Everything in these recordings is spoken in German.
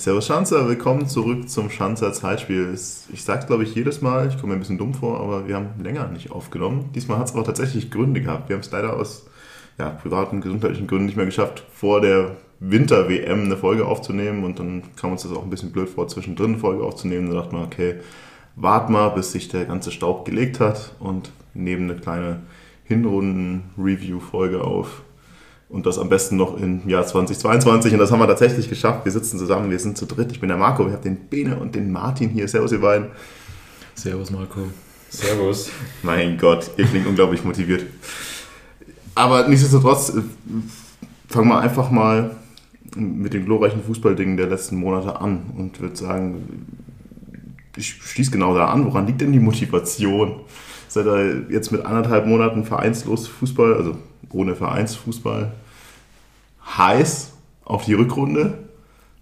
Servus Schanzer, willkommen zurück zum Schanzer Zeitspiel. Ich sag's glaube ich jedes Mal, ich komme mir ein bisschen dumm vor, aber wir haben länger nicht aufgenommen. Diesmal hat es aber tatsächlich Gründe gehabt. Wir haben es leider aus ja, privaten, gesundheitlichen Gründen nicht mehr geschafft, vor der Winter-WM eine Folge aufzunehmen und dann kam uns das auch ein bisschen blöd vor, zwischendrin eine Folge aufzunehmen. Da dachte man, okay, wart mal, bis sich der ganze Staub gelegt hat und nehmen eine kleine Hinrunden-Review-Folge auf und das am besten noch im Jahr 2022. Und das haben wir tatsächlich geschafft. Wir sitzen zusammen, wir sind zu dritt. Ich bin der Marco, wir haben den Bene und den Martin hier. Servus, ihr beiden. Servus, Marco. Servus. Mein Gott, ihr klingt unglaublich motiviert. Aber nichtsdestotrotz, äh, fangen wir einfach mal mit den glorreichen Fußballdingen der letzten Monate an und würde sagen, ich schließe genau da an. Woran liegt denn die Motivation? Seid ihr jetzt mit anderthalb Monaten vereinslos Fußball, also ohne Vereinsfußball heiß auf die Rückrunde?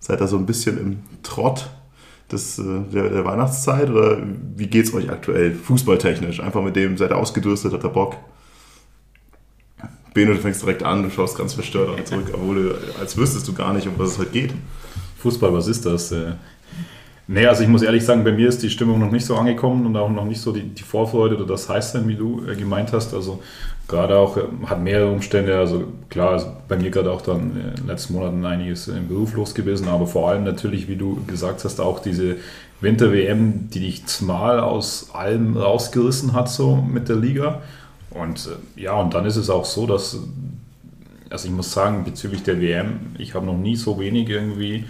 Seid ihr so ein bisschen im Trott des, äh, der, der Weihnachtszeit oder wie geht es euch aktuell fußballtechnisch? Einfach mit dem, seid ihr ausgedürstet, hat ihr Bock? Bene, du fängst direkt an, du schaust ganz verstört zurück, obwohl du, als wüsstest du gar nicht, um was es heute geht. Fußball, was ist das? Äh, Nee, also ich muss ehrlich sagen, bei mir ist die Stimmung noch nicht so angekommen und auch noch nicht so die, die Vorfreude oder das Heißsein, wie du äh, gemeint hast. Also gerade auch, äh, hat mehrere Umstände. Also klar, also bei mir gerade auch dann in den letzten Monaten einiges im Beruf los gewesen, aber vor allem natürlich, wie du gesagt hast, auch diese Winter-WM, die dich mal aus allem rausgerissen hat, so mit der Liga. Und äh, ja, und dann ist es auch so, dass, also ich muss sagen, bezüglich der WM, ich habe noch nie so wenig irgendwie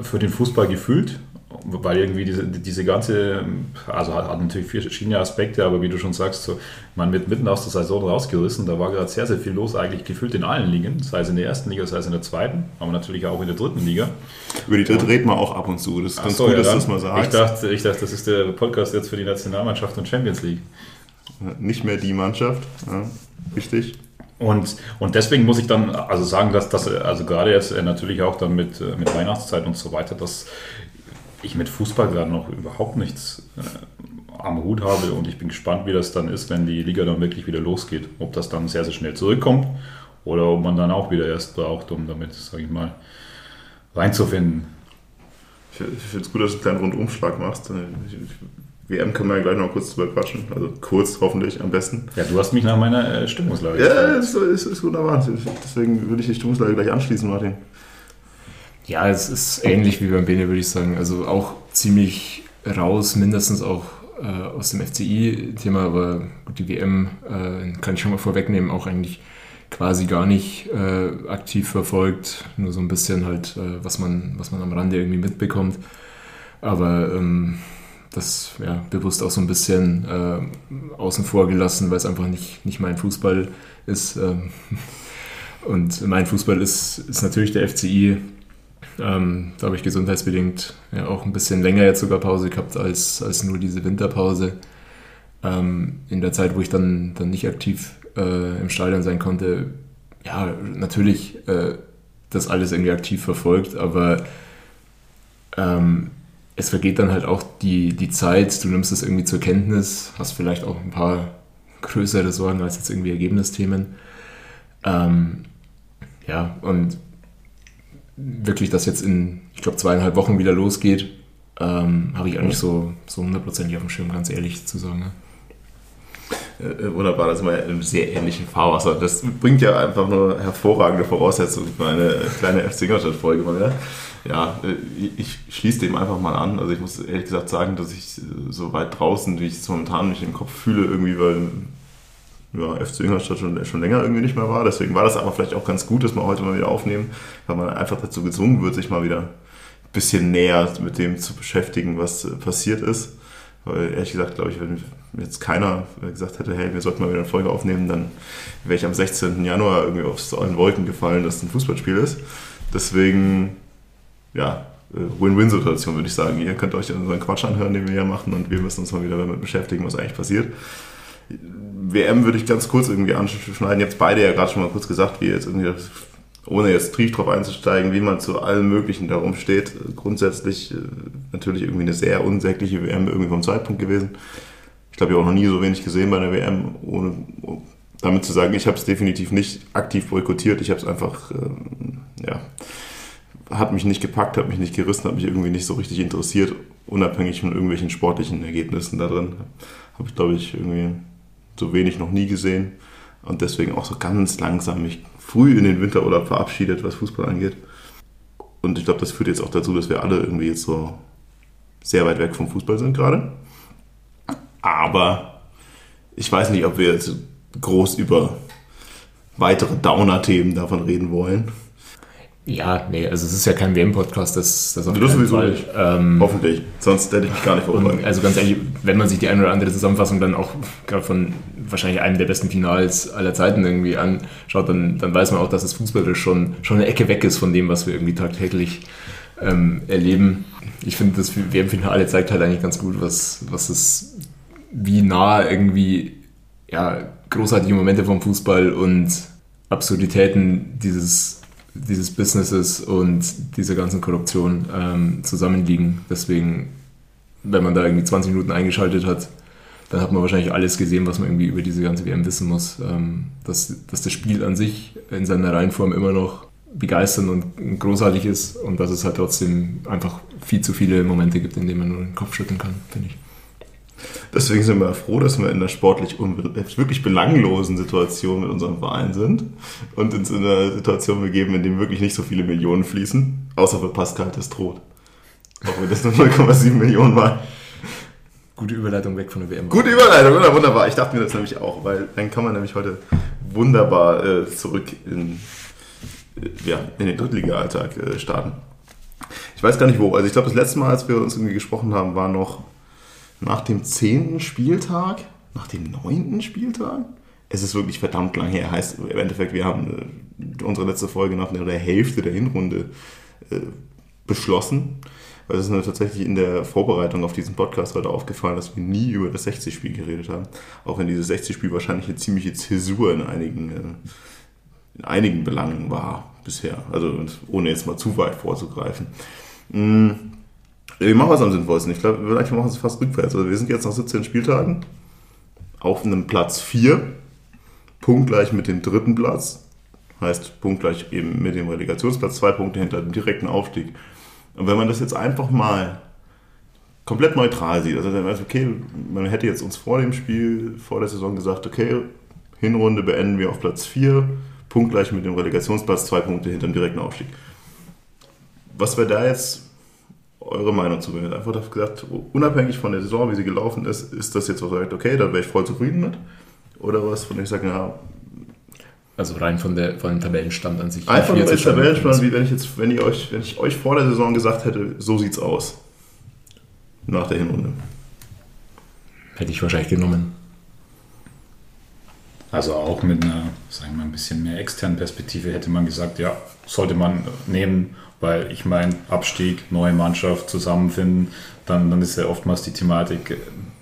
für den Fußball gefühlt, weil irgendwie diese, diese ganze, also hat, hat, natürlich verschiedene Aspekte, aber wie du schon sagst, so, man wird mitten aus der Saison rausgerissen, da war gerade sehr, sehr viel los, eigentlich gefühlt in allen Ligen, sei es in der ersten Liga, sei es in der zweiten, aber natürlich auch in der dritten Liga. Über die dritte reden wir auch ab und zu, das ist ganz so, gut, ja, dass du das mal sagst. Ich dachte, ich dachte, das ist der Podcast jetzt für die Nationalmannschaft und Champions League. Nicht mehr die Mannschaft, ja, richtig. Und, und deswegen muss ich dann also sagen, dass das, also gerade jetzt äh, natürlich auch dann mit, äh, mit Weihnachtszeit und so weiter, dass ich mit Fußball gerade noch überhaupt nichts äh, am Hut habe und ich bin gespannt, wie das dann ist, wenn die Liga dann wirklich wieder losgeht. Ob das dann sehr, sehr schnell zurückkommt oder ob man dann auch wieder erst braucht, um damit, sage ich mal, reinzufinden. Ich finde es gut, dass du einen kleinen Rundumschlag machst. Ich, WM können wir ja gleich noch kurz drüber quatschen. Also kurz, hoffentlich, am besten. Ja, du hast mich nach meiner äh, Stimmungslage Ja, das ist, ist wunderbar. Deswegen würde ich die Stimmungslage gleich anschließen, Martin. Ja, es ist ähnlich wie beim Bene, würde ich sagen. Also auch ziemlich raus, mindestens auch äh, aus dem FCI-Thema, aber gut, die WM äh, kann ich schon mal vorwegnehmen, auch eigentlich quasi gar nicht äh, aktiv verfolgt, nur so ein bisschen halt, äh, was, man, was man am Rande irgendwie mitbekommt. Aber ähm, das ja, bewusst auch so ein bisschen äh, außen vor gelassen, weil es einfach nicht, nicht mein Fußball ist. Ähm, und mein Fußball ist, ist natürlich der FCI. Ähm, da habe ich gesundheitsbedingt ja, auch ein bisschen länger jetzt sogar Pause gehabt als, als nur diese Winterpause. Ähm, in der Zeit, wo ich dann, dann nicht aktiv äh, im Stadion sein konnte, ja, natürlich äh, das alles irgendwie aktiv verfolgt, aber ähm, es vergeht dann halt auch die, die Zeit, du nimmst es irgendwie zur Kenntnis, hast vielleicht auch ein paar größere Sorgen als jetzt irgendwie Ergebnisthemen. Ähm, ja, und wirklich, dass jetzt in, ich glaube, zweieinhalb Wochen wieder losgeht, ähm, habe ich eigentlich so, so hundertprozentig auf dem Schirm, ganz ehrlich zu sagen. Ja. Äh, äh, wunderbar, das ist mal in sehr ähnlichen Fahrwasser. Das bringt ja einfach nur hervorragende Voraussetzungen für eine kleine FC Ingolstadt-Folge mal wieder ja, äh, ich schließe dem einfach mal an. Also ich muss ehrlich gesagt sagen, dass ich äh, so weit draußen, wie ich es momentan mich im Kopf fühle, irgendwie, weil ja, FC Ingolstadt schon, schon länger irgendwie nicht mehr war. Deswegen war das aber vielleicht auch ganz gut, dass wir heute mal wieder aufnehmen, weil man einfach dazu gezwungen wird, sich mal wieder ein bisschen näher mit dem zu beschäftigen, was äh, passiert ist. Weil ehrlich gesagt, glaube ich, wenn jetzt keiner gesagt hätte, hey, wir sollten mal wieder eine Folge aufnehmen, dann wäre ich am 16. Januar irgendwie aufs allen Wolken gefallen, dass es ein Fußballspiel ist. Deswegen ja, äh, Win-Win-Situation, würde ich sagen. Ihr könnt euch unseren Quatsch anhören, den wir hier machen, und wir müssen uns mal wieder damit beschäftigen, was eigentlich passiert. WM würde ich ganz kurz irgendwie anschneiden. Jetzt beide ja gerade schon mal kurz gesagt, wie jetzt irgendwie, ohne jetzt tief drauf einzusteigen, wie man zu allem Möglichen darum steht. Grundsätzlich äh, natürlich irgendwie eine sehr unsägliche WM irgendwie vom Zeitpunkt gewesen. Ich glaube, ich habe auch noch nie so wenig gesehen bei einer WM, ohne damit zu sagen, ich habe es definitiv nicht aktiv boykottiert. Ich habe es einfach, äh, ja, hat mich nicht gepackt, hat mich nicht gerissen, hat mich irgendwie nicht so richtig interessiert, unabhängig von irgendwelchen sportlichen Ergebnissen da drin. Habe ich, glaube ich, irgendwie so wenig noch nie gesehen und deswegen auch so ganz langsam mich früh in den Winterurlaub verabschiedet, was Fußball angeht. Und ich glaube, das führt jetzt auch dazu, dass wir alle irgendwie jetzt so sehr weit weg vom Fußball sind gerade. Aber ich weiß nicht, ob wir jetzt groß über weitere Downer-Themen davon reden wollen. Ja, nee, also es ist ja kein WM-Podcast, das, das auf das Fall. Nicht. Ähm, Hoffentlich, sonst hätte ich mich gar nicht vorbereitet. Also ganz ehrlich, wenn man sich die eine oder andere Zusammenfassung dann auch gerade von wahrscheinlich einem der besten Finals aller Zeiten irgendwie anschaut, dann, dann weiß man auch, dass es fußballerisch schon, schon eine Ecke weg ist von dem, was wir irgendwie tagtäglich ähm, erleben. Ich finde, das WM-Finale zeigt halt eigentlich ganz gut, was, was es, wie nah irgendwie ja, großartige Momente vom Fußball und Absurditäten dieses dieses Businesses und dieser ganzen Korruption ähm, zusammenliegen. Deswegen, wenn man da irgendwie 20 Minuten eingeschaltet hat, dann hat man wahrscheinlich alles gesehen, was man irgendwie über diese ganze WM wissen muss. Ähm, dass, dass das Spiel an sich in seiner Reihenform immer noch begeisternd und großartig ist und dass es halt trotzdem einfach viel zu viele Momente gibt, in denen man nur den Kopf schütteln kann, finde ich. Deswegen sind wir froh, dass wir in einer sportlich wirklich belanglosen Situation mit unserem Verein sind und uns in einer Situation begeben, in der wirklich nicht so viele Millionen fließen, außer für Pascal Testrot. Auch wenn das nur 0,7 Millionen war. Gute Überleitung weg von der WM. Gute Überleitung, wunderbar. Ich dachte mir das nämlich auch, weil dann kann man nämlich heute wunderbar äh, zurück in, äh, ja, in den Drittliga-Alltag äh, starten. Ich weiß gar nicht wo. Also ich glaube, das letzte Mal, als wir uns irgendwie gesprochen haben, war noch nach dem zehnten Spieltag, nach dem neunten Spieltag. Es ist wirklich verdammt lang her. Heißt im Endeffekt, wir haben äh, unsere letzte Folge nach der Hälfte der Hinrunde äh, beschlossen. Weil es ist mir tatsächlich in der Vorbereitung auf diesen Podcast heute aufgefallen, dass wir nie über das 60-Spiel geredet haben. Auch wenn dieses 60-Spiel wahrscheinlich eine ziemliche Zäsur in einigen, äh, in einigen Belangen war bisher. Also ohne jetzt mal zu weit vorzugreifen. Mm. Wir machen was am sinnvollsten. Ich glaube, vielleicht machen wir es fast rückwärts. Also wir sind jetzt nach 17 Spieltagen auf einem Platz 4, punktgleich mit dem dritten Platz. Heißt punktgleich eben mit dem Relegationsplatz, zwei Punkte hinter dem direkten Aufstieg. Und wenn man das jetzt einfach mal komplett neutral sieht, also dann weiß okay, man hätte jetzt uns vor dem Spiel, vor der Saison gesagt, okay, Hinrunde beenden wir auf Platz 4, punktgleich mit dem Relegationsplatz, zwei Punkte hinter dem direkten Aufstieg. Was wäre da jetzt eure Meinung zu mir. Einfach gesagt, unabhängig von der Saison, wie sie gelaufen ist, ist das jetzt, was ihr sagt, okay, da wäre ich voll zufrieden mit? Oder was, von dem ich sage, ja. Also rein von, der, von dem Tabellenstand an sich. Einfach nur als Tabellenstand, wie wenn ich jetzt, wenn ich euch, wenn ich euch vor der Saison gesagt hätte, so sieht's aus. Nach der Hinrunde. Hätte ich wahrscheinlich genommen. Also auch mit einer, sagen wir mal, ein bisschen mehr externen Perspektive hätte man gesagt, ja, sollte man nehmen, weil ich meine, Abstieg, neue Mannschaft zusammenfinden, dann, dann ist ja oftmals die Thematik,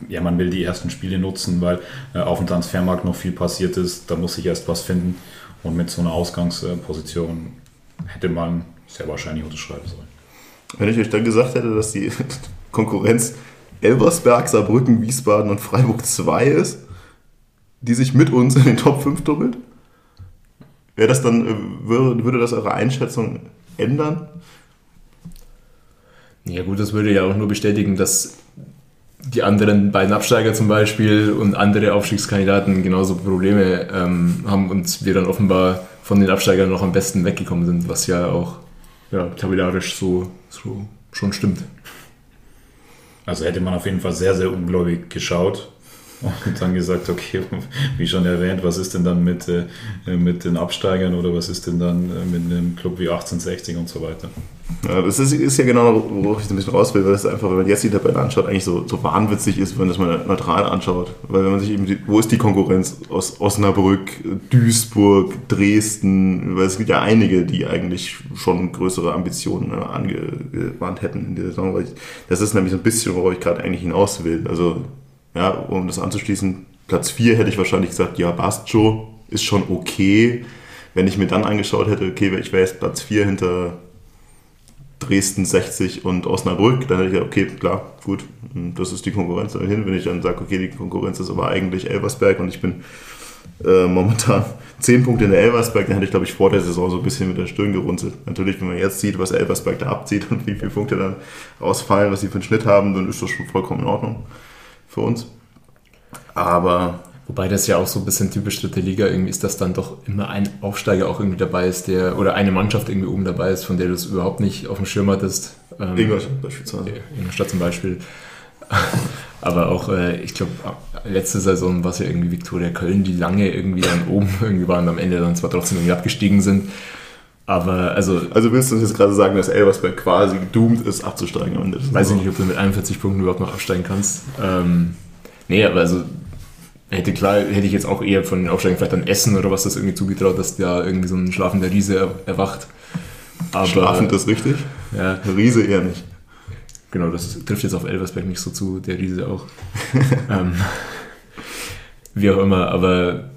ja, man will die ersten Spiele nutzen, weil äh, auf dem Transfermarkt noch viel passiert ist, da muss sich erst was finden. Und mit so einer Ausgangsposition hätte man sehr wahrscheinlich unterschreiben sollen. Wenn ich euch dann gesagt hätte, dass die Konkurrenz Elversberg, Saarbrücken, Wiesbaden und Freiburg 2 ist, die sich mit uns in den Top 5 doppelt, wäre das dann, äh, würde, würde das eure Einschätzung ändern? Ja gut, das würde ja auch nur bestätigen, dass die anderen beiden Absteiger zum Beispiel und andere Aufstiegskandidaten genauso Probleme ähm, haben und wir dann offenbar von den Absteigern noch am besten weggekommen sind, was ja auch ja, tabellarisch so, so schon stimmt. Also hätte man auf jeden Fall sehr, sehr ungläubig geschaut und dann gesagt, okay, wie schon erwähnt, was ist denn dann mit, äh, mit den Absteigern oder was ist denn dann äh, mit einem Club wie 1860 und so weiter? Ja, das ist, ist ja genau, worauf ich ein bisschen raus will, weil es einfach, wenn man jetzt die Tabelle anschaut, eigentlich so, so wahnwitzig ist, wenn man das mal neutral anschaut. Weil wenn man sich eben, die, wo ist die Konkurrenz? Aus Osnabrück, Duisburg, Dresden, weil es gibt ja einige, die eigentlich schon größere Ambitionen äh, angewandt hätten in dieser Saison. Weil ich, das ist nämlich so ein bisschen, worauf ich gerade eigentlich hinaus will. Also ja, um das anzuschließen, Platz 4 hätte ich wahrscheinlich gesagt, ja, Bastjo ist schon okay. Wenn ich mir dann angeschaut hätte, okay, ich wäre jetzt Platz 4 hinter Dresden 60 und Osnabrück, dann hätte ich gesagt, okay, klar, gut, das ist die Konkurrenz dahin. Wenn ich dann sage, okay, die Konkurrenz ist aber eigentlich Elversberg und ich bin äh, momentan 10 Punkte in der Elversberg, dann hätte ich, glaube ich, vor der Saison so ein bisschen mit der Stirn gerunzelt. Natürlich, wenn man jetzt sieht, was Elversberg da abzieht und wie viele Punkte dann rausfallen, was sie für einen Schnitt haben, dann ist das schon vollkommen in Ordnung für uns. Aber Wobei das ja auch so ein bisschen typisch dritte Liga irgendwie ist, dass dann doch immer ein Aufsteiger auch irgendwie dabei ist, der oder eine Mannschaft irgendwie oben dabei ist, von der du es überhaupt nicht auf dem Schirm hattest. Ähm, Ingolstadt beispielsweise. Ingolstadt zum Beispiel. Aber auch, äh, ich glaube, letzte Saison war es ja irgendwie Viktoria Köln, die lange irgendwie dann oben irgendwie waren und am Ende dann zwar trotzdem irgendwie abgestiegen sind. Aber also. Also willst du uns jetzt gerade sagen, dass Elversberg quasi gedoomt ist, abzusteigen am Ende? Weiß ich nicht, ob du mit 41 Punkten überhaupt noch absteigen kannst. Ähm, nee, aber also hätte klar, hätte ich jetzt auch eher von den Aufsteigern vielleicht an Essen oder was das irgendwie zugetraut, dass da irgendwie so ein schlafender Riese erwacht. Aber, Schlafend ist richtig? Ja. Riese eher nicht. Genau, das trifft jetzt auf Elversberg nicht so zu, der Riese auch. ähm, wie auch immer, aber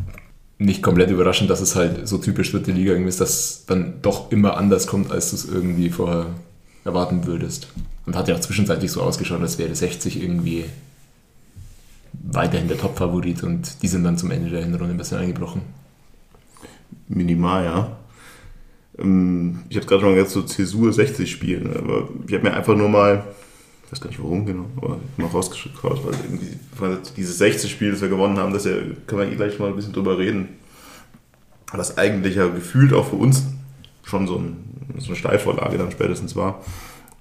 nicht komplett überraschend, dass es halt so typisch dritte Liga irgendwie ist, dass dann doch immer anders kommt, als du es irgendwie vorher erwarten würdest. Und hat ja auch zwischenzeitlich so ausgeschaut, als wäre 60 irgendwie weiterhin der Top-Favorit und die sind dann zum Ende der Hinrunde ein bisschen eingebrochen. Minimal, ja. Ähm, ich hatte gerade schon jetzt so Zäsur 60 spielen, aber ich habe mir einfach nur mal, ich weiß gar nicht warum genau, aber mal rausgeschaut, weil irgendwie dieses 60 Spiel, das wir gewonnen haben, das ja, können wir eh gleich mal ein bisschen drüber reden. Was eigentlich ja gefühlt auch für uns schon so, ein, so eine Steilvorlage dann spätestens war.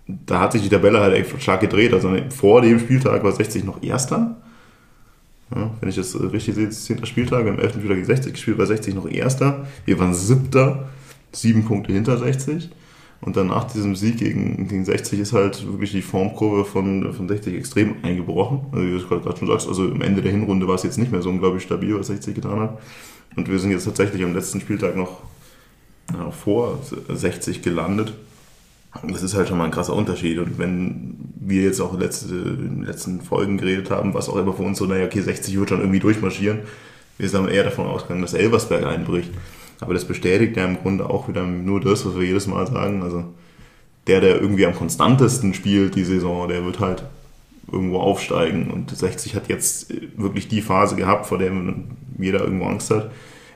Da hat sich die Tabelle halt echt stark gedreht. Also vor dem Spieltag war 60 noch Erster ja, wenn ich das richtig sehe, 10. Spieltag, haben 11. Spieltag gegen 60 gespielt, war 60 noch Erster. Wir waren Siebter, sieben Punkte hinter 60. Und dann nach diesem Sieg gegen, gegen 60 ist halt wirklich die Formkurve von, von 60 extrem eingebrochen. Also wie du gerade schon sagst, also am Ende der Hinrunde war es jetzt nicht mehr so unglaublich stabil, was 60 getan hat. Und wir sind jetzt tatsächlich am letzten Spieltag noch ja, vor 60 gelandet. Das ist halt schon mal ein krasser Unterschied. Und wenn wir jetzt auch letzte, in den letzten Folgen geredet haben, was auch immer für uns so, naja, okay, 60 wird schon irgendwie durchmarschieren. Wir sind eher davon ausgegangen, dass Elversberg einbricht. Aber das bestätigt ja im Grunde auch wieder nur das, was wir jedes Mal sagen. Also der, der irgendwie am konstantesten spielt die Saison, der wird halt irgendwo aufsteigen. Und 60 hat jetzt wirklich die Phase gehabt, vor der jeder irgendwo Angst hat,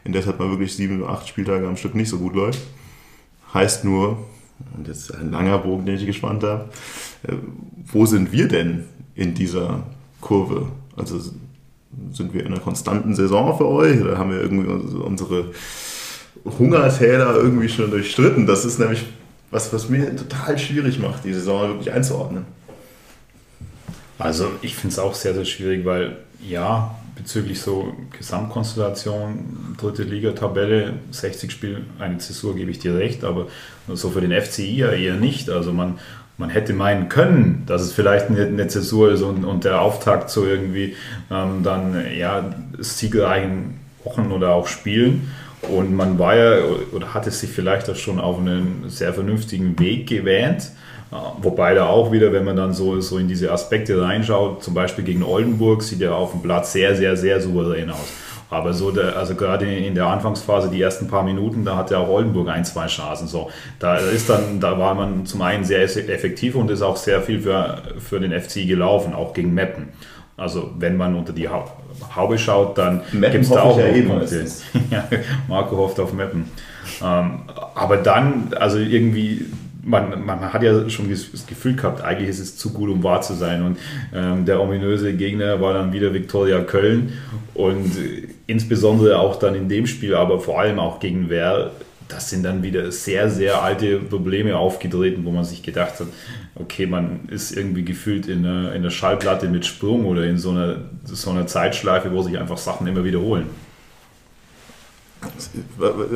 in der es halt mal wirklich sieben, acht Spieltage am Stück nicht so gut läuft. Heißt nur, und jetzt ein langer Bogen, den ich gespannt habe, äh, wo sind wir denn in dieser Kurve? Also sind wir in einer konstanten Saison für euch oder haben wir irgendwie unsere Hungertäler irgendwie schon durchstritten? Das ist nämlich was, was mir total schwierig macht, die Saison wirklich einzuordnen. Also ich finde es auch sehr, sehr schwierig, weil ja, bezüglich so Gesamtkonstellation, dritte Liga-Tabelle, 60 Spiele, eine Zäsur gebe ich dir recht, aber so für den FCI ja eher nicht. Also man, man hätte meinen können, dass es vielleicht eine, Zäsur ist und, und der Auftakt zu irgendwie ähm, dann ja siegreichen Wochen oder auch Spielen. Und man war ja oder hatte sich vielleicht auch schon auf einen sehr vernünftigen Weg gewähnt. Wobei da auch wieder, wenn man dann so, so in diese Aspekte reinschaut, zum Beispiel gegen Oldenburg, sieht er auf dem Platz sehr, sehr, sehr souverän aus. Aber so, der, also gerade in der Anfangsphase, die ersten paar Minuten, da hat ja auch Oldenburg ein, zwei Chancen. So, da ist dann, da war man zum einen sehr effektiv und ist auch sehr viel für, für den FC gelaufen, auch gegen Meppen. Also wenn man unter die Haube schaut, dann gibt es da auch ja Punkte. ja, Marco hofft auf Meppen. Ähm, aber dann, also irgendwie man, man hat ja schon das Gefühl gehabt, eigentlich ist es zu gut, um wahr zu sein. Und ähm, der ominöse Gegner war dann wieder Viktoria Köln. Und äh, insbesondere auch dann in dem Spiel, aber vor allem auch gegen Wer, das sind dann wieder sehr, sehr alte Probleme aufgetreten, wo man sich gedacht hat, okay, man ist irgendwie gefühlt in einer, in einer Schallplatte mit Sprung oder in so einer, so einer Zeitschleife, wo sich einfach Sachen immer wiederholen.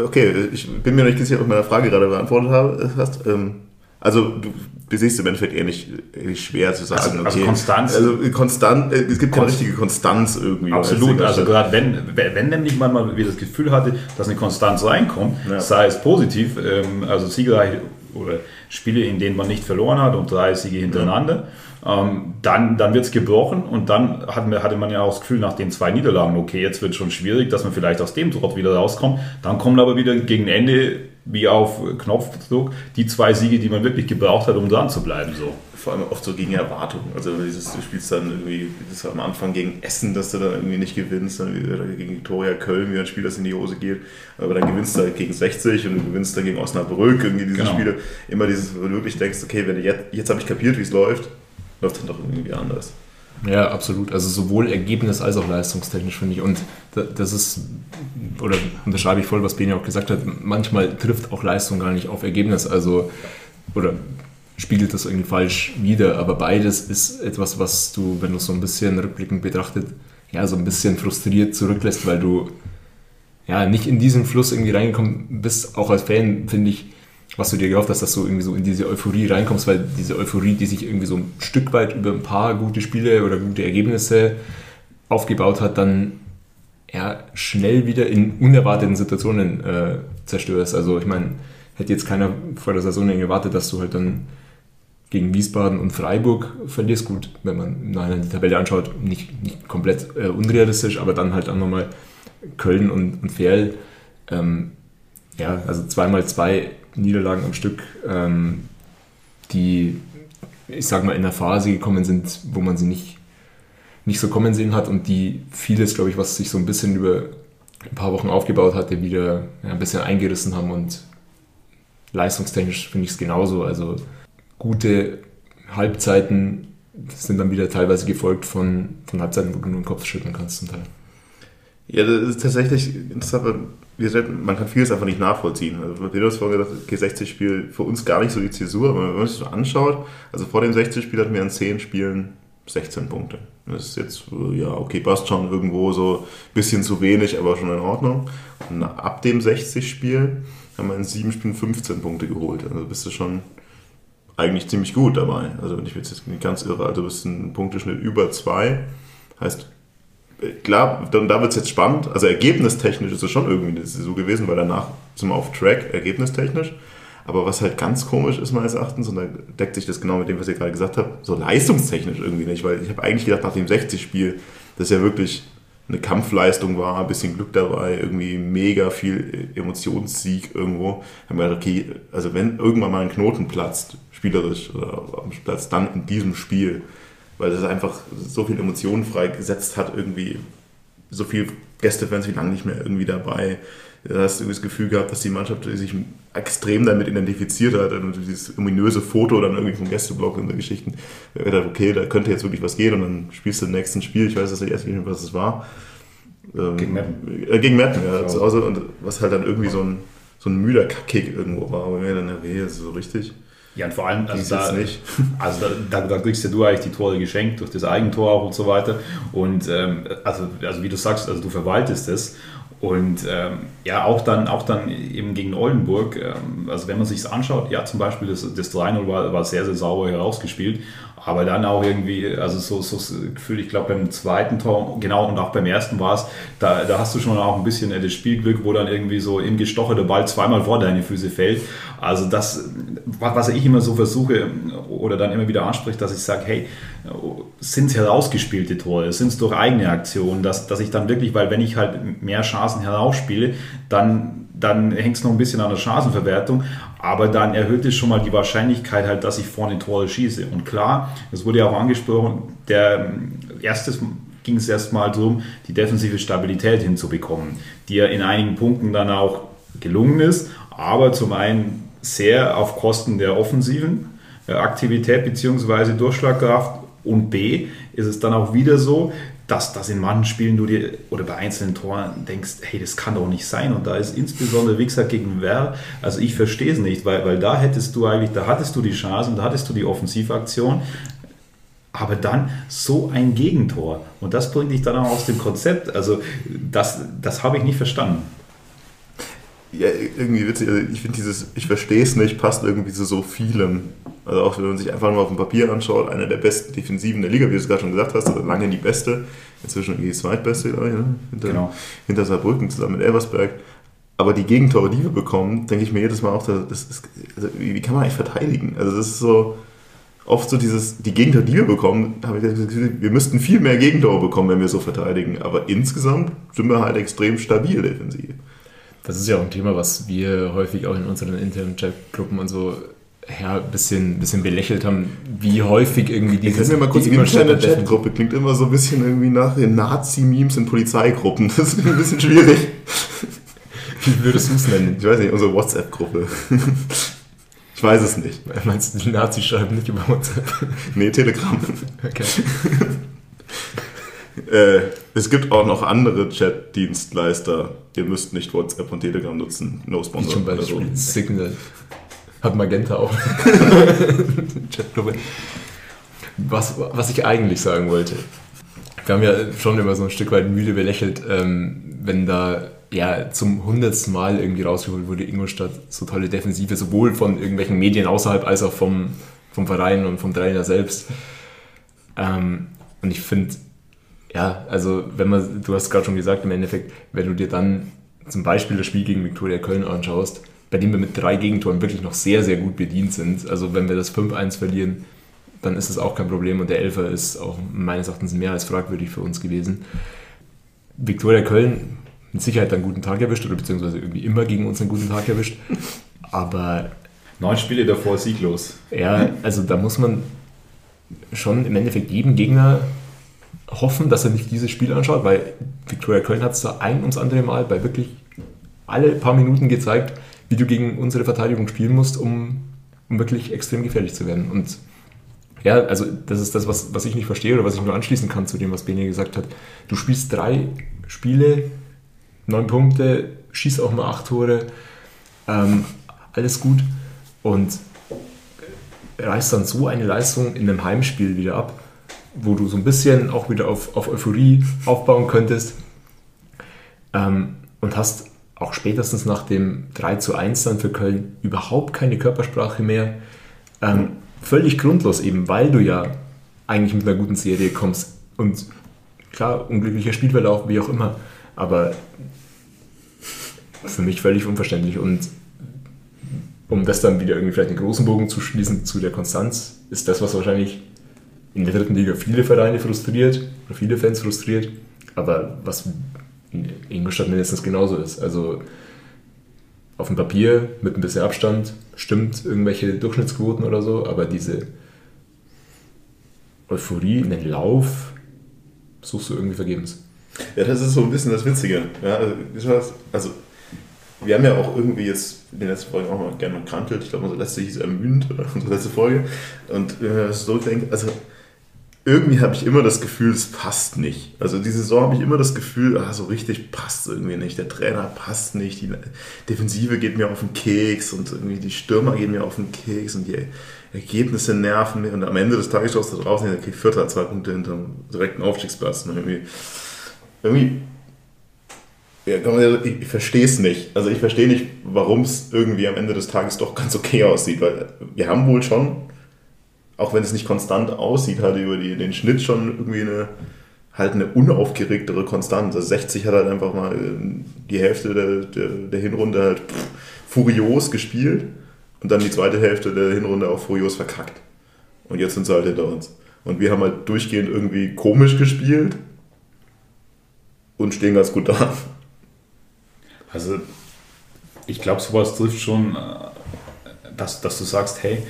Okay, ich bin mir nicht sicher, ob du meine Frage gerade beantwortet hast. Ähm, also du besiehst im Endeffekt ähnlich, ähnlich schwer zu sagen. Also, also Konstanz. Also konstant, äh, es gibt keine richtige Konstanz irgendwie. Absolut, also gerade wenn, wenn nämlich man mal wieder das Gefühl hatte, dass eine Konstanz reinkommt, ja. sei es positiv, ähm, also siegreich oder Spiele, in denen man nicht verloren hat und drei Siege hintereinander. ähm, dann, dann wird es gebrochen und dann hat, hatte man ja auch das Gefühl nach den zwei Niederlagen, okay, jetzt wird es schon schwierig, dass man vielleicht aus dem Trott wieder rauskommt. Dann kommen aber wieder gegen Ende, wie auf Knopfdruck, die zwei Siege, die man wirklich gebraucht hat, um dran zu bleiben. So vor allem oft so gegen Erwartungen. Also dieses, du spielst dann irgendwie das am Anfang gegen Essen, dass du dann irgendwie nicht gewinnst, dann gegen Victoria Köln, wie ein Spiel, das in die Hose geht. Aber dann gewinnst du halt gegen 60 und du gewinnst dann gegen Osnabrück, irgendwie diese genau. Spiele. Immer dieses, wo du wirklich denkst, okay, wenn jetzt, jetzt habe ich kapiert, wie es läuft, läuft dann doch irgendwie anders. Ja, absolut. Also sowohl Ergebnis als auch leistungstechnisch finde ich. Und das ist, oder unterschreibe ich voll, was Beni auch gesagt hat, manchmal trifft auch Leistung gar nicht auf Ergebnis. Also, oder spiegelt das irgendwie falsch wider. Aber beides ist etwas, was du, wenn du so ein bisschen rückblickend betrachtet, ja, so ein bisschen frustriert zurücklässt, weil du ja nicht in diesen Fluss irgendwie reingekommen bist. Auch als Fan finde ich, was du dir gehofft hast, dass du irgendwie so in diese Euphorie reinkommst, weil diese Euphorie, die sich irgendwie so ein Stück weit über ein paar gute Spiele oder gute Ergebnisse aufgebaut hat, dann ja, schnell wieder in unerwarteten Situationen äh, zerstörst. Also ich meine, hätte jetzt keiner vor der Saison gewartet, dass du halt dann gegen Wiesbaden und Freiburg verlierst. Gut, wenn man im Nachhinein die Tabelle anschaut, nicht, nicht komplett äh, unrealistisch, aber dann halt auch nochmal Köln und, und Ferl. Ähm, ja, also zweimal zwei Niederlagen am Stück, ähm, die, ich sag mal, in der Phase gekommen sind, wo man sie nicht, nicht so kommen sehen hat und die vieles, glaube ich, was sich so ein bisschen über ein paar Wochen aufgebaut hatte, wieder ja, ein bisschen eingerissen haben und leistungstechnisch finde ich es genauso. Also gute Halbzeiten sind dann wieder teilweise gefolgt von, von Halbzeiten, wo du nur den Kopf schütteln kannst zum Teil. Ja, das ist tatsächlich interessant, weil man kann vieles einfach nicht nachvollziehen. Also, du hast vorhin gesagt, G60-Spiel für uns gar nicht so die Zäsur, aber wenn man sich so anschaut, also vor dem 60-Spiel hatten wir an 10 Spielen 16 Punkte. Das ist jetzt, ja, okay, passt schon irgendwo so ein bisschen zu wenig, aber schon in Ordnung. Und ab dem 60-Spiel haben wir in 7 Spielen 15 Punkte geholt. Also bist du schon eigentlich ziemlich gut dabei. Also wenn ich jetzt nicht ganz irre, also bist ein Punkteschnitt über 2. Heißt, klar, dann, da wird es jetzt spannend. Also ergebnistechnisch ist es schon irgendwie so gewesen, weil danach sind wir auf Track, ergebnistechnisch. Aber was halt ganz komisch ist meines Erachtens, und da deckt sich das genau mit dem, was ihr gerade gesagt habt, so leistungstechnisch irgendwie nicht, weil ich habe eigentlich gedacht, nach dem 60-Spiel, das ja wirklich eine Kampfleistung war, ein bisschen Glück dabei, irgendwie mega viel Emotionssieg irgendwo, haben wir gedacht, okay, also wenn irgendwann mal ein Knoten platzt, spielerisch oder am Platz, dann in diesem Spiel, weil das einfach so viel Emotionen freigesetzt hat, irgendwie so viel Gästefans wie lange nicht mehr irgendwie dabei. Da hast du das Gefühl gehabt, dass die Mannschaft sich extrem damit identifiziert hat und dieses ominöse Foto dann irgendwie vom Gästeblock und so Geschichten. Da dachte, okay, da könnte jetzt wirklich was gehen und dann spielst du im nächsten Spiel, ich weiß das erst nicht mehr, was es war. Ähm, gegen Meppen. Äh, gegen Meppen, ja, zu Hause und was halt dann irgendwie so ein, so ein müder Kick irgendwo war, aber mir dann, nee, das ist so richtig. Ja, und vor allem, also, da, also da, da, da, kriegst ja du eigentlich die Tore geschenkt durch das Eigentor auch und so weiter. Und ähm, also, also wie du sagst, also du verwaltest es. Und ähm, ja, auch dann, auch dann eben gegen Oldenburg, ähm, also wenn man sich anschaut, ja, zum Beispiel das, das 3-0 war, war sehr, sehr sauber herausgespielt, aber dann auch irgendwie, also so, so das Gefühl, ich glaube beim zweiten Tor, genau, und auch beim ersten war es, da, da hast du schon auch ein bisschen das Spielglück, wo dann irgendwie so im Gestoche Ball zweimal vor deine Füße fällt. Also das, was ich immer so versuche oder dann immer wieder anspricht, dass ich sage, hey, sind es herausgespielte Tore, sind es durch eigene Aktionen, dass, dass ich dann wirklich, weil wenn ich halt mehr Chancen herausspiele, dann dann hängt es noch ein bisschen an der Chancenverwertung, aber dann erhöht es schon mal die Wahrscheinlichkeit halt, dass ich vorne Tore schieße. Und klar, das wurde ja auch angesprochen, der erstes ging es erstmal darum, die defensive Stabilität hinzubekommen, die ja in einigen Punkten dann auch gelungen ist, aber zum einen sehr auf Kosten der offensiven äh, Aktivität bzw. Durchschlagkraft und B ist es dann auch wieder so, dass, dass in manchen Spielen du dir oder bei einzelnen Toren denkst, hey, das kann doch nicht sein. Und da ist insbesondere, gesagt, gegen Werl, also ich verstehe es nicht, weil, weil da hättest du eigentlich, da hattest du die Chance und da hattest du die Offensivaktion. Aber dann so ein Gegentor. Und das bringt dich dann auch aus dem Konzept. Also das, das habe ich nicht verstanden. Ja, irgendwie witzig. Also ich finde dieses, ich verstehe es nicht, passt irgendwie zu so vielem. Also auch wenn man sich einfach nur auf dem Papier anschaut, einer der besten Defensiven der Liga, wie du es gerade schon gesagt hast, also lange die beste, inzwischen die zweitbeste, glaube ich, ne? hinter, genau. hinter Saarbrücken zusammen mit Elversberg. Aber die Gegentore, die wir bekommen, denke ich mir jedes Mal auch, das ist, also wie, wie, kann man eigentlich verteidigen? Also das ist so, oft so dieses, die Gegentore, die wir bekommen, habe ich das Gefühl, wir müssten viel mehr Gegentore bekommen, wenn wir so verteidigen. Aber insgesamt sind wir halt extrem stabil defensiv. Das ist ja auch ein Thema, was wir häufig auch in unseren internen Chatgruppen und so ja, ein bisschen, bisschen belächelt haben, wie häufig irgendwie dieses... Können wir mal kurz die interne Chatgruppe, klingt immer so ein bisschen irgendwie nach den Nazi-Memes in Polizeigruppen. Das ist ein bisschen schwierig. Wie würdest du es nennen? Ich weiß nicht, unsere WhatsApp-Gruppe. Ich weiß es nicht. Meinst du, die Nazis schreiben nicht über WhatsApp? Nee, Telegram. Okay. Äh, es gibt auch noch andere Chat-Dienstleister. Ihr müsst nicht WhatsApp und Telegram nutzen. No Sponsor. Zum Beispiel also. Signal. Hat Magenta auch. was, was ich eigentlich sagen wollte. Wir haben ja schon immer so ein Stück weit müde belächelt, ähm, wenn da ja zum hundertsten Mal irgendwie rausgeholt wurde, Ingolstadt so tolle Defensive, sowohl von irgendwelchen Medien außerhalb als auch vom, vom Verein und vom Trainer selbst. Ähm, und ich finde, ja, also wenn man, du hast gerade schon gesagt, im Endeffekt, wenn du dir dann zum Beispiel das Spiel gegen Viktoria Köln anschaust, bei dem wir mit drei Gegentoren wirklich noch sehr, sehr gut bedient sind. Also wenn wir das 5-1 verlieren, dann ist das auch kein Problem und der Elfer ist auch meines Erachtens mehr als fragwürdig für uns gewesen. Viktoria Köln mit Sicherheit einen guten Tag erwischt oder beziehungsweise irgendwie immer gegen uns einen guten Tag erwischt. Aber. Neun Spiele davor sieglos. Ja, also da muss man schon im Endeffekt jedem Gegner hoffen, dass er nicht dieses Spiel anschaut, weil Viktoria Köln hat es da ein ums andere Mal bei wirklich alle paar Minuten gezeigt, wie du gegen unsere Verteidigung spielen musst, um, um wirklich extrem gefährlich zu werden. Und ja, also das ist das, was, was ich nicht verstehe oder was ich nur anschließen kann zu dem, was Bene gesagt hat. Du spielst drei Spiele neun Punkte, schießt auch mal acht Tore, ähm, alles gut und reißt dann so eine Leistung in einem Heimspiel wieder ab, wo du so ein bisschen auch wieder auf, auf Euphorie aufbauen könntest ähm, und hast auch spätestens nach dem 3 zu 1 dann für Köln überhaupt keine Körpersprache mehr. Ähm, völlig grundlos eben, weil du ja eigentlich mit einer guten Serie kommst und klar, unglücklicher Spielverlauf, wie auch immer, aber für mich völlig unverständlich. Und um das dann wieder irgendwie vielleicht einen großen Bogen zu schließen zu der Konstanz, ist das, was wahrscheinlich in der dritten Liga viele Vereine frustriert oder viele Fans frustriert, aber was in Ingolstadt mindestens genauso ist. Also auf dem Papier mit ein bisschen Abstand stimmt irgendwelche Durchschnittsquoten oder so, aber diese Euphorie in den Lauf suchst du irgendwie vergebens. Ja, das ist so ein bisschen das Witzige. Ja, also, also wir haben ja auch irgendwie jetzt in den letzten Folgen auch mal gerne gekrantelt. Ich glaube, unsere letzte hieß ermüdend, oder unsere letzte Folge. Und wenn man so denkt, also irgendwie habe ich immer das Gefühl, es passt nicht. Also diese Saison habe ich immer das Gefühl, ah, so richtig passt irgendwie nicht. Der Trainer passt nicht, die Defensive geht mir auf den Keks und irgendwie die Stürmer gehen mir auf den Keks und die Ergebnisse nerven mich. Und am Ende des Tages schaust du draußen, okay, Vierter, zwei Punkte hinter dem direkten Aufstiegsplatz. Und irgendwie, irgendwie ja, ich verstehe es nicht. Also ich verstehe nicht, warum es irgendwie am Ende des Tages doch ganz okay aussieht, weil wir haben wohl schon, auch wenn es nicht konstant aussieht, halt über die, den Schnitt schon irgendwie eine halt eine unaufgeregtere Konstanz. Also 60 hat halt einfach mal äh, die Hälfte der, der, der Hinrunde halt pff, furios gespielt und dann die zweite Hälfte der Hinrunde auch furios verkackt. Und jetzt sind sie halt hinter uns. Und wir haben halt durchgehend irgendwie komisch gespielt und stehen ganz gut da. Also ich glaube, sowas trifft schon, äh, dass, dass du sagst, hey,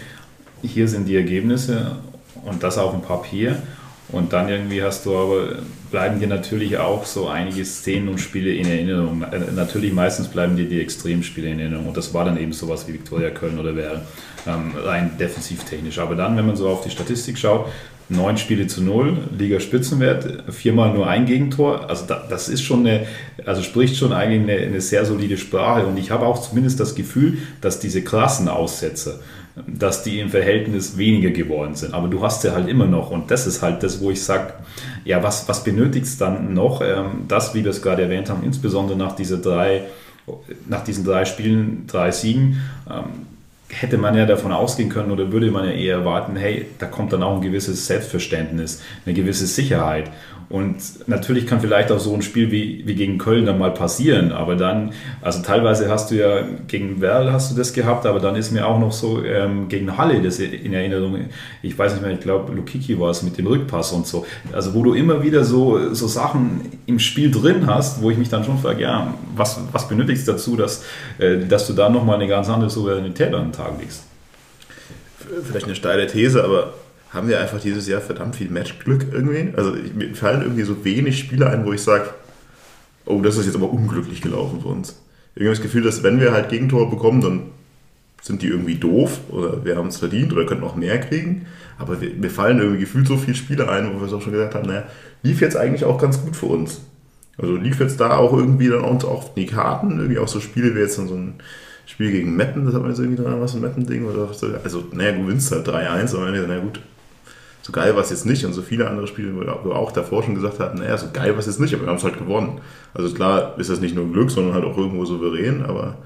hier sind die Ergebnisse und das auf dem Papier. Und dann irgendwie hast du aber, bleiben dir natürlich auch so einige Szenen und Spiele in Erinnerung. Äh, natürlich meistens bleiben dir die Extremspiele in Erinnerung. Und das war dann eben sowas wie Viktoria Köln oder Werl, ähm, rein defensivtechnisch. Aber dann, wenn man so auf die Statistik schaut, neun Spiele zu null, Liga-Spitzenwert, viermal nur ein Gegentor. Also das ist schon eine, also spricht schon eigentlich eine, eine sehr solide Sprache. Und ich habe auch zumindest das Gefühl, dass diese krassen Aussätze, dass die im Verhältnis weniger geworden sind. Aber du hast sie halt immer noch. Und das ist halt das, wo ich sage, ja, was, was benötigt es dann noch? Ähm, das, wie wir es gerade erwähnt haben, insbesondere nach, diese drei, nach diesen drei Spielen, drei Siegen, ähm, hätte man ja davon ausgehen können oder würde man ja eher erwarten, hey, da kommt dann auch ein gewisses Selbstverständnis, eine gewisse Sicherheit. Und natürlich kann vielleicht auch so ein Spiel wie, wie gegen Köln dann mal passieren, aber dann, also teilweise hast du ja gegen Werl hast du das gehabt, aber dann ist mir auch noch so ähm, gegen Halle das in Erinnerung, ich weiß nicht mehr, ich glaube Lukiki war es mit dem Rückpass und so, also wo du immer wieder so, so Sachen im Spiel drin hast, wo ich mich dann schon frage, ja, was, was benötigst du dazu, dass, äh, dass du da nochmal eine ganz andere Souveränität an den Tag legst? Vielleicht eine steile These, aber haben wir einfach dieses Jahr verdammt viel Matchglück irgendwie. Also mir fallen irgendwie so wenig Spiele ein, wo ich sage, oh, das ist jetzt aber unglücklich gelaufen für uns. Irgendwie das Gefühl, dass wenn wir halt Gegentore bekommen, dann sind die irgendwie doof oder wir haben es verdient oder könnten auch mehr kriegen. Aber wir, mir fallen irgendwie gefühlt so viele Spiele ein, wo wir es auch schon gesagt haben, naja, lief jetzt eigentlich auch ganz gut für uns. Also lief jetzt da auch irgendwie dann uns auch die Karten, irgendwie auch so Spiele wie jetzt dann so ein Spiel gegen Meppen, das hat man jetzt irgendwie dran, was ein Meppen-Ding oder so. Also, naja, du gewinnst halt 3-1, aber naja, gut, so geil war es jetzt nicht. Und so viele andere Spiele, wo wir auch davor schon gesagt hatten, naja, so geil war es jetzt nicht, aber wir haben es halt gewonnen. Also klar ist das nicht nur Glück, sondern halt auch irgendwo souverän, aber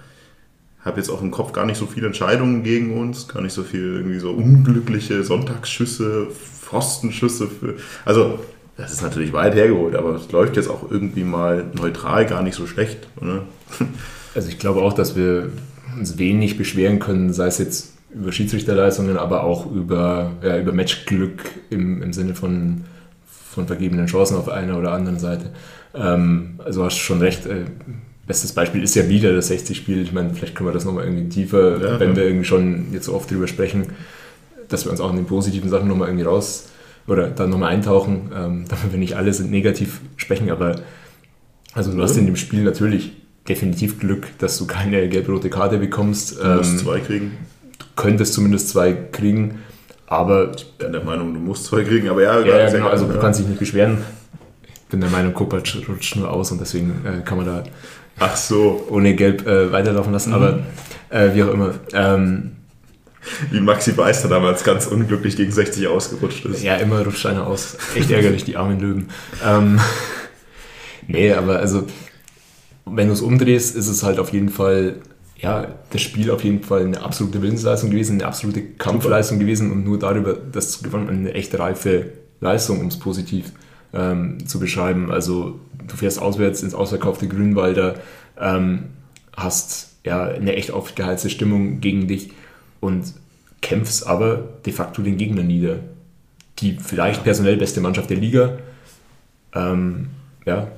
habe jetzt auch im Kopf gar nicht so viele Entscheidungen gegen uns, gar nicht so viel irgendwie so unglückliche Sonntagsschüsse, Pfostenschüsse. Für, also das ist natürlich weit hergeholt, aber es läuft jetzt auch irgendwie mal neutral gar nicht so schlecht. Oder? Also ich glaube auch, dass wir uns wenig beschweren können, sei es jetzt über Schiedsrichterleistungen, aber auch über, ja, über Matchglück im, im Sinne von, von vergebenen Chancen auf einer oder anderen Seite. Ähm, also hast du schon recht. Äh, bestes Beispiel ist ja wieder das 60-Spiel. Ich meine, vielleicht können wir das nochmal irgendwie tiefer, ja, wenn ja. wir irgendwie schon jetzt so oft drüber sprechen, dass wir uns auch in den positiven Sachen nochmal irgendwie raus oder dann nochmal eintauchen, ähm, damit wir nicht alle sind negativ sprechen, aber also du hast in dem Spiel natürlich definitiv Glück, dass du keine gelb-rote Karte bekommst. Du musst ähm, zwei kriegen könntest zumindest zwei kriegen. Aber ich bin der Meinung, du musst zwei kriegen, aber ja, ja, ja genau, also du kannst dich nicht beschweren. Ich bin der Meinung, Kopac rutscht nur aus und deswegen äh, kann man da Ach so. ohne Gelb äh, weiterlaufen lassen, mhm. aber äh, wie auch immer. Ähm, wie Maxi Beister damals ganz unglücklich gegen 60 ausgerutscht ist. Ja, immer rutscht einer aus. Echt ärgerlich, die armen Löwen. Ähm, nee, aber also, wenn du es umdrehst, ist es halt auf jeden Fall ja, das Spiel auf jeden Fall eine absolute Willensleistung gewesen, eine absolute Kampfleistung Super. gewesen und nur darüber, das gewonnen, eine echt reife Leistung, um es positiv ähm, zu beschreiben. Also du fährst auswärts ins ausverkaufte Grünwalder, ähm, hast ja eine echt aufgeheizte Stimmung gegen dich und kämpfst aber de facto den Gegner nieder. Die vielleicht personell beste Mannschaft der Liga. Ähm, ja,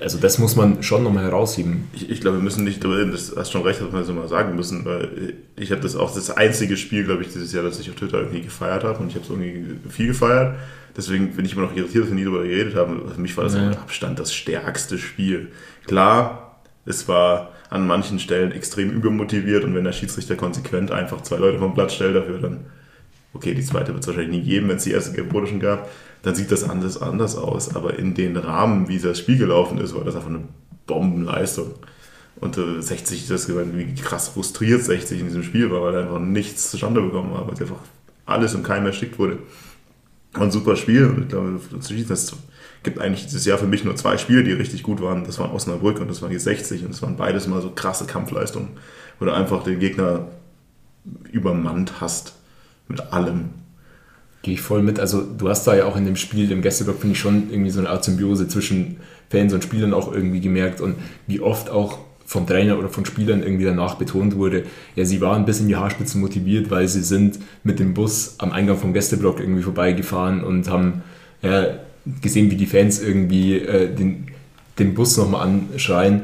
also das muss man schon nochmal herausheben. Ich, ich glaube, wir müssen nicht, das hast schon recht, dass wir das mal sagen müssen, weil ich habe das auch das einzige Spiel, glaube ich, dieses Jahr, das ich auf Twitter irgendwie gefeiert habe und ich habe es irgendwie viel gefeiert. Deswegen bin ich immer noch irritiert, dass wir nie darüber geredet haben. Für mich war das ja. mit Abstand das stärkste Spiel. Klar, es war an manchen Stellen extrem übermotiviert und wenn der Schiedsrichter konsequent einfach zwei Leute vom Platz stellt dafür, dann okay, die zweite wird es wahrscheinlich nie geben, wenn es die erste gelb schon gab dann sieht das anders, anders aus. Aber in den Rahmen, wie das Spiel gelaufen ist, war das einfach eine Bombenleistung. Und äh, 60, das wie krass frustriert 60 in diesem Spiel war, weil er einfach nichts zustande bekommen hat, weil einfach alles im Keim erstickt wurde. War ein super Spiel und ich glaube, es gibt eigentlich dieses Jahr für mich nur zwei Spiele, die richtig gut waren. Das waren Osnabrück und das waren die 60 und das waren beides mal so krasse Kampfleistungen, wo du einfach den Gegner übermannt hast mit allem. Gehe ich voll mit. Also du hast da ja auch in dem Spiel, im Gästeblock, finde ich schon irgendwie so eine Art Symbiose zwischen Fans und Spielern auch irgendwie gemerkt und wie oft auch vom Trainer oder von Spielern irgendwie danach betont wurde, ja, sie waren bis in die Haarspitzen motiviert, weil sie sind mit dem Bus am Eingang vom Gästeblock irgendwie vorbeigefahren und haben ja, gesehen, wie die Fans irgendwie äh, den, den Bus nochmal anschreien.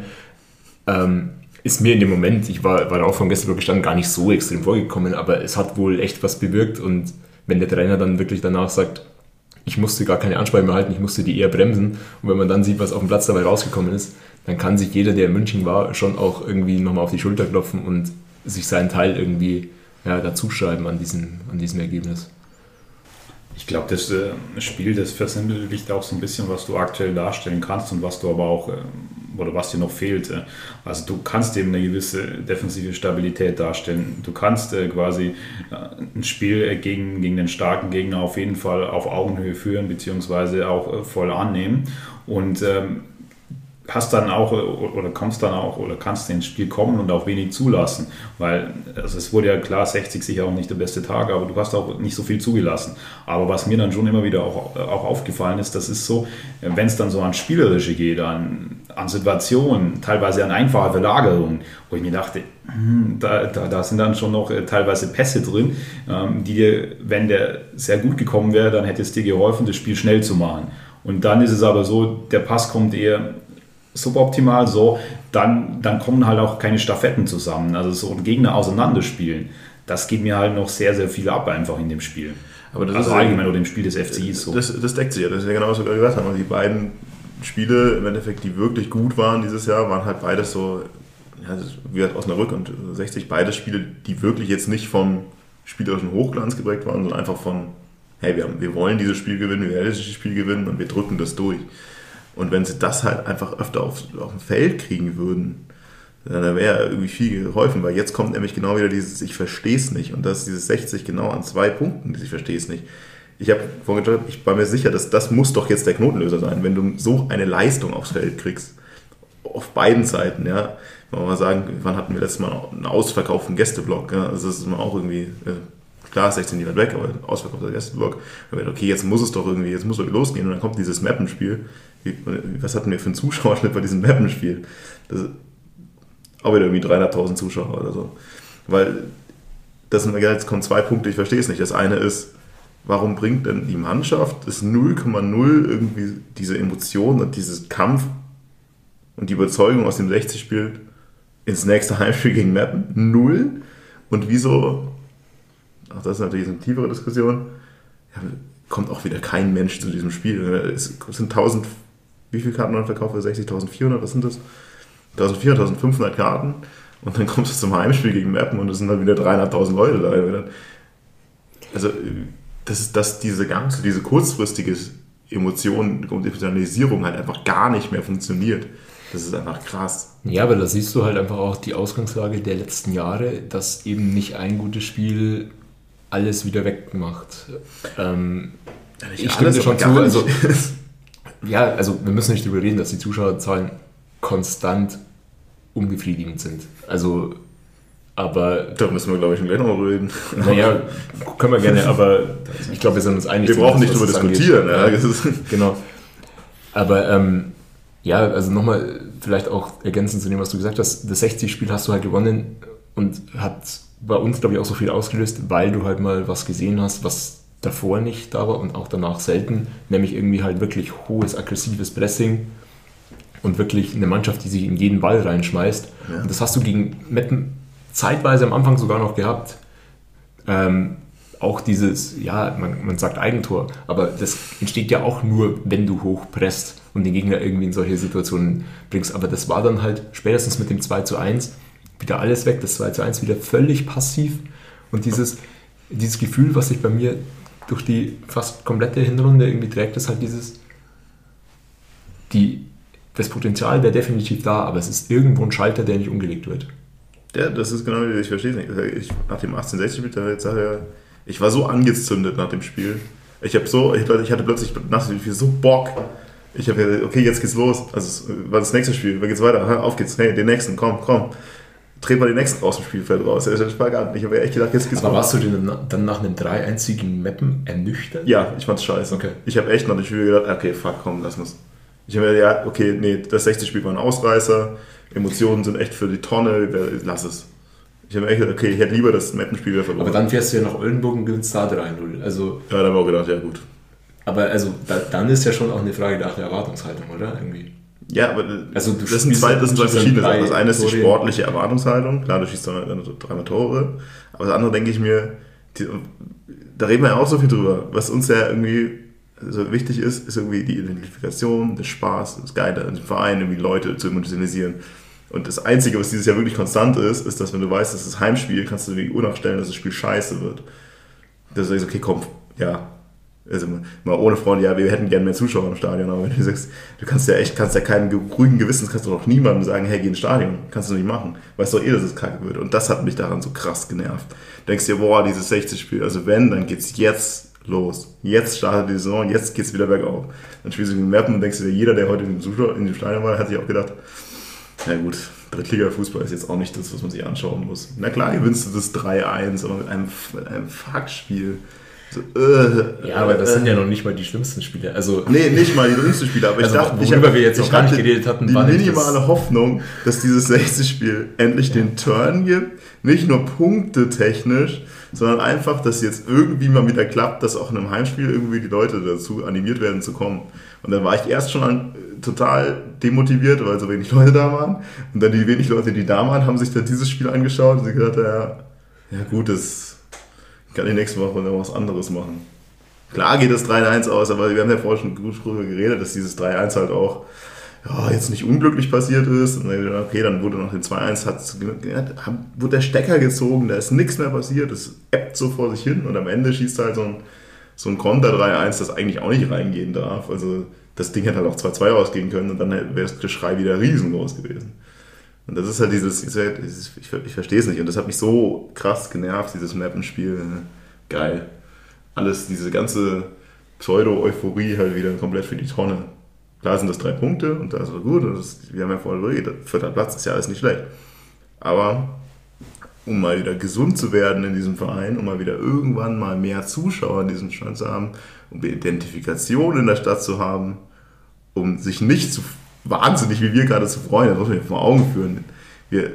Ähm, ist mir in dem Moment, ich war, war auch vom Gästeblock gestanden, gar nicht so extrem vorgekommen, aber es hat wohl echt was bewirkt und wenn der Trainer dann wirklich danach sagt, ich musste gar keine Ansprache mehr halten, ich musste die eher bremsen. Und wenn man dann sieht, was auf dem Platz dabei rausgekommen ist, dann kann sich jeder, der in München war, schon auch irgendwie nochmal auf die Schulter klopfen und sich seinen Teil irgendwie ja, dazuschreiben an diesem, an diesem Ergebnis. Ich glaube, das äh, Spiel, das versinnbildlicht auch so ein bisschen, was du aktuell darstellen kannst und was du aber auch, äh, oder was dir noch fehlt. Äh. Also du kannst eben eine gewisse defensive Stabilität darstellen. Du kannst quasi ein Spiel gegen, gegen den starken Gegner auf jeden Fall auf Augenhöhe führen, beziehungsweise auch voll annehmen. Und ähm, passt dann auch oder kommst dann auch oder kannst ins Spiel kommen und auch wenig zulassen. Weil also es wurde ja klar, 60 sicher auch nicht der beste Tag, aber du hast auch nicht so viel zugelassen. Aber was mir dann schon immer wieder auch, auch aufgefallen ist, das ist so, wenn es dann so an Spielerische geht, an, an Situationen, teilweise an einfache Verlagerungen, wo ich mir dachte, hm, da, da, da sind dann schon noch äh, teilweise Pässe drin, ähm, die dir, wenn der sehr gut gekommen wäre, dann hätte es dir geholfen, das Spiel schnell zu machen. Und dann ist es aber so, der Pass kommt eher suboptimal so, dann, dann kommen halt auch keine Staffetten zusammen. Also so ein Gegner auseinanderspielen, das geht mir halt noch sehr, sehr viel ab einfach in dem Spiel. Aber das also ist allgemein oder dem Spiel des FCIs so. Das, das deckt sich ja, das ist ja genau, was wir gerade gesagt haben. Also die beiden Spiele, im Endeffekt, die wirklich gut waren dieses Jahr, waren halt beides so, ja, wie gesagt, Osnabrück und 60, beides Spiele, die wirklich jetzt nicht vom spielerischen Hochglanz geprägt waren, sondern einfach von, hey, wir, haben, wir wollen dieses Spiel gewinnen, wir werden dieses Spiel gewinnen und wir drücken das durch. Und wenn sie das halt einfach öfter auf, auf dem Feld kriegen würden, dann wäre irgendwie viel geholfen, weil jetzt kommt nämlich genau wieder dieses Ich verstehe es nicht und das ist dieses 60 genau an zwei Punkten, dieses Ich verstehe es nicht. Ich habe vorhin gesagt, ich war mir sicher, dass das muss doch jetzt der Knotenlöser sein, wenn du so eine Leistung aufs Feld kriegst. Auf beiden Seiten, ja. Wenn wir mal sagen, wann hatten wir letztes Mal einen ausverkauften Gästeblock? Ja? Also das ist immer auch irgendwie, äh, klar, 16 Jahre weg, aber ausverkaufter Gästeblock. Okay, jetzt muss es doch irgendwie, jetzt muss es losgehen und dann kommt dieses Mappenspiel was hatten wir für einen Zuschauerschnitt bei diesem Mappenspiel? Das auch wieder irgendwie 300.000 Zuschauer oder so. Weil das sind, jetzt kommen zwei Punkte, ich verstehe es nicht. Das eine ist, warum bringt denn die Mannschaft das 0,0 irgendwie diese Emotionen und dieses Kampf und die Überzeugung aus dem 60-Spiel ins nächste Heimspiel gegen Mappen? Null. Und wieso, ach, das ist natürlich eine tiefere Diskussion, ja, kommt auch wieder kein Mensch zu diesem Spiel. Es sind 1000 wie viele Karten man verkauft? 60.400, was sind das? 1.400, 1.500 Karten. Und dann kommst du zum Heimspiel gegen Mappen und es sind dann wieder 300.000 Leute da. Also, das ist, dass diese ganze, diese kurzfristige Emotion und Emotionalisierung halt einfach gar nicht mehr funktioniert. Das ist einfach krass. Ja, aber da siehst du halt einfach auch die Ausgangslage der letzten Jahre, dass eben nicht ein gutes Spiel alles wieder wegmacht. Ähm, ja, ich stimme dir schon zu. Also, ja, also wir müssen nicht darüber reden, dass die Zuschauerzahlen konstant unbefriedigend sind. Also, aber. Da müssen wir, glaube ich, gleich noch reden. Naja, können wir gerne, aber ich glaube, wir sind uns einig. Wir brauchen nicht darüber diskutieren. Ja. Genau. Aber, ähm, ja, also nochmal vielleicht auch ergänzend zu dem, was du gesagt hast. Das 60-Spiel hast du halt gewonnen und hat bei uns, glaube ich, auch so viel ausgelöst, weil du halt mal was gesehen hast, was davor nicht da war und auch danach selten, nämlich irgendwie halt wirklich hohes, aggressives Pressing und wirklich eine Mannschaft, die sich in jeden Ball reinschmeißt. Ja. Und das hast du gegen Metten zeitweise am Anfang sogar noch gehabt. Ähm, auch dieses, ja, man, man, sagt Eigentor, aber das entsteht ja auch nur, wenn du hochpresst und den Gegner irgendwie in solche Situationen bringst. Aber das war dann halt spätestens mit dem 2 zu 1 wieder alles weg, das 2 zu 1 wieder völlig passiv und dieses, dieses Gefühl, was sich bei mir durch die fast komplette Hinrunde irgendwie trägt es halt dieses, die, das Potenzial wäre definitiv da, aber es ist irgendwo ein Schalter, der nicht umgelegt wird. Ja, das ist genau, ich verstehe es nicht. Ich, nach dem 1860-Spiel, ich war so angezündet nach dem Spiel. Ich habe so, ich hatte plötzlich nach dem Spiel so Bock. Ich habe okay, jetzt geht's los. Also, war das nächste Spiel, wann geht's weiter? Auf geht's, hey, den nächsten, komm, komm dreht mal den nächsten aus dem Spielfeld raus. Das ist ein Spagat. Ich habe echt gedacht, jetzt geht's Aber warst du denn dann nach einem drei einzigen Mappen ernüchtert? Ja, ich fand's scheiße. Okay. Ich habe echt nach dem Spiel gedacht, okay, fuck, komm, lass uns. Ich habe mir ja, okay, nee, das 60-Spiel war ein Ausreißer, Emotionen sind echt für die Tonne, lass es. Ich habe mir echt gedacht, okay, ich hätte lieber das Mappenspiel wieder verloren. Aber dann fährst du ja nach Oldenburg und gewinnst da 3-0. Also, ja, da habe ich auch gedacht, ja gut. Aber also, da, dann ist ja schon auch eine Frage der Erwartungshaltung, oder? Irgendwie. Ja, aber also das sind zwei, das sind zwei verschiedene Sachen. Das eine ist die sportliche Erwartungshaltung. Klar, du schießt dann, dreimal Tore. Aber das andere denke ich mir, die, da reden wir ja auch so viel drüber. Was uns ja irgendwie so wichtig ist, ist irgendwie die Identifikation, der Spaß, das Geile an dem Verein, irgendwie Leute zu emotionalisieren. Und das Einzige, was dieses Jahr wirklich konstant ist, ist, dass wenn du weißt, dass das Heimspiel, kannst du die Uhr nachstellen, dass das Spiel scheiße wird. Dass du sagst, okay, komm, ja, also mal ohne Freunde, ja, wir hätten gerne mehr Zuschauer im Stadion, aber wenn du sagst, du kannst ja echt, kannst ja keinen ruhigen Gewissens, kannst du doch niemandem sagen, hey, geh ins Stadion. Kannst du nicht machen. Weißt doch eh, dass es kacke wird. Und das hat mich daran so krass genervt. Du denkst dir, boah, dieses 60-Spiel, also wenn, dann geht's jetzt los. Jetzt startet die Saison, jetzt geht's wieder bergauf. Dann spielst du gegen Mappen und denkst dir, jeder, der heute in dem, Zuschauer, in dem Stadion war, hat sich auch gedacht, na gut, Drittliga-Fußball ist jetzt auch nicht das, was man sich anschauen muss. Na klar, gewinnst du das 3-1, aber mit einem, mit einem Fuckspiel. Äh, ja, aber das äh, sind ja noch nicht mal die schlimmsten Spiele. Also, nee, nicht mal die schlimmsten Spiele, aber also, ich dachte, worüber ich, wir jetzt auch gar nicht geredet hatten, die minimale das Hoffnung, dass dieses 60 Spiel endlich ja. den Turn gibt, nicht nur Punkte technisch, sondern einfach, dass jetzt irgendwie mal wieder klappt, dass auch in einem Heimspiel irgendwie die Leute dazu animiert werden zu kommen. Und dann war ich erst schon an, total demotiviert, weil so wenig Leute da waren. Und dann die wenig Leute, die da waren, haben sich dann dieses Spiel angeschaut und sie gesagt, ja, ja gut, das kann die nächste Woche noch was anderes machen. Klar geht das 3-1 aus, aber wir haben ja vorher schon gut drüber geredet, dass dieses 3-1 halt auch ja, jetzt nicht unglücklich passiert ist. Und dann, okay, dann wurde nach dem 2-1 wurde der Stecker gezogen, da ist nichts mehr passiert, es ebbt so vor sich hin und am Ende schießt halt so ein, so ein Konter 3-1, das eigentlich auch nicht reingehen darf. Also das Ding hätte halt auch 2-2 ausgehen können und dann wäre das Geschrei wieder riesengroß gewesen. Und das ist halt dieses, ich, ich verstehe es nicht. Und das hat mich so krass genervt, dieses Mappenspiel. Geil. Alles, diese ganze Pseudo-Euphorie halt wieder komplett für die Tonne. Klar sind das drei Punkte und da ist es gut. Und das, wir haben ja vorhin geredet, vierter Platz ist ja alles nicht schlecht. Aber um mal wieder gesund zu werden in diesem Verein, um mal wieder irgendwann mal mehr Zuschauer in diesem Stand zu haben, um Identifikation in der Stadt zu haben, um sich nicht zu wahnsinnig, wie wir gerade zu freuen. Das muss man vor Augen führen. Wir,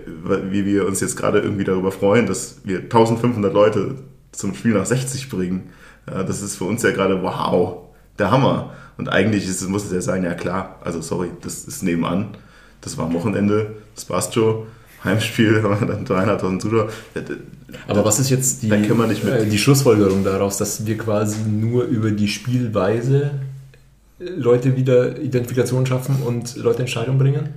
wie wir uns jetzt gerade irgendwie darüber freuen, dass wir 1500 Leute zum Spiel nach 60 bringen. Ja, das ist für uns ja gerade wow, der Hammer. Und eigentlich ist, muss es ja sein, ja klar, also sorry, das ist nebenan. Das war am Wochenende, das passt schon. Heimspiel, dann 300.000 Zuschauer. Aber was ist jetzt die, äh, die Schlussfolgerung daraus, dass wir quasi nur über die Spielweise Leute wieder Identifikation schaffen und Leute in Scheidung bringen?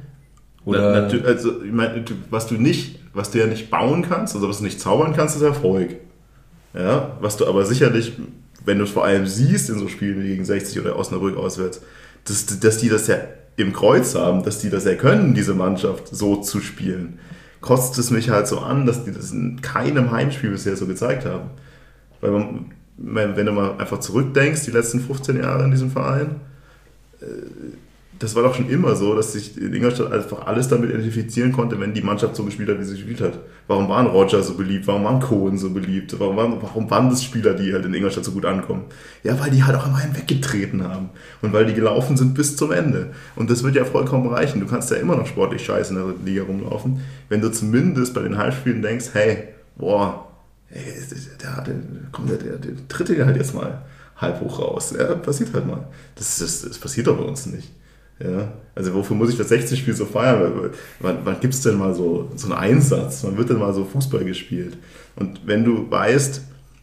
Oder? Na, also, ich meine, was du nicht, was du ja nicht bauen kannst, also was du nicht zaubern kannst, ist Erfolg. Ja, was du aber sicherlich, wenn du es vor allem siehst in so Spielen wie gegen 60 oder Osnabrück auswärts, dass, dass die das ja im Kreuz haben, dass die das ja können, diese Mannschaft so zu spielen, kostet es mich halt so an, dass die das in keinem Heimspiel bisher so gezeigt haben. Weil man, wenn du mal einfach zurückdenkst, die letzten 15 Jahre in diesem Verein, das war doch schon immer so, dass sich in Ingolstadt einfach alles damit identifizieren konnte, wenn die Mannschaft so gespielt hat, wie sie gespielt hat. Warum waren Roger so beliebt? Warum waren Cohen so beliebt? Warum waren, warum waren das Spieler, die halt in Ingolstadt so gut ankommen? Ja, weil die halt auch immer weggetreten haben. Und weil die gelaufen sind bis zum Ende. Und das wird ja vollkommen reichen. Du kannst ja immer noch sportlich scheiße in der Liga rumlaufen, wenn du zumindest bei den Halbspielen denkst, hey, boah, ey, der, der, komm, der, der, der tritt ja halt jetzt mal halb hoch raus. Ja, passiert halt mal. Das, das, das passiert doch bei uns nicht. Ja, also wofür muss ich das 60-Spiel so feiern? Wann, wann gibt es denn mal so, so einen Einsatz? Wann wird denn mal so Fußball gespielt? Und wenn du weißt,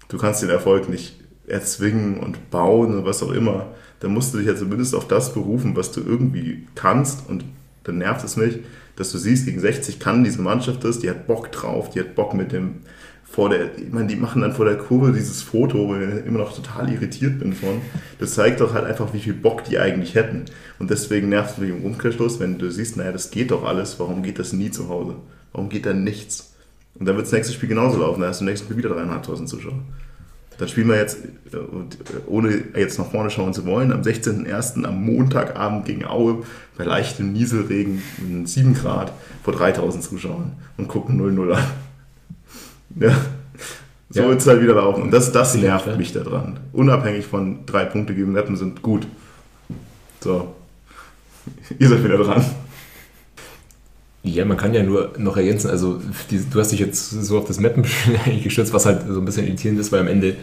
du kannst den Erfolg nicht erzwingen und bauen und was auch immer, dann musst du dich ja zumindest auf das berufen, was du irgendwie kannst. Und dann nervt es mich, dass du siehst, gegen 60 kann diese Mannschaft das, die hat Bock drauf, die hat Bock mit dem vor der, ich meine, die machen dann vor der Kurve dieses Foto, wo ich immer noch total irritiert bin von. Das zeigt doch halt einfach, wie viel Bock die eigentlich hätten. Und deswegen nervt mich im Umkehrschluss, wenn du siehst, naja, das geht doch alles, warum geht das nie zu Hause? Warum geht da nichts? Und dann wird das nächste Spiel genauso laufen, da hast du im nächsten Spiel wieder dreieinhalbtausend Zuschauer. Dann spielen wir jetzt, äh, ohne jetzt nach vorne schauen zu wollen, am 16.01. am Montagabend gegen Aue bei leichtem Nieselregen mit 7 Grad vor 3000 Zuschauern und gucken 0-0 an. Ja. So ja. wird es halt wieder laufen. Und das, das nervt mich daran. Unabhängig von drei Punkte gegen Mappen sind gut. So. Ihr seid wieder dran. Ja, man kann ja nur noch ergänzen, also die, du hast dich jetzt so auf das Mappen gestürzt, was halt so ein bisschen irritierend ist, weil am Ende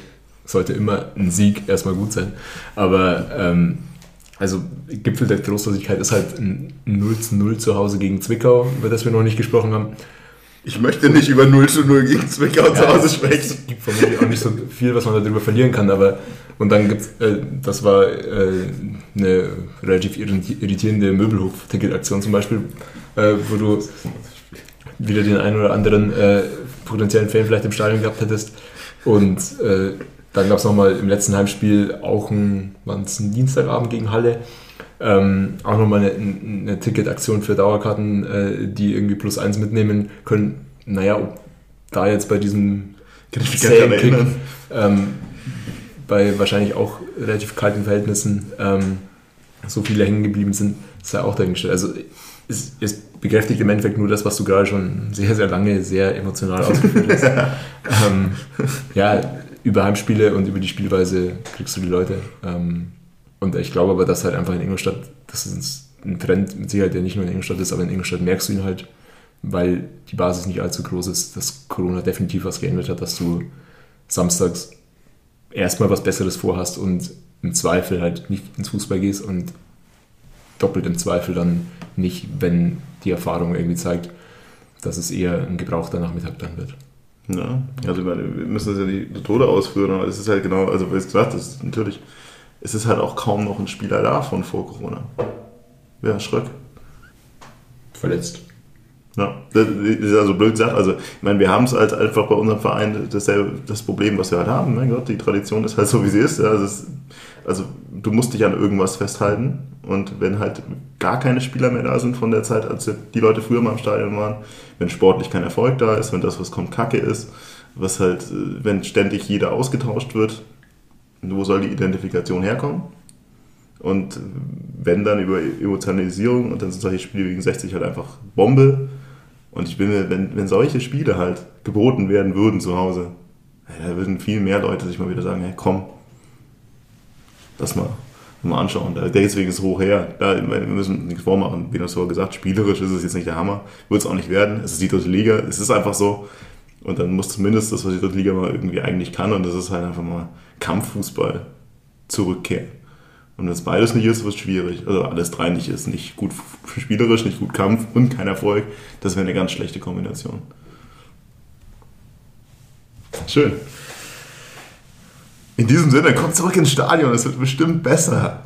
sollte immer ein Sieg erstmal gut sein. Aber ähm, also Gipfel der Trostlosigkeit ist halt ein 0 zu 0 zu Hause gegen Zwickau, über das wir noch nicht gesprochen haben. Ich möchte nicht über 0 zu 0 gegen Zwickau ja, zu Hause sprechen. Es gibt vermutlich auch nicht so viel, was man darüber verlieren kann, aber und dann gibt es, äh, das war äh, eine relativ irritierende Möbelhof-Ticket-Aktion zum Beispiel, äh, wo du wieder den einen oder anderen äh, potenziellen Fan vielleicht im Stadion gehabt hättest. Und äh, dann gab es nochmal im letzten Heimspiel auch ein, ein Dienstagabend gegen Halle, ähm, auch nochmal eine, eine Ticketaktion für Dauerkarten, äh, die irgendwie plus eins mitnehmen können. Naja, ob da jetzt bei diesem Kick, ähm, bei wahrscheinlich auch relativ kalten Verhältnissen ähm, so viele hängen geblieben sind, sei auch dahingestellt. Also es, es bekräftigt im Endeffekt nur das, was du gerade schon sehr, sehr lange, sehr emotional ausgeführt hast. ähm, ja, über Heimspiele und über die Spielweise kriegst du die Leute. Ähm, und ich glaube aber, dass halt einfach in Ingolstadt, das ist ein Trend mit Sicherheit, der nicht nur in Ingolstadt ist, aber in Ingolstadt merkst du ihn halt, weil die Basis nicht allzu groß ist, dass Corona definitiv was geändert hat, dass du samstags erstmal was Besseres vorhast und im Zweifel halt nicht ins Fußball gehst und doppelt im Zweifel dann nicht, wenn die Erfahrung irgendwie zeigt, dass es eher ein gebrauchter Nachmittag dann wird. Ja, also ich meine, wir müssen das ja nicht Tode ausführen, aber es ist halt genau, also wie es gesagt ist, natürlich, es ist halt auch kaum noch ein Spieler da von vor Corona. Ja, Schröck. Verletzt. Ja, das ist also blöd gesagt. Also, ich meine, wir haben es halt einfach bei unserem Verein dasselbe, das Problem, was wir halt haben. Mein Gott, die Tradition ist halt so, wie sie ist. Also, es, also, du musst dich an irgendwas festhalten. Und wenn halt gar keine Spieler mehr da sind von der Zeit, als die Leute früher mal im Stadion waren, wenn sportlich kein Erfolg da ist, wenn das, was kommt, Kacke ist, was halt, wenn ständig jeder ausgetauscht wird, wo soll die Identifikation herkommen? Und wenn dann über Emotionalisierung und dann sind solche Spiele gegen 60 halt einfach Bombe. Und ich bin mir, wenn, wenn solche Spiele halt geboten werden würden zu Hause, da würden viel mehr Leute sich mal wieder sagen, hey, komm, das mal, mal anschauen. Deswegen ist es hoch her. Da, wir müssen nichts vormachen. Wie das so gesagt, spielerisch ist es jetzt nicht der Hammer. Wird es auch nicht werden. Es ist die dritte Liga. Es ist einfach so. Und dann muss zumindest das, was die dritte Liga mal irgendwie eigentlich kann, und das ist halt einfach mal Kampffußball zurückkehren. Und wenn es beides nicht ist, wird es schwierig. Also alles drei nicht ist. Nicht gut spielerisch, nicht gut Kampf und kein Erfolg. Das wäre eine ganz schlechte Kombination. Schön. In diesem Sinne, kommt zurück ins Stadion, es wird bestimmt besser.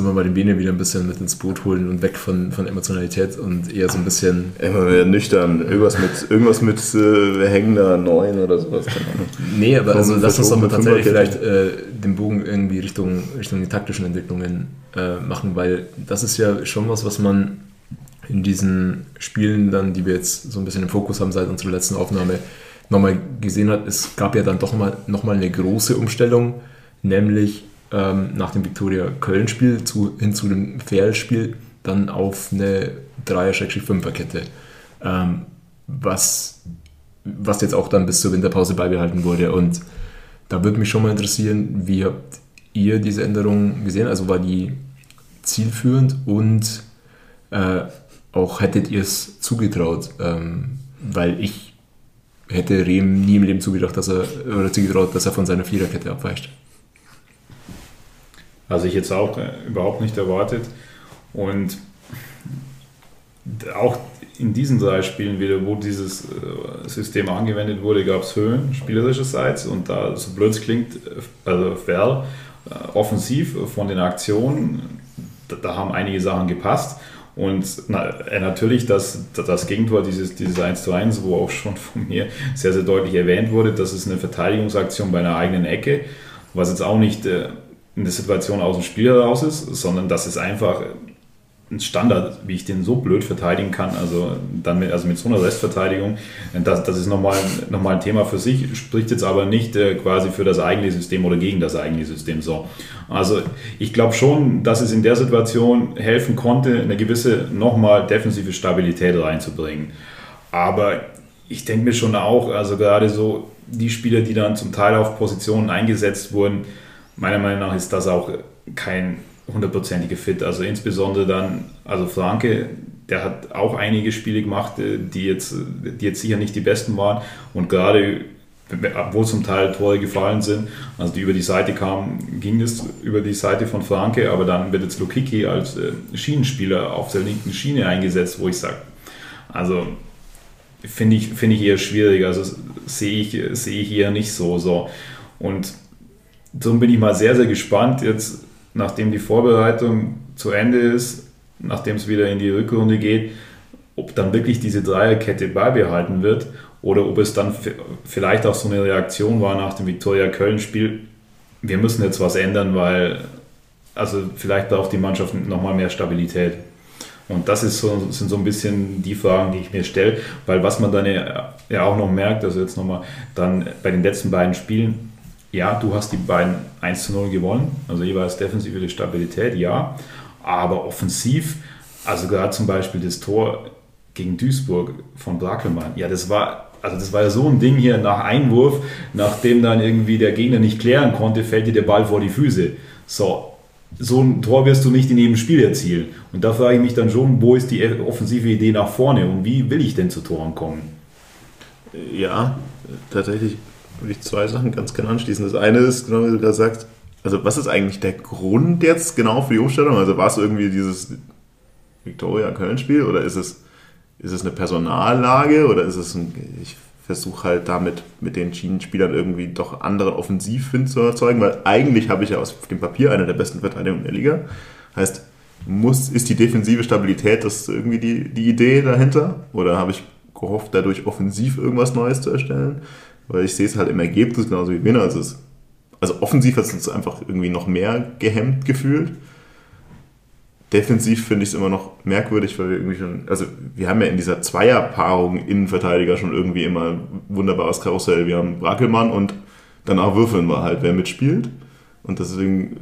Sollen wir mal den Bene wieder ein bisschen mit ins Boot holen und weg von, von Emotionalität und eher so ein bisschen. Immer wieder nüchtern. Irgendwas mit, irgendwas mit äh, hängender Neun oder sowas. Nee, aber also lass uns doch mal tatsächlich vielleicht äh, den Bogen irgendwie Richtung, Richtung die taktischen Entwicklungen äh, machen, weil das ist ja schon was, was man in diesen Spielen dann, die wir jetzt so ein bisschen im Fokus haben seit unserer letzten Aufnahme, nochmal gesehen hat. Es gab ja dann doch mal nochmal eine große Umstellung, nämlich ähm, nach dem Viktoria-Köln-Spiel zu, hin zu dem Ferl-Spiel dann auf eine 3er-5er-Kette. Ähm, was, was jetzt auch dann bis zur Winterpause beibehalten wurde. Und da würde mich schon mal interessieren, wie habt ihr diese Änderung gesehen? Also war die zielführend und äh, auch hättet ihr es zugetraut? Ähm, weil ich hätte Rehm nie im Leben zugedacht, dass er, oder zugetraut, dass er von seiner Viererkette abweicht. Also ich jetzt auch äh, überhaupt nicht erwartet. Und auch in diesen drei Spielen wieder, wo dieses äh, System angewendet wurde, gab es Höhen spielerischerseits und da, so blöd es klingt, äh, also Ferl, offensiv von den Aktionen, da, da, haben einige Sachen gepasst. Und na, natürlich das, das Gegentor, dieses, dieses 1 zu 1, wo auch schon von mir sehr, sehr deutlich erwähnt wurde, das ist eine Verteidigungsaktion bei einer eigenen Ecke, was jetzt auch nicht eine Situation aus dem Spiel heraus ist, sondern das ist einfach ein Standard, wie ich den so blöd verteidigen kann, also dann mit, also mit so einer Restverteidigung, das, das ist nochmal, nochmal ein Thema für sich, spricht jetzt aber nicht äh, quasi für das eigene System oder gegen das eigene System so. Also ich glaube schon, dass es in der Situation helfen konnte, eine gewisse nochmal defensive Stabilität reinzubringen. Aber ich denke mir schon auch, also gerade so die Spieler, die dann zum Teil auf Positionen eingesetzt wurden, meiner Meinung nach ist das auch kein hundertprozentige Fit. Also insbesondere dann, also Franke, der hat auch einige Spiele gemacht, äh, die jetzt, die jetzt sicher nicht die besten waren. Und gerade, obwohl zum Teil Tore gefallen sind, also die über die Seite kamen, ging es über die Seite von Franke, aber dann wird jetzt Lukiki als äh, Schienenspieler auf der linken Schiene eingesetzt, wo ich sage, also finde ich, find ich eher schwierig. Also sehe ich, sehe ich eher nicht so. so. Und Darum bin ich mal sehr, sehr gespannt, jetzt nachdem die Vorbereitung zu Ende ist, nachdem es wieder in die Rückrunde geht, ob dann wirklich diese Dreierkette beibehalten wird oder ob es dann vielleicht auch so eine Reaktion war nach dem Viktoria Köln-Spiel. Wir müssen jetzt was ändern, weil also vielleicht braucht die Mannschaft nochmal mehr Stabilität. Und das ist so, sind so ein bisschen die Fragen, die ich mir stelle, weil was man dann ja auch noch merkt, also jetzt nochmal dann bei den letzten beiden Spielen, ja, du hast die beiden 1 zu 0 gewonnen, also jeweils defensive Stabilität, ja, aber offensiv, also gerade zum Beispiel das Tor gegen Duisburg von Brackelmann, ja, das war also das war ja so ein Ding hier nach Einwurf, nachdem dann irgendwie der Gegner nicht klären konnte, fällt dir der Ball vor die Füße. So, so ein Tor wirst du nicht in jedem Spiel erzielen. Und da frage ich mich dann schon, wo ist die offensive Idee nach vorne und wie will ich denn zu Toren kommen? Ja, tatsächlich würde ich zwei Sachen ganz gerne anschließen. Das eine ist, genau wie du gerade sagst, also was ist eigentlich der Grund jetzt genau für die Umstellung? Also war es irgendwie dieses Victoria-Köln-Spiel oder ist es, ist es eine Personallage oder ist es ein, ich versuche halt damit mit den Schienenspielern irgendwie doch anderen Offensivwind zu erzeugen, weil eigentlich habe ich ja aus dem Papier eine der besten Verteidigungen der Liga. Heißt, muss, ist die defensive Stabilität das irgendwie die, die Idee dahinter? Oder habe ich gehofft, dadurch offensiv irgendwas Neues zu erstellen? Weil ich sehe es halt im Ergebnis genauso wie Winner. Also, also offensiv hat es uns einfach irgendwie noch mehr gehemmt gefühlt. Defensiv finde ich es immer noch merkwürdig, weil wir irgendwie schon, also wir haben ja in dieser Zweierpaarung Innenverteidiger schon irgendwie immer ein wunderbares Karussell. Wir haben Brackelmann und danach würfeln wir halt, wer mitspielt. Und deswegen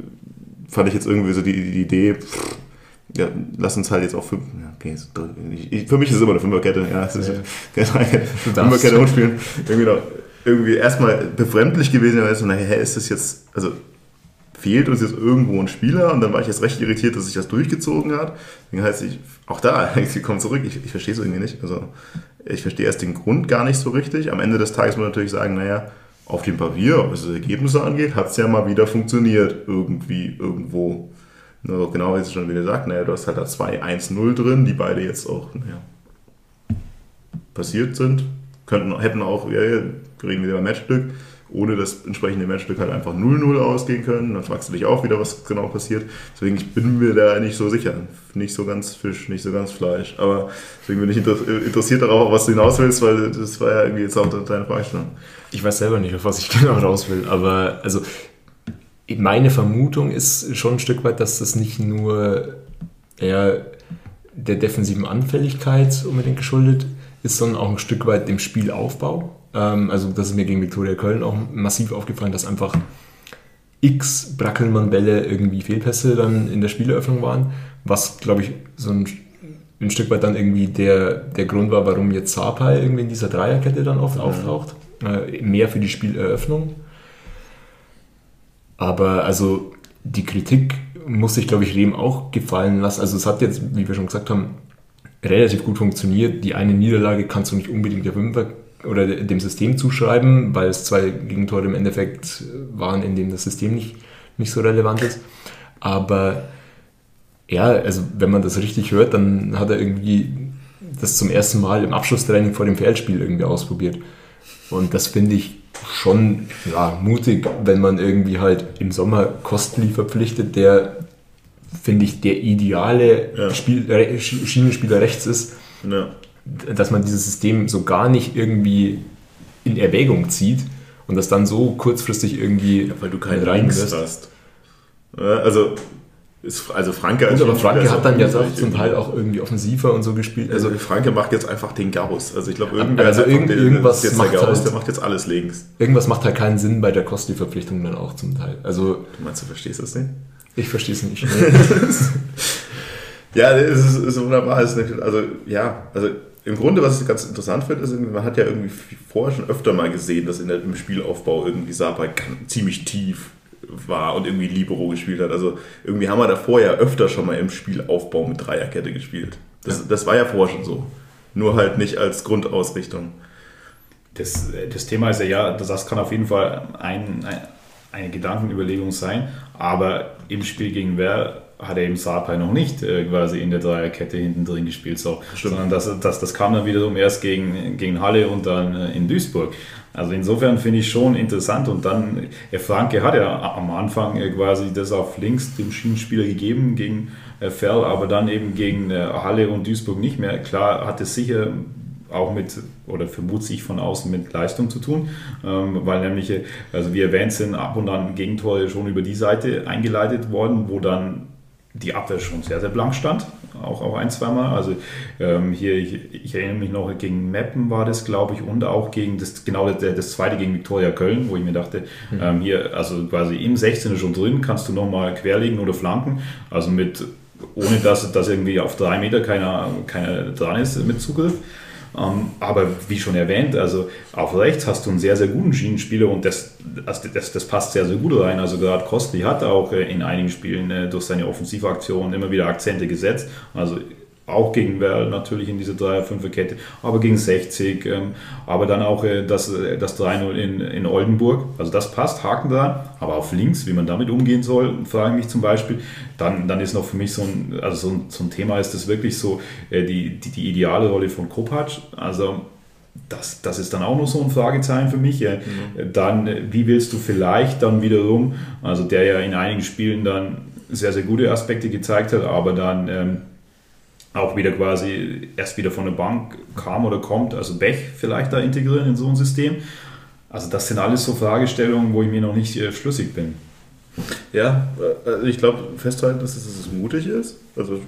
fand ich jetzt irgendwie so die, die Idee, pff, ja, lass uns halt jetzt auch fünf, okay, für mich ist es immer eine Fünferkette, ja, es ist ja. Fünferkette umspielen. Irgendwie noch, irgendwie erstmal befremdlich gewesen, weil so, naja, ist das jetzt, also fehlt uns jetzt irgendwo ein Spieler und dann war ich jetzt recht irritiert, dass sich das durchgezogen hat. Deswegen heißt ich, auch da, ich komme zurück, ich, ich verstehe es irgendwie nicht. Also ich verstehe erst den Grund gar nicht so richtig. Am Ende des Tages muss man natürlich sagen, naja, auf dem Papier, was das Ergebnisse angeht, hat es ja mal wieder funktioniert, irgendwie, irgendwo. Also genau, wie es schon wieder sagt, naja, du hast halt da 2-1-0 drin, die beide jetzt auch, naja, passiert sind. Könnten, hätten auch, ja, kriegen wieder ein Matchstück ohne das entsprechende Matchstück halt einfach 0-0 ausgehen können. Dann fragst du dich auch wieder, was genau passiert. Deswegen ich bin mir da nicht so sicher. Nicht so ganz Fisch, nicht so ganz Fleisch. Aber deswegen bin ich interessiert darauf, was du hinaus willst, weil das war ja irgendwie jetzt auch deine Fragestellung. Ich weiß selber nicht, auf was ich genau raus will. Aber also meine Vermutung ist schon ein Stück weit, dass das nicht nur eher der defensiven Anfälligkeit unbedingt geschuldet ist, sondern auch ein Stück weit dem Spielaufbau. Ähm, also das ist mir gegen Viktoria Köln auch massiv aufgefallen, dass einfach x Brackelmann-Bälle irgendwie Fehlpässe dann in der Spieleröffnung waren, was glaube ich so ein, ein, Stück weit dann irgendwie der, der Grund war, warum jetzt Sapai irgendwie in dieser Dreierkette dann oft auftaucht. Äh, mehr für die Spieleröffnung. Aber also die Kritik muss sich, glaube ich, Rehm auch gefallen lassen. Also es hat jetzt, wie wir schon gesagt haben, relativ gut funktioniert. Die eine Niederlage kannst du nicht unbedingt der Fünfer oder dem System zuschreiben, weil es zwei Gegentore im Endeffekt waren, in denen das System nicht, nicht so relevant ist. Aber ja, also wenn man das richtig hört, dann hat er irgendwie das zum ersten Mal im Abschlusstraining vor dem Feldspiel irgendwie ausprobiert. Und das finde ich schon ja, mutig, wenn man irgendwie halt im Sommer Kostli verpflichtet, der, finde ich, der ideale ja. Spiel, Schienenspieler rechts ist. Ja dass man dieses System so gar nicht irgendwie in Erwägung zieht und das dann so kurzfristig irgendwie ja, weil du keinen reinlässt. hast. Also ist, also Franke als Gut, aber Franke hat dann ja zum Teil auch irgendwie offensiver und so gespielt. Also, also Franke macht jetzt einfach den Gauss. Also ich glaube, irgendwer also irgend, irgendwas jetzt macht der Gauss, halt, der macht jetzt alles links. Irgendwas macht halt keinen Sinn bei der Kosti-Verpflichtung dann auch zum Teil. Also, du meinst, du verstehst das nicht? Ich verstehe es nicht. ja, es ist, ist wunderbar. Also ja, also im Grunde, was ich ganz interessant finde, ist, man hat ja irgendwie vorher schon öfter mal gesehen, dass in der, im Spielaufbau irgendwie Saba ziemlich tief war und irgendwie Libero gespielt hat. Also irgendwie haben wir davor ja öfter schon mal im Spielaufbau mit Dreierkette gespielt. Das, ja. das war ja vorher schon so. Nur halt nicht als Grundausrichtung. Das, das Thema ist ja, ja, das kann auf jeden Fall ein, ein, eine Gedankenüberlegung sein, aber im Spiel gegen wer hat er eben Sapai noch nicht äh, quasi in der Dreierkette hinten drin gespielt, so. sondern das, das, das kam dann wiederum erst gegen, gegen Halle und dann äh, in Duisburg. Also insofern finde ich schon interessant und dann, äh, Franke hat ja am Anfang äh, quasi das auf links dem Schienenspieler gegeben gegen äh, Ferl, aber dann eben gegen äh, Halle und Duisburg nicht mehr. Klar hat es sicher auch mit, oder vermute ich von außen mit Leistung zu tun, ähm, weil nämlich, also wie erwähnt sind, ab und an Gegentore schon über die Seite eingeleitet worden, wo dann die Abwehr schon sehr, sehr blank stand, auch, auch ein, zweimal. Also ähm, hier, ich, ich, erinnere mich noch, gegen Meppen war das, glaube ich, und auch gegen das, genau das, das zweite gegen Viktoria Köln, wo ich mir dachte, mhm. ähm, hier, also quasi im 16er schon drin, kannst du nochmal querlegen oder flanken. Also mit, ohne dass, dass irgendwie auf drei Meter keiner, keiner dran ist mit Zugriff. Ähm, aber wie schon erwähnt, also auf rechts hast du einen sehr, sehr guten Schienenspieler und das, das, das, das passt sehr, sehr gut rein. Also gerade Kostli hat auch äh, in einigen Spielen äh, durch seine Offensivaktionen immer wieder Akzente gesetzt. Also auch gegen Werl natürlich in diese 3-5er-Kette, aber gegen 60, ähm, aber dann auch äh, das, äh, das 3-0 in, in Oldenburg. Also das passt, Haken dran, aber auf links, wie man damit umgehen soll, frage ich mich zum Beispiel. Dann, dann ist noch für mich so ein, also so ein, so ein Thema, ist das wirklich so äh, die, die, die ideale Rolle von Kopacz. Also das, das ist dann auch noch so ein Fragezeichen für mich. Mhm. Dann, wie willst du vielleicht dann wiederum, also der ja in einigen Spielen dann sehr, sehr gute Aspekte gezeigt hat, aber dann ähm, auch wieder quasi erst wieder von der Bank kam oder kommt, also Bech vielleicht da integrieren in so ein System. Also das sind alles so Fragestellungen, wo ich mir noch nicht äh, schlüssig bin. Ja, also ich glaube festhalten, dass es, dass es mutig ist. Also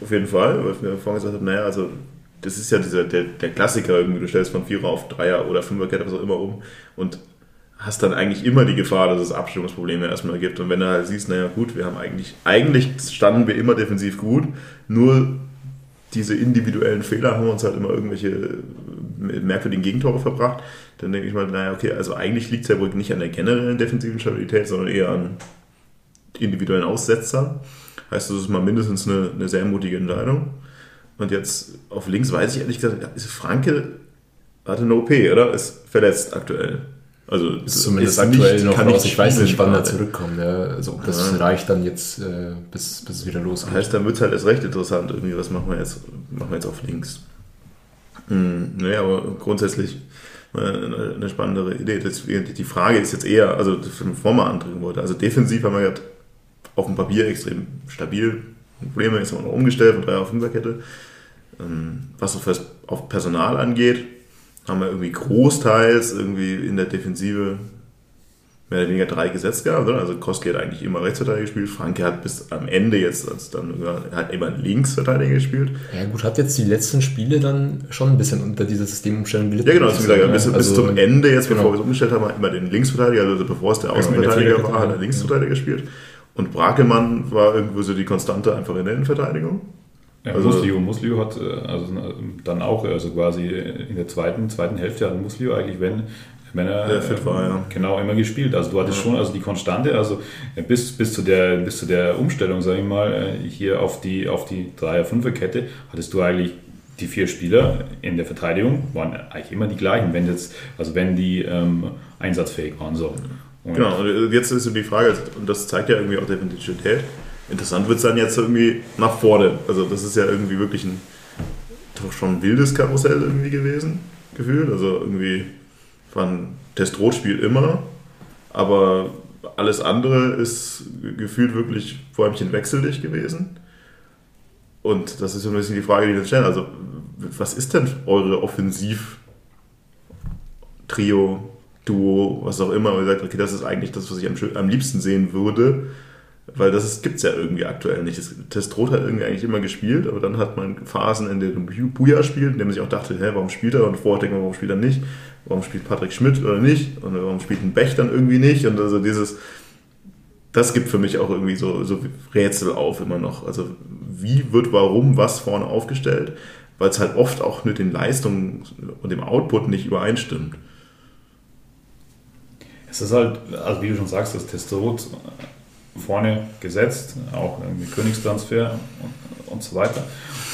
auf jeden Fall, weil ich mir vorhin gesagt habe, naja, also das ist ja dieser, der, der Klassiker, irgendwie, du stellst von Vierer auf Dreier oder Fünferkette, was auch immer um und hast dann eigentlich immer die Gefahr, dass es Abstimmungsprobleme erstmal gibt. Und wenn du halt siehst, naja gut, wir haben eigentlich, eigentlich standen wir immer defensiv gut, nur diese individuellen Fehler haben uns halt immer irgendwelche merkwürdigen Gegentore verbracht. Dann denke ich mal, naja, okay, also eigentlich liegt es ja wohl nicht an der generellen defensiven Stabilität, sondern eher an individuellen Aussetzern. Heißt, das ist mal mindestens eine, eine sehr mutige Entscheidung. Und jetzt auf links weiß ich ehrlich gesagt, Franke hatte eine OP, oder? Ist verletzt aktuell. Also ist zumindest ist aktuell nicht, noch raus. Ich weiß nicht, wann er zurückkommt. Ja. Also ob das ja. reicht dann jetzt, äh, bis, bis es wieder losgeht. Heißt, dann wird es halt erst recht interessant. Irgendwie, was machen wir jetzt? Machen wir jetzt auf links. Hm, naja, aber grundsätzlich eine, eine spannendere Idee. Das, die Frage ist jetzt eher, also bevor man andrücken wollte, also defensiv haben wir gerade auf dem Papier extrem stabil. Probleme ist auch noch umgestellt von 3 auf 5er Kette. Ähm, was auf Personal angeht, haben wir irgendwie großteils irgendwie in der Defensive mehr oder weniger drei gesetzt gehabt. Oder? Also Koski hat eigentlich immer Rechtsverteidiger gespielt. Franke hat bis am Ende jetzt als dann hat immer Linksverteidiger gespielt. Ja gut, hat jetzt die letzten Spiele dann schon ein bisschen unter dieser Systemumstellung gelitten. Ja genau, also gesagt, bis, also, bis zum Ende jetzt, genau. bevor wir es umgestellt haben, immer den Linksverteidiger, also bevor es der genau, Außenverteidiger genau, war, hat er Linksverteidiger ja. gespielt. Und Brakemann war irgendwo so die Konstante einfach in der Innenverteidigung. Ja, also, Muslio, Muslio hat äh, also dann auch, also quasi in der zweiten, zweiten Hälfte hat Muslio eigentlich, wenn, wenn er fit war, ja. genau immer gespielt. Also du hattest ja. schon also die Konstante, also bis, bis, zu der, bis zu der Umstellung, sage ich mal, äh, hier auf die, auf die 3er-5er-Kette, hattest du eigentlich die vier Spieler in der Verteidigung waren eigentlich immer die gleichen, wenn jetzt, also wenn die ähm, einsatzfähig waren. So. Und genau, und jetzt ist so die Frage, und das zeigt ja irgendwie auch der Identität, Interessant wird es dann jetzt irgendwie nach vorne. Also das ist ja irgendwie wirklich ein doch schon wildes Karussell irgendwie gewesen, gefühlt. Also irgendwie war ein Testrot-Spiel immer, aber alles andere ist gefühlt wirklich vor allem wechseldicht gewesen. Und das ist so ein bisschen die Frage, die wir stellen. Also, was ist denn eure Offensiv-Trio, Duo, was auch immer? Und ihr sagt, okay, das ist eigentlich das, was ich am, am liebsten sehen würde. Weil das gibt es ja irgendwie aktuell nicht. Testrot hat irgendwie eigentlich immer gespielt, aber dann hat man Phasen, in denen Buja spielt, in denen man sich auch dachte, hä, warum spielt er? Und vorher denkt man, warum spielt er nicht? Warum spielt Patrick Schmidt oder nicht? Und warum spielt ein Bech dann irgendwie nicht? Und also dieses, das gibt für mich auch irgendwie so, so Rätsel auf immer noch. Also wie wird warum was vorne aufgestellt? Weil es halt oft auch mit den Leistungen und dem Output nicht übereinstimmt. Es ist halt, also wie du schon sagst, das Testrot vorne gesetzt, auch irgendwie Königstransfer und, und so weiter.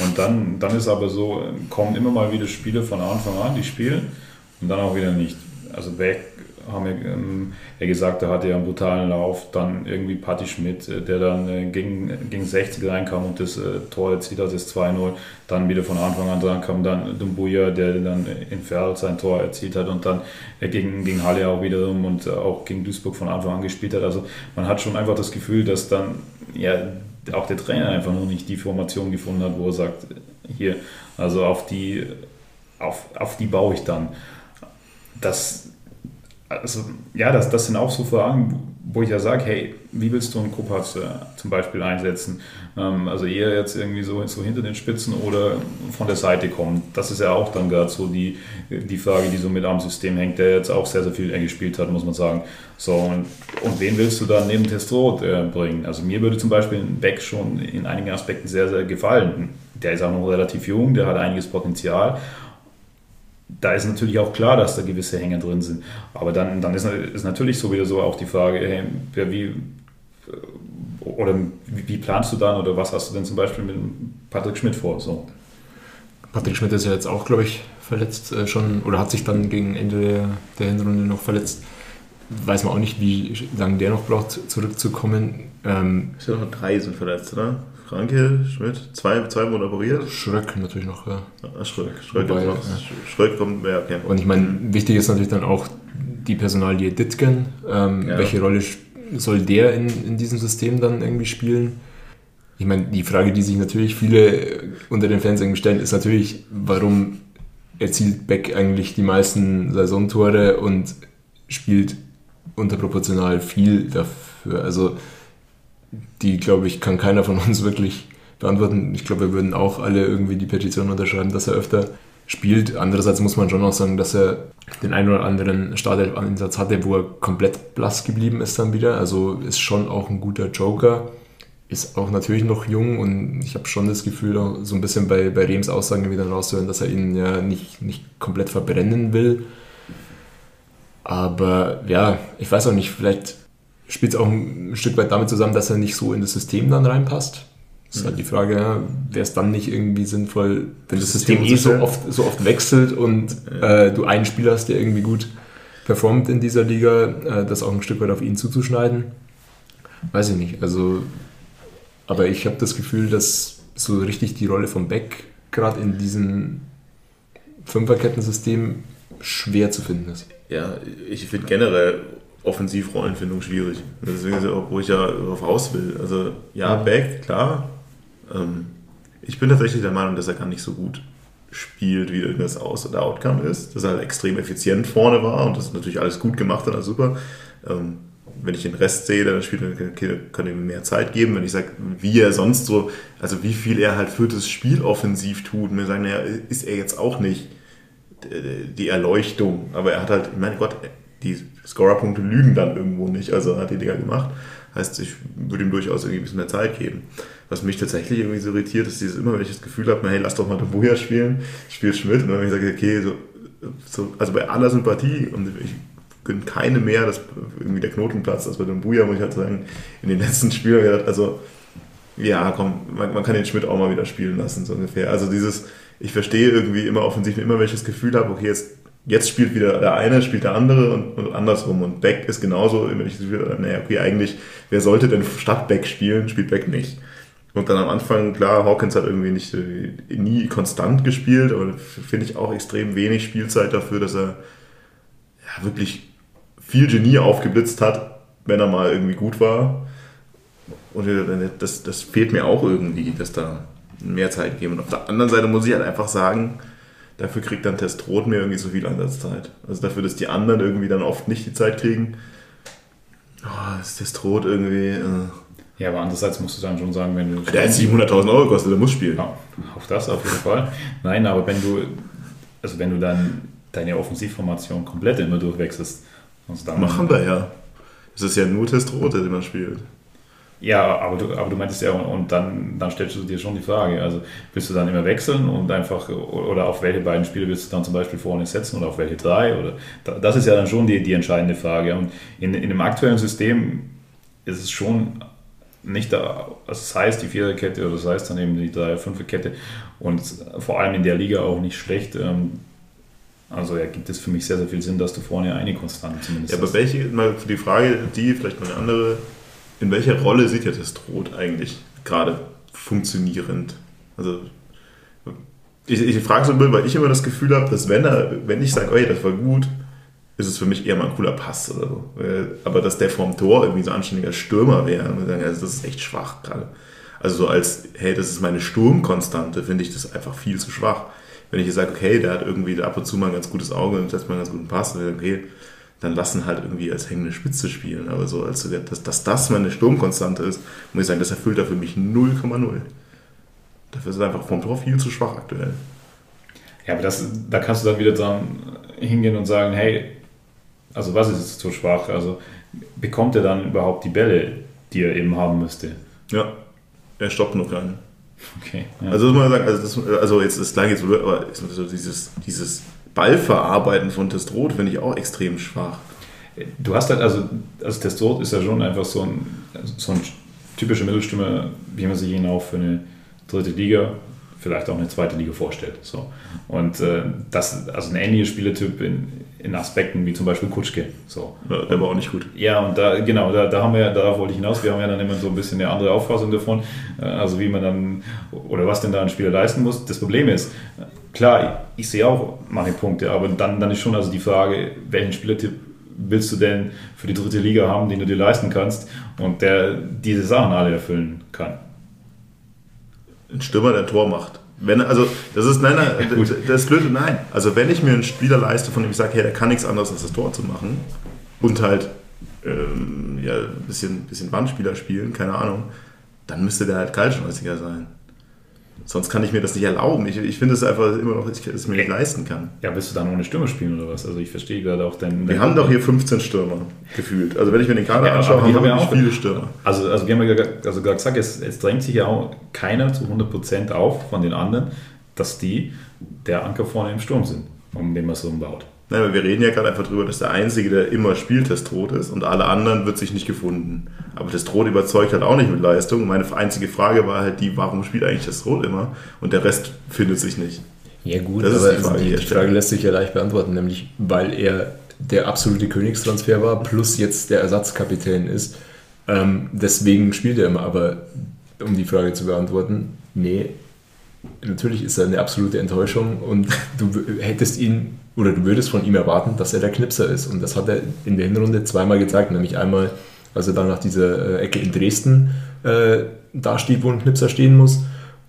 Und dann, dann ist aber so, kommen immer mal wieder Spiele von Anfang an, die spielen und dann auch wieder nicht. Also weg haben wir ähm, ja gesagt, er hatte ja einen brutalen Lauf. Dann irgendwie Patti Schmidt, äh, der dann äh, gegen, gegen 60 reinkam und das äh, Tor erzielt hat, das 2-0. Dann wieder von Anfang an dran kam dann Dumbuya, der dann in Ferl sein Tor erzielt hat und dann gegen, gegen Halle auch wiederum und auch gegen Duisburg von Anfang an gespielt hat. Also man hat schon einfach das Gefühl, dass dann ja auch der Trainer einfach noch nicht die Formation gefunden hat, wo er sagt, hier, also auf die, auf, auf die baue ich dann. Das also ja, das, das sind auch so Fragen, wo ich ja sage, hey, wie willst du einen Kopass äh, zum Beispiel einsetzen? Ähm, also eher jetzt irgendwie so, so hinter den Spitzen oder von der Seite kommen. Das ist ja auch dann gerade so die, die Frage, die so mit am System hängt, der jetzt auch sehr, sehr viel gespielt hat, muss man sagen. So, und, und wen willst du dann neben Testrot äh, bringen? Also mir würde zum Beispiel Beck schon in einigen Aspekten sehr, sehr gefallen. Der ist auch noch relativ jung, der hat einiges Potenzial da ist natürlich auch klar, dass da gewisse Hänge drin sind. Aber dann, dann ist, ist natürlich so wieder so auch die Frage, hey, wie, oder wie planst du dann oder was hast du denn zum Beispiel mit Patrick Schmidt vor? So. Patrick Schmidt ist ja jetzt auch, glaube ich, verletzt äh, schon oder hat sich dann gegen Ende der, der Hinrunde noch verletzt. Weiß man auch nicht, wie lange der noch braucht, zurückzukommen. Ähm, ist ja noch drei sind verletzt, oder? Franke, Schmidt, zwei, zwei Monate operiert. Schröck natürlich noch, ja. Ah, Schröck, Schröck, Wobei, ja. Schröck kommt, ja, okay. Und ich meine, wichtig ist natürlich dann auch die Personalie Ditgen. Ähm, ja. Welche Rolle soll der in, in diesem System dann irgendwie spielen? Ich meine, die Frage, die sich natürlich viele unter den Fans irgendwie stellen, ist natürlich, warum erzielt Beck eigentlich die meisten Saisontore und spielt unterproportional viel dafür. Also die, glaube ich, kann keiner von uns wirklich beantworten. Ich glaube, wir würden auch alle irgendwie die Petition unterschreiben, dass er öfter spielt. Andererseits muss man schon auch sagen, dass er den einen oder anderen Startelf-Ansatz hatte, wo er komplett blass geblieben ist dann wieder. Also ist schon auch ein guter Joker. Ist auch natürlich noch jung und ich habe schon das Gefühl, so ein bisschen bei, bei Rehms Aussagen wieder rauszuhören, dass er ihn ja nicht, nicht komplett verbrennen will. Aber ja, ich weiß auch nicht, vielleicht spielt es auch ein Stück weit damit zusammen, dass er nicht so in das System dann reinpasst. Das ist halt die Frage, wäre es dann nicht irgendwie sinnvoll, wenn das, das System, eh so oft, so oft wechselt und äh, du einen Spieler hast, der irgendwie gut performt in dieser Liga, äh, das auch ein Stück weit auf ihn zuzuschneiden? Weiß ich nicht. Also, aber ich habe das Gefühl, dass so richtig die Rolle von Beck gerade in diesem Fünferkettensystem schwer zu finden ist. Ja, ich finde generell Offensivrollenfindung schwierig. Deswegen ist ja auch, wo ich ja raus will. Also ja, Beck, klar. Ähm, ich bin tatsächlich der Meinung, dass er gar nicht so gut spielt, wie das Aus- oder Outcome ist. Dass er halt extrem effizient vorne war und das natürlich alles gut gemacht hat, also super. Ähm, wenn ich den Rest sehe, dann spielt er, kann ihm mehr Zeit geben. Wenn ich sage, wie er sonst so, also wie viel er halt für das Spiel offensiv tut, mir sagen, naja, ist er jetzt auch nicht die Erleuchtung. Aber er hat halt, mein Gott, die Scorerpunkte lügen dann irgendwo nicht. Also hat die Dinger gemacht. Heißt, ich würde ihm durchaus irgendwie ein bisschen mehr Zeit geben. Was mich tatsächlich irgendwie so irritiert, ist dieses immer, wenn ich das Gefühl habe, hey, lass doch mal Buja spielen, spiel Schmidt. Und dann wenn ich sage, okay, so, so, also bei aller Sympathie, und ich gönne keine mehr, dass irgendwie der Knoten platzt, als bei dem Buja, muss ich halt sagen, in den letzten Spielen, also ja, komm, man, man, kann den Schmidt auch mal wieder spielen lassen, so ungefähr. Also dieses, ich verstehe irgendwie immer offensiv, immer wenn ich das Gefühl habe, okay, jetzt jetzt spielt wieder der eine, spielt der andere und, und andersrum. Und Beck ist genauso, wenn ich naja, okay, eigentlich, wer sollte denn statt Beck spielen, spielt Beck nicht. Und dann am Anfang, klar, Hawkins hat irgendwie nicht, äh, nie konstant gespielt, aber finde ich auch extrem wenig Spielzeit dafür, dass er ja, wirklich viel Genie aufgeblitzt hat, wenn er mal irgendwie gut war. Und das, das fehlt mir auch irgendwie, dass da mehr Zeit geben. Und auf der anderen Seite muss ich halt einfach sagen, Dafür kriegt dann Testrot mir irgendwie zu viel Einsatzzeit. Also dafür, dass die anderen irgendwie dann oft nicht die Zeit kriegen. Oh, ist Testrot irgendwie. Äh ja, aber andererseits musst du dann schon sagen, wenn du. Der hat 700.000 Euro kostet, der muss spielen. Ja, auf das auf jeden Fall. Nein, aber wenn du, also wenn du dann deine Offensivformation komplett immer durchwechselst. Dann Machen wir ja. Es ist ja nur Testrot, der man spielt. Ja, aber du, aber du meintest ja, und, dann, dann stellst du dir schon die Frage, also willst du dann immer wechseln und einfach, oder auf welche beiden Spiele willst du dann zum Beispiel vorne setzen oder auf welche drei? Oder, das ist ja dann schon die, die entscheidende Frage. Und in, in dem aktuellen System ist es schon nicht da, also das heißt die Viererkette oder das heißt dann eben die Dreier-, Fünferkette und vor allem in der Liga auch nicht schlecht. Ähm, also ja, gibt es für mich sehr, sehr viel Sinn, dass du vorne eine Konstante zumindest Ja, aber welche, mal für die Frage, die vielleicht noch eine andere in welcher Rolle sieht ihr das Droht eigentlich gerade funktionierend? Also ich, ich frage so, weil ich immer das Gefühl habe, dass wenn er, wenn ich sage, oh, das war gut, ist es für mich eher mal ein cooler Pass oder so. Aber dass der vorm Tor irgendwie so ein anständiger Stürmer wäre, also das ist echt schwach gerade. Also so als, hey, das ist meine Sturmkonstante, finde ich das einfach viel zu schwach. Wenn ich sage, okay, der hat irgendwie ab und zu mal ein ganz gutes Auge und setzt mal einen ganz guten Pass, dann okay, dann lassen halt irgendwie als hängende Spitze spielen. Aber so, als dass, dass das meine Sturmkonstante ist, muss ich sagen, das erfüllt er für mich 0,0. Dafür ist er einfach vom Tor viel zu schwach aktuell. Ja, aber das, da kannst du dann wieder dann hingehen und sagen, hey, also was ist jetzt so schwach? Also bekommt er dann überhaupt die Bälle, die er eben haben müsste? Ja, er stoppt noch keinen. Okay. Ja. Also muss man sagen, also, das, also jetzt das klang jetzt, aber so dieses, dieses Ballverarbeiten von Testrot finde ich auch extrem schwach. Du hast halt, also, also Testrot ist ja schon einfach so ein, so ein typischer Mittelstürmer, wie man sich ihn auch für eine dritte Liga, vielleicht auch eine zweite Liga vorstellt. So. Und äh, das, also ein ähnlicher Spielertyp in, in Aspekten wie zum Beispiel Kutschke. So. Ja, der war auch nicht gut. Ja, und da, genau, da, da haben wir, darauf wollte ich hinaus, wir haben ja dann immer so ein bisschen eine andere Auffassung davon, äh, also wie man dann, oder was denn da ein Spieler leisten muss. Das Problem ist, klar, ich sehe auch manche Punkte, aber dann, dann ist schon also die Frage, welchen Spielertyp willst du denn für die dritte Liga haben, den du dir leisten kannst und der diese Sachen alle erfüllen kann. Ein Stürmer, der ein Tor macht. Wenn, also, das ist, nein, nein, das ist blöd, nein. Also, wenn ich mir einen Spieler leiste, von dem ich sage, hey, der kann nichts anderes als das Tor zu machen und halt ähm, ja, ein bisschen, bisschen Bandspieler spielen, keine Ahnung, dann müsste der halt kaltschnäuziger sein. Sonst kann ich mir das nicht erlauben. Ich, ich finde es einfach immer noch, dass ich es mir nicht leisten kann. Ja, willst du dann ohne Stürmer spielen oder was? Also ich verstehe gerade auch deinen... Wir haben doch hier 15 Stürmer gefühlt. Also wenn ich mir den Kader ja, anschaue, haben wir ja auch viele Stürmer. Also, also wir haben ja also gerade gesagt, es, es drängt sich ja auch keiner zu 100% auf von den anderen, dass die der Anker vorne im Sturm sind, um den man so umbaut. Nein, aber wir reden ja gerade einfach darüber, dass der Einzige, der immer spielt, Testrot ist und alle anderen wird sich nicht gefunden. Aber Testrot überzeugt halt auch nicht mit Leistung. Meine einzige Frage war halt die, warum spielt eigentlich Testrot immer und der Rest findet sich nicht. Ja gut, das aber die Frage, die, die Frage lässt sich ja leicht beantworten, nämlich weil er der absolute Königstransfer war, plus jetzt der Ersatzkapitän ist. Ähm, deswegen spielt er immer, aber um die Frage zu beantworten, nee, natürlich ist er eine absolute Enttäuschung und du hättest ihn oder du würdest von ihm erwarten, dass er der Knipser ist. Und das hat er in der Hinrunde zweimal gezeigt, nämlich einmal, als er dann nach dieser äh, Ecke in Dresden äh, dasteht, wo ein Knipser stehen muss,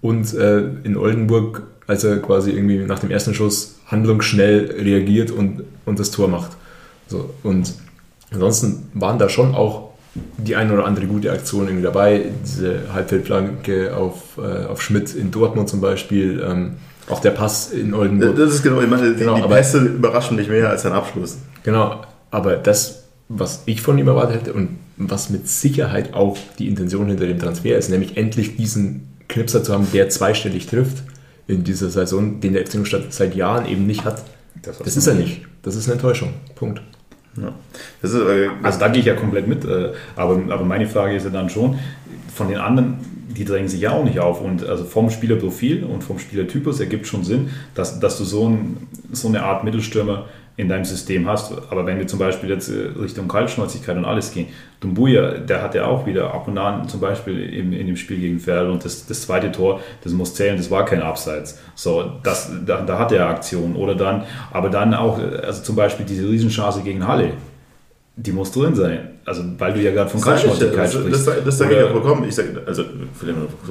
und äh, in Oldenburg, als er quasi irgendwie nach dem ersten Schuss handlungsschnell reagiert und, und das Tor macht. So, und ansonsten waren da schon auch die eine oder andere gute Aktion irgendwie dabei. Diese Halbfeldflanke auf, äh, auf Schmidt in Dortmund zum Beispiel. Ähm, auch der Pass in Oldenburg. Das ist genau, ich meine, genau, die Pässe überraschen mich mehr als ein Abschluss. Genau, aber das, was ich von ihm erwartet hätte und was mit Sicherheit auch die Intention hinter dem Transfer ist, nämlich endlich diesen Knipser zu haben, der zweistellig trifft in dieser Saison, den der FC Ingolstadt seit Jahren eben nicht hat. Das, das ist er nicht. Das ist eine Enttäuschung. Punkt. Ja. Ist, äh, also da gehe ich ja komplett mit. Äh, aber, aber meine Frage ist ja dann schon, von den anderen die drängen sich ja auch nicht auf. Und also vom Spielerprofil und vom Spielertypus ergibt schon Sinn, dass, dass du so, ein, so eine Art Mittelstürmer in deinem System hast. Aber wenn wir zum Beispiel jetzt äh, Richtung Kaltschnäuzigkeit und alles gehen, Dumbuya, der hat ja auch wieder ab und an zum Beispiel in, in dem Spiel gegen Ferl und das, das zweite Tor, das muss zählen, das war kein Abseits. So, das, da, da hat er Aktion. Oder dann, aber dann auch, also zum Beispiel diese Riesenchance gegen Halle, die muss drin sein. Also, weil du ja gerade von Kaltschnäuzigkeit sprichst. Das, das sage ich ja vollkommen. Ich sag, also,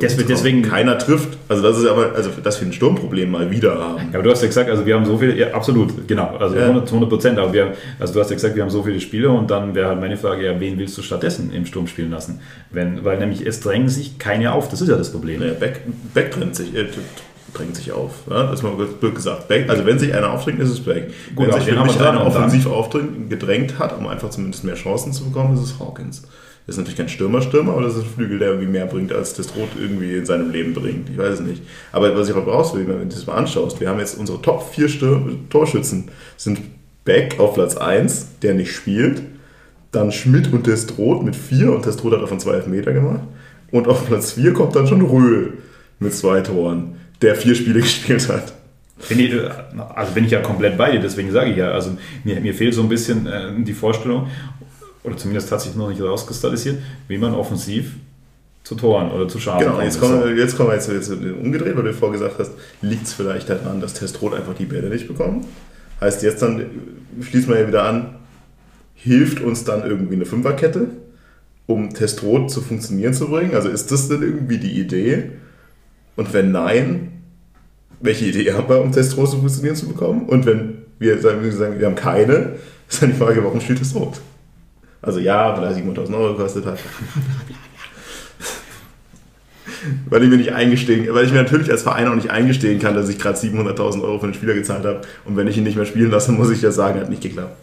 deswegen, deswegen keiner trifft. Also, das ist aber, also, dass wir ein Sturmproblem mal wieder haben. Ja, aber du hast ja gesagt, also, wir haben so viele, ja, absolut, genau, also ja. 100 Prozent. Aber wir, also, du hast ja gesagt, wir haben so viele Spieler und dann wäre halt meine Frage, ja, wen willst du stattdessen im Sturm spielen lassen? Wenn, weil nämlich es drängen sich keine auf. Das ist ja das Problem. Naja, Beck, Beck trennt sich. Äh, drängt sich auf. Ja? Das ist mal blöd gesagt. Also wenn sich einer aufdrängt, ist es Beck. Gut, wenn sich für mich einer offensiv aufdrängt, gedrängt hat, um einfach zumindest mehr Chancen zu bekommen, ist es Hawkins. Das ist natürlich kein Stürmer-Stürmer, aber das ist ein Flügel, der irgendwie mehr bringt, als das Rot irgendwie in seinem Leben bringt. Ich weiß es nicht. Aber was ich auch raus will, wenn du das mal anschaust, wir haben jetzt unsere Top 4 Torschützen sind Beck auf Platz 1, der nicht spielt, dann Schmidt und Testrot mit 4 und Testrot hat davon 2 Meter gemacht und auf Platz 4 kommt dann schon Röhl mit zwei Toren der vier Spiele gespielt hat. Ich, also bin ich ja komplett bei dir, deswegen sage ich ja, also mir, mir fehlt so ein bisschen äh, die Vorstellung, oder zumindest hat sich noch nicht rauskristallisiert, wie man offensiv zu Toren oder zu Schaden Genau, jetzt kommen, wir, jetzt kommen wir jetzt, jetzt umgedreht, weil du vorher gesagt hast, liegt es vielleicht daran, dass Testrot einfach die Bälle nicht bekommt. Heißt jetzt dann, schließen wir ja wieder an, hilft uns dann irgendwie eine Fünferkette, um Testrot zu funktionieren zu bringen? Also ist das denn irgendwie die Idee? Und wenn nein, welche Idee haben wir, um Testrose funktionieren zu bekommen? Und wenn wir sagen, wir, sagen, wir haben keine, Ist dann die Frage, warum spielt es rot? Also ja, weil er 700.000 Euro gekostet hat. weil ich mir nicht eingestehen, weil ich mir natürlich als Verein auch nicht eingestehen kann, dass ich gerade 700.000 Euro für einen Spieler gezahlt habe und wenn ich ihn nicht mehr spielen lasse, muss ich ja sagen, hat nicht geklappt.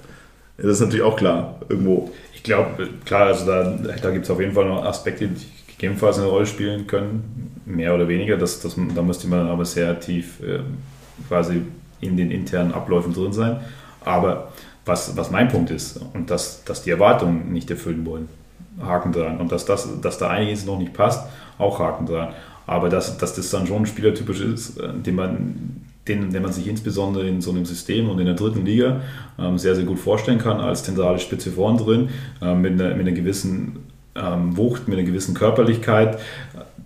Das ist natürlich auch klar, irgendwo. Ich glaube, klar, also da, da gibt es auf jeden Fall noch Aspekte, die gegebenenfalls eine Rolle spielen können, mehr oder weniger. Das, das, da müsste man aber sehr tief äh, quasi in den internen Abläufen drin sein. Aber was, was mein Punkt ist, und dass, dass die Erwartungen nicht erfüllen wollen, Haken dran. Und dass, das, dass da einiges noch nicht passt, auch Haken dran. Aber dass, dass das dann schon spielertypisch ist, äh, den man, den, den man sich insbesondere in so einem System und in der dritten Liga ähm, sehr, sehr gut vorstellen kann, als zentrale Spitze vorn drin, äh, mit, einer, mit einer gewissen ähm, Wucht, mit einer gewissen Körperlichkeit,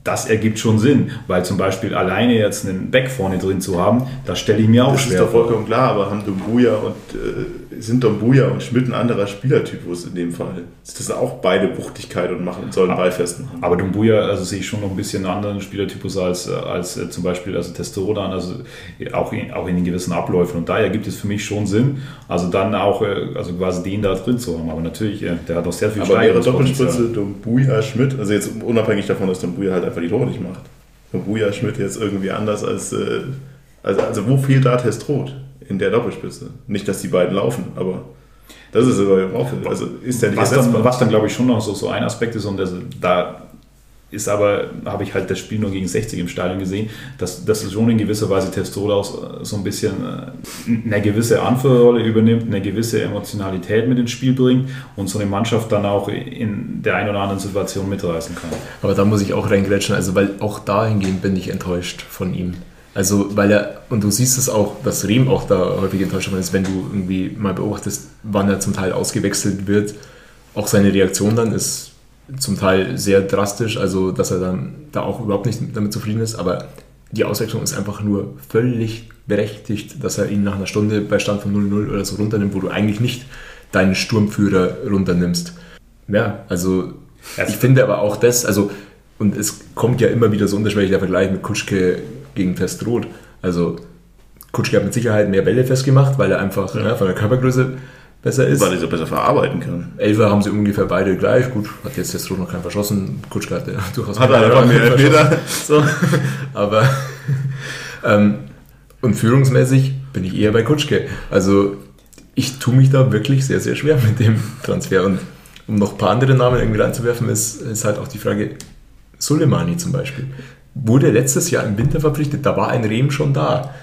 das ergibt schon Sinn, weil zum Beispiel alleine jetzt einen Back vorne drin zu haben, das stelle ich mir auch das schwer Das ist doch vollkommen klar, aber haben Dumbuya und äh, sind Dumbuya und Schmidt ein anderer Spielertypus in dem Fall. Das sind auch beide Wuchtigkeit und machen sollen aber, Ball festmachen. Aber Dumbuya, also sehe ich schon noch ein bisschen einen anderen Spielertypus als, als äh, zum Beispiel also Testosteron, also auch in, auch in den gewissen Abläufen. Und daher gibt es für mich schon Sinn, also dann auch äh, also quasi den da drin zu haben. Aber natürlich, äh, der hat auch sehr viel Aber ihre Doppelspitze Dumbuya Schmidt, also jetzt unabhängig davon, dass Dumbuya halt einfach die Tore nicht macht. Dumbuya Schmidt jetzt irgendwie anders als äh, also, also wo fehlt da Testrot in der Doppelspitze? Nicht, dass die beiden laufen, aber das ist aber auch, also ist der nicht was dann, was dann glaube ich schon noch so, so ein Aspekt ist und das, da ist aber, habe ich halt das Spiel nur gegen 60 im Stadion gesehen, dass, dass schon in gewisser Weise Testola auch so ein bisschen äh, eine gewisse Anführerrolle übernimmt, eine gewisse Emotionalität mit ins Spiel bringt und so eine Mannschaft dann auch in der einen oder anderen Situation mitreißen kann. Aber da muss ich auch reingrätschen, also weil auch dahingehend bin ich enttäuscht von ihm. Also, weil er, und du siehst es auch, dass Rehm auch da häufig enttäuscht ist, wenn du irgendwie mal beobachtest, wann er zum Teil ausgewechselt wird. Auch seine Reaktion dann ist zum Teil sehr drastisch, also dass er dann da auch überhaupt nicht damit zufrieden ist, aber die Auswechslung ist einfach nur völlig berechtigt, dass er ihn nach einer Stunde bei Stand von 0-0 oder so runternimmt, wo du eigentlich nicht deinen Sturmführer runternimmst. Ja, also ich finde aber auch das, also und es kommt ja immer wieder so unterschwellig der Vergleich mit Kutschke gegen Festrot. Also Kutschke hat mit Sicherheit mehr Bälle festgemacht, weil er einfach ja. Ja, von der Körpergröße besser ist. Weil er so besser verarbeiten kann. Elfer haben sie ungefähr beide gleich. Gut, hat jetzt Festrot noch keinen verschossen. Kutschke hat durchaus hat einfach mehr Elfmeter. So. Aber ähm, und führungsmäßig bin ich eher bei Kutschke. Also ich tue mich da wirklich sehr, sehr schwer mit dem Transfer. Und um noch ein paar andere Namen irgendwie reinzuwerfen, ist, ist halt auch die Frage, Soleimani zum Beispiel, wurde letztes Jahr im Winter verpflichtet, da war ein Rehm schon da.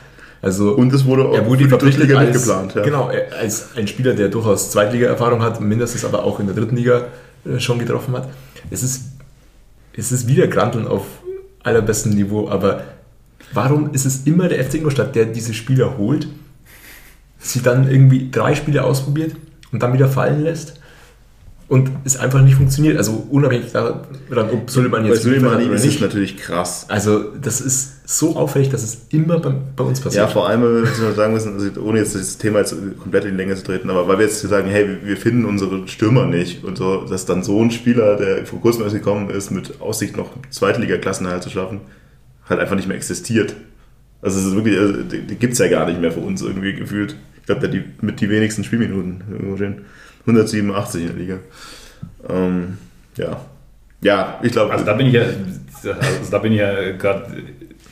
Also und es wurde auch er wurde verpflichtet als, geplant. Ja. Genau, als ein Spieler, der durchaus Zweitliga-Erfahrung hat, mindestens aber auch in der dritten Liga äh, schon getroffen hat. Es ist, es ist wieder Granteln auf allerbestem Niveau, aber warum ist es immer der FC Ingolstadt, der diese Spieler holt, sie dann irgendwie drei Spiele ausprobiert und dann wieder fallen lässt? Und es einfach nicht funktioniert. Also unabhängig daran, ob Suleiman jetzt Bei Suleimani ist nicht. natürlich krass. Also das ist so auffällig, dass es immer bei, bei uns passiert. Ja, vor allem, wenn wir sagen müssen, also ohne jetzt das Thema jetzt komplett in die Länge zu treten, aber weil wir jetzt sagen, hey, wir finden unsere Stürmer nicht und so, dass dann so ein Spieler, der vor kurzem erst gekommen ist, mit Aussicht noch Zweitliga-Klassenerhalt zu schaffen, halt einfach nicht mehr existiert. Also es ist wirklich, also, die, die gibt es ja gar nicht mehr für uns irgendwie gefühlt. Ich glaube, die, mit die wenigsten Spielminuten irgendwo stehen. 187 in der Liga. Ähm, ja. Ja, ich glaube. Also da bin ich ja, also da bin ich ja gerade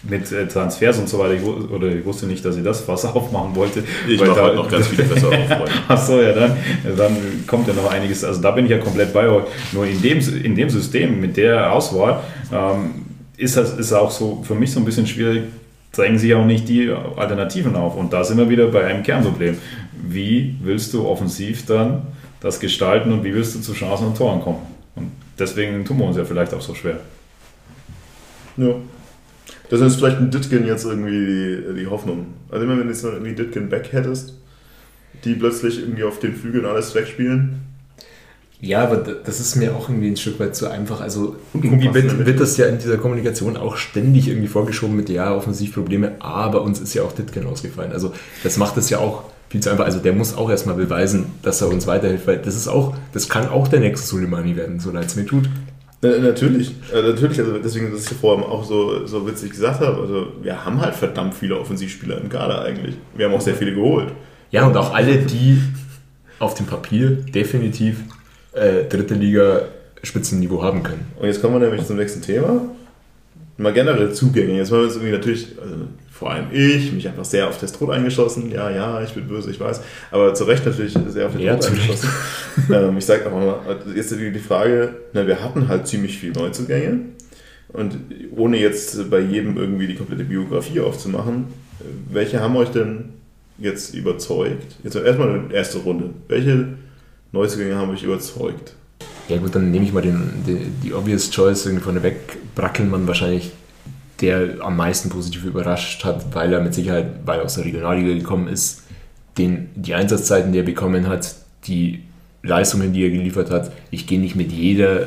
mit äh, Transfers und so weiter, ich, oder ich wusste nicht, dass ich das Fass aufmachen wollte. Ich mache da, noch ganz viele besser aufräumen. Achso, ja, dann, dann kommt ja noch einiges. Also da bin ich ja komplett bei euch. Nur in dem, in dem System, mit der Auswahl, ähm, ist das ist auch so für mich so ein bisschen schwierig, drängen sich auch nicht die Alternativen auf. Und da sind wir wieder bei einem Kernproblem. Wie willst du offensiv dann das gestalten und wie willst du zu Chancen und Toren kommen? Und deswegen tun wir uns ja vielleicht auch so schwer. Ja. Das ist vielleicht ein Ditkin jetzt irgendwie die, die Hoffnung. Also immer wenn du jetzt noch irgendwie Ditkin back hättest, die plötzlich irgendwie auf den Flügeln alles wegspielen. Ja, aber das ist mir auch irgendwie ein Stück weit zu einfach. Also irgendwie wird, wird, das ja in dieser Kommunikation auch ständig irgendwie vorgeschoben mit, ja, Offensivprobleme, aber uns ist ja auch Ditkin ausgefallen. Also das macht es ja auch viel zu einfach. Also der muss auch erstmal beweisen, dass er uns weiterhilft, weil das ist auch, das kann auch der nächste Soleimani werden, so leid es mir tut. Äh, natürlich, äh, natürlich, also deswegen, dass ich vorhin auch so, so witzig gesagt habe, also wir haben halt verdammt viele Offensivspieler im Kader eigentlich. Wir haben auch sehr viele geholt. Ja, und auch alle, die auf dem Papier definitiv äh, dritte Liga Spitzenniveau haben können. Und jetzt kommen wir nämlich zum nächsten Thema. Mal generell Zugänge. Jetzt haben wir uns irgendwie natürlich, also vor allem ich, mich einfach sehr auf das Tod eingeschossen. Ja, ja, ich bin böse, ich weiß. Aber zu Recht natürlich sehr auf den Ja, Tod eingeschossen. ähm, ich sage aber mal, jetzt die die Frage, na, wir hatten halt ziemlich viel Neuzugänge. Und ohne jetzt bei jedem irgendwie die komplette Biografie aufzumachen, welche haben euch denn jetzt überzeugt? Jetzt erstmal eine erste Runde. Welche Neuzugänge haben euch überzeugt? Ja gut, dann nehme ich mal den, die, die obvious choice irgendwie von der weg. Brackelmann wahrscheinlich der am meisten positiv überrascht hat, weil er mit Sicherheit, weil er aus der Regionalliga gekommen ist, den, die Einsatzzeiten, die er bekommen hat, die Leistungen, die er geliefert hat, ich gehe nicht mit jeder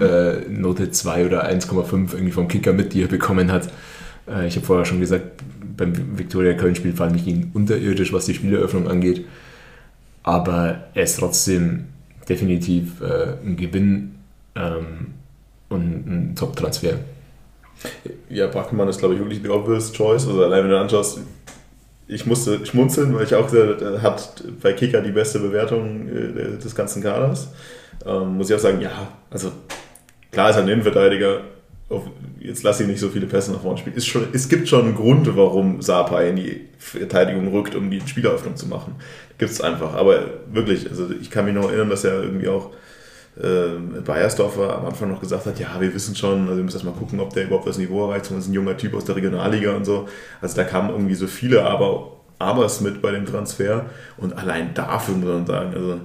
äh, Note 2 oder 1,5 irgendwie vom Kicker mit, die er bekommen hat. Äh, ich habe vorher schon gesagt, beim Viktoria Köln-Spiel fand ich ihn unterirdisch, was die Spieleröffnung angeht. Aber er ist trotzdem definitiv äh, ein Gewinn ähm, und ein Top-Transfer. Ja, Brackelmann ist, glaube ich, wirklich die obvious choice. Also allein wenn du anschaust, ich musste schmunzeln, weil ich auch gesagt er hat bei Kicker die beste Bewertung äh, des ganzen Kaders. Ähm, muss ich auch sagen, ja, also klar ist er ein Innenverteidiger. Auf, jetzt lasse ich nicht so viele Pässe nach vorne spielen. Ist schon, es gibt schon einen Grund, warum Sapa in die Verteidigung rückt, um die Spieleröffnung zu machen. Gibt es einfach. Aber wirklich, also ich kann mich noch erinnern, dass er irgendwie auch äh, Bayersdorfer am Anfang noch gesagt hat, ja, wir wissen schon, also wir müssen erst mal gucken, ob der überhaupt das Niveau erreicht. Das ist ein junger Typ aus der Regionalliga und so. Also da kamen irgendwie so viele Aber, Abers mit bei dem Transfer. Und allein dafür muss man sagen, also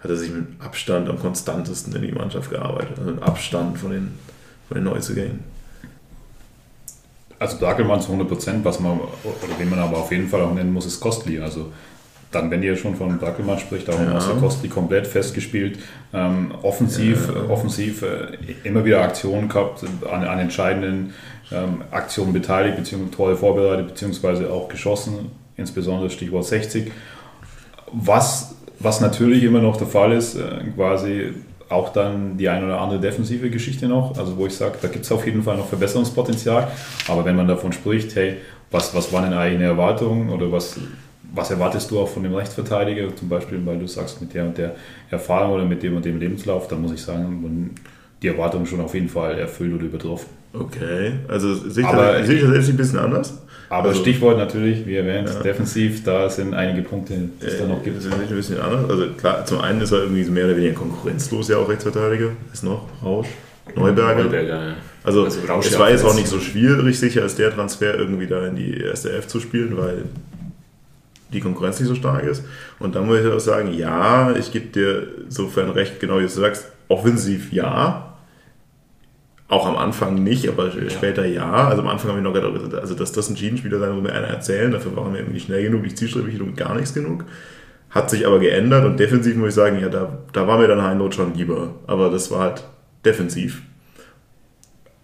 hat er sich mit Abstand am konstantesten in die Mannschaft gearbeitet. Also mit Abstand von den, von den Neuzugängen. Also Brackelmann zu 100 Prozent, was man, oder wen man aber auf jeden Fall auch nennen muss, ist Kostli. Also dann, wenn ihr schon von Brackelmann spricht, auch Ja. der Kostli komplett festgespielt. Ähm, offensiv, Ja. äh, offensiv äh, immer wieder Aktionen gehabt, an, an entscheidenden ähm, Aktionen beteiligt, beziehungsweise Tore vorbereitet, beziehungsweise auch geschossen, insbesondere Stichwort 60. Was, was natürlich immer noch der Fall ist, äh, quasi auch dann die ein oder andere defensive Geschichte noch, also wo ich sage, da gibt es auf jeden Fall noch Verbesserungspotenzial. Aber wenn man davon spricht, hey, was, was waren denn eigene Erwartungen oder was, was erwartest du auch von dem Rechtsverteidiger, zum Beispiel, weil du sagst, mit der und der Erfahrung oder mit dem und dem Lebenslauf, dann muss ich sagen, die Erwartungen schon auf jeden Fall erfüllt oder übertroffen. Okay, also sehe ich, Aber- das, sehe ich das jetzt ein bisschen anders? Aber Also- Stichwort natürlich, wie erwähnt, Ja. defensiv, da sind einige Punkte, die es da noch gibt. Das ist ein bisschen anders. Also klar, zum einen ist er irgendwie so mehr oder weniger konkurrenzlos, ja auch Rechtsverteidiger. Ist noch Rausch, Neuberger. Neuberger, ja. Also, Also Rausch es war jetzt auch nicht so schwierig, sicher als der Transfer irgendwie da in die erste Elf zu spielen, weil die Konkurrenz nicht so stark ist. Und dann muss ich auch sagen, ja, ich gebe dir sofern recht, genau wie du sagst, offensiv ja. Auch am Anfang nicht, aber später ja. Also am Anfang habe ich noch gedacht, also dass das ein Schienenspieler sein muss mir einer erzählen, dafür waren wir irgendwie nicht schnell genug, nicht zielstrebig genug, gar nichts genug. Hat sich aber geändert und defensiv muss ich sagen, ja, da, da war mir dann Heinrich schon lieber. Aber das war halt defensiv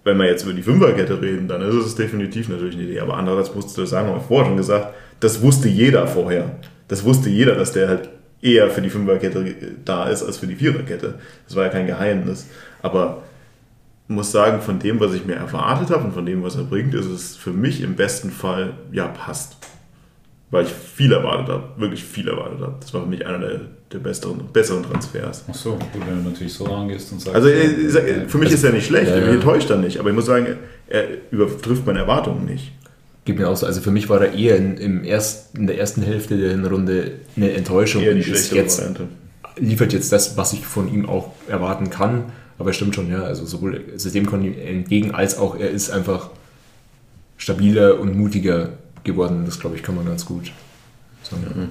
wenn wir jetzt über die Fünferkette reden, dann ist es definitiv natürlich eine Idee. Aber andererseits musst du sagen, haben wir vorher schon gesagt, das wusste jeder vorher. Das wusste jeder, dass der halt eher für die Fünferkette da ist als für die Viererkette. Das war ja kein Geheimnis. Aber ich muss sagen, von dem, was ich mir erwartet habe und von dem, was er bringt, ist es für mich im besten Fall, ja, passt. Weil ich viel erwartet habe, wirklich viel erwartet habe. Das war für mich einer der, der besseren, besseren Transfers. Ach so, gut, wenn du natürlich so rangehst und sagst. Also äh, ich sag, für mich ist er nicht schlecht, Ja, ja. mich enttäuscht er nicht, aber ich muss sagen, er übertrifft meine Erwartungen nicht. Geht mir auch so. Also für mich war er eher in, im ersten, in der ersten Hälfte der Hinrunde eine Enttäuschung. Eher die schlechtere jetzt Variante. liefert jetzt das, was ich von ihm auch erwarten kann. Aber es stimmt schon, ja. Also sowohl System kommt ihm entgegen, als auch er ist einfach stabiler und mutiger geworden. Das glaube ich, kann man ganz gut sagen.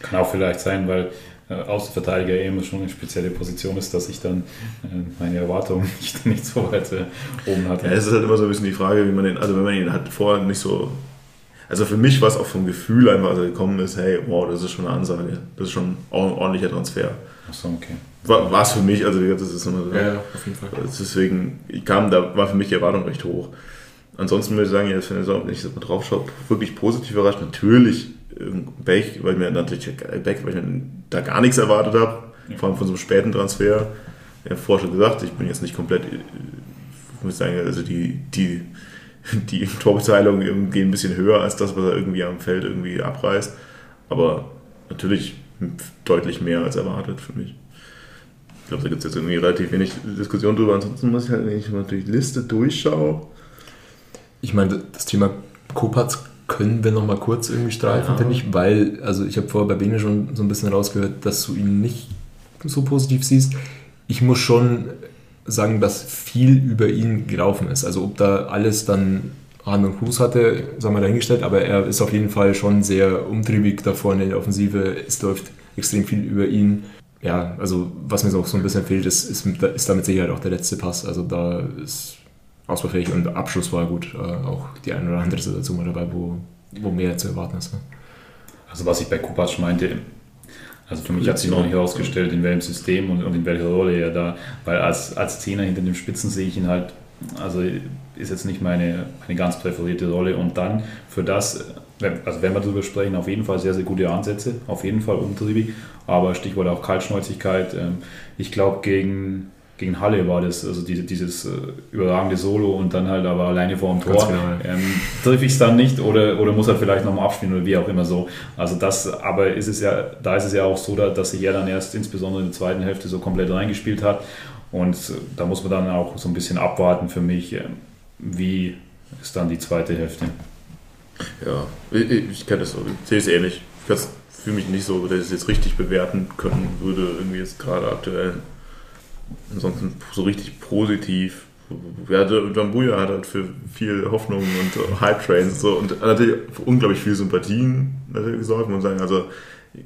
Kann auch vielleicht sein, weil Außenverteidiger eh immer schon eine spezielle Position ist, dass ich dann äh, meine Erwartungen nicht, nicht so weit äh, oben hatte. Ja, es ist halt immer so ein bisschen die Frage, wie man den, also wenn man ihn halt vorher nicht so. Also für mich war es auch vom Gefühl einfach, als er gekommen ist, hey, wow, das ist schon eine Ansage. Das ist schon ein ordentlicher Transfer. Achso, okay. War, es für mich, also wie gesagt, das ist immer so. auf jeden Fall. Deswegen ich kam, da war für mich die Erwartung recht hoch. Ansonsten würde ich sagen, jetzt, wenn ich jetzt mal drauf schaue, wirklich positiv überrascht. Natürlich Beck, weil ich mir natürlich Beck, weil ich da gar nichts erwartet habe, vor allem von so einem späten Transfer. Ich habe vorher schon gesagt, ich bin jetzt nicht komplett, äh, ich muss sagen, also die, die, die Torbeteiligung gehen ein bisschen höher als das, was er irgendwie am Feld irgendwie abreißt. Aber natürlich deutlich mehr als erwartet für mich. Ich glaube, da gibt es jetzt irgendwie relativ wenig Diskussion drüber. Ansonsten muss ich halt, wenn ich mal durch die Liste durchschaue. Ich meine, das Thema Kopatz können wir noch mal kurz irgendwie streifen, Ja. finde ich, weil, also ich habe vorher bei Bene schon so ein bisschen rausgehört, dass du ihn nicht so positiv siehst. Ich muss schon sagen, dass viel über ihn gelaufen ist. Also ob da alles dann Hand und Fuß hatte, sagen wir dahingestellt, aber er ist auf jeden Fall schon sehr umtriebig da vorne in der Offensive. Es läuft extrem viel über ihn. Ja, also was mir so so ein bisschen fehlt, ist, ist, ist damit sicher auch der letzte Pass. Also da ist ausbaufähig und Abschluss war gut. Äh, auch die eine oder andere Situation war dabei, wo, wo mehr zu erwarten ist. Ne? Also was ich bei Kupac meinte, also für mich hat sich noch nicht herausgestellt, in welchem System und, und in welcher Rolle er da, weil als, als Zehner hinter dem Spitzen sehe ich ihn halt, also ist jetzt nicht meine, meine ganz präferierte Rolle und dann für das, also wenn wir darüber sprechen, auf jeden Fall sehr, sehr gute Ansätze, auf jeden Fall umtriebig, aber Stichwort auch Kaltschnäuzigkeit, ähm, ich glaube gegen, gegen Halle war das, also diese, dieses äh, überragende Solo und dann halt aber alleine vor dem Tor, genau, ähm, triff ich es dann nicht oder, oder muss er vielleicht nochmal abspielen oder wie auch immer so. Also das, aber ist es ja, da ist es ja auch so, da- dass sich er dann erst insbesondere in der zweiten Hälfte so komplett reingespielt hat. Und äh, da muss man dann auch so ein bisschen abwarten für mich, ähm, wie ist dann die zweite Hälfte. Ja, ich, ich kenne das so. Ich sehe es ähnlich. Ich fühle mich nicht so, dass ich es jetzt richtig bewerten können würde, irgendwie jetzt gerade aktuell. Ansonsten so richtig positiv. Ja, John Buja hat halt für viel Hoffnung und äh, Hype-Trains und so und natürlich unglaublich viel Sympathien gesorgt, muss man sagen. Also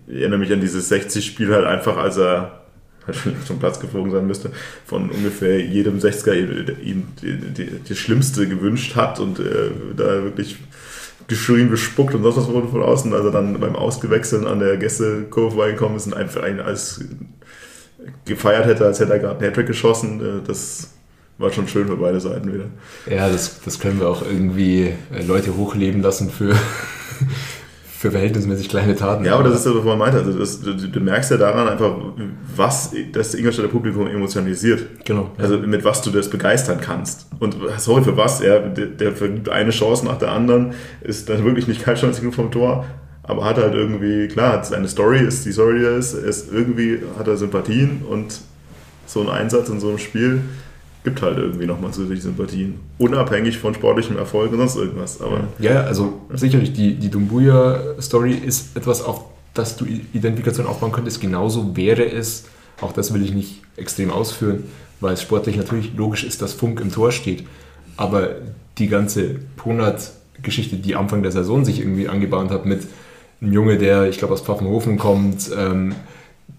ich erinnere mich an dieses 60-Spiel halt einfach, als er halt zum Platz geflogen sein müsste, von ungefähr jedem 60er ihm die, die, die Schlimmste gewünscht hat und äh, da wirklich geschrien, bespuckt und sonst was wurde von außen, als er dann beim Ausgewechseln an der Gästekurve reingekommen ist und einfach einen als gefeiert hätte, als hätte er gerade einen Hattrick geschossen. Äh, Das war schon schön für beide Seiten wieder. Ja, das, das können wir auch irgendwie äh, Leute hochleben lassen für, für verhältnismäßig kleine Taten. Ja, aber das ist das, was man meinte. Also das, du, du merkst ja daran einfach, was das Ingolstädter Publikum emotionalisiert. Genau. Ja. Also mit was du das begeistern kannst. Und sorry für was, er, der, der vergibt eine Chance nach der anderen, ist dann wirklich nicht kaltschnäuzig genug vom Tor, aber hat halt irgendwie, klar, seine Story, ist die Story, die ist, ist irgendwie hat er Sympathien und so ein Einsatz in so einem Spiel gibt halt irgendwie nochmal zusätzliche Sympathien. Unabhängig von sportlichem Erfolg und sonst irgendwas. Aber Ja, ja, also sicherlich, die, die Dumbuya-Story ist etwas, auf das du Identifikation aufbauen könntest. Genauso wäre es, auch das will ich nicht extrem ausführen, weil es sportlich natürlich logisch ist, dass Funk im Tor steht. Aber die ganze Ponat-Geschichte, die Anfang der Saison sich irgendwie angebahnt hat mit einem Junge, der, ich glaube, aus Pfaffenhofen kommt, ähm,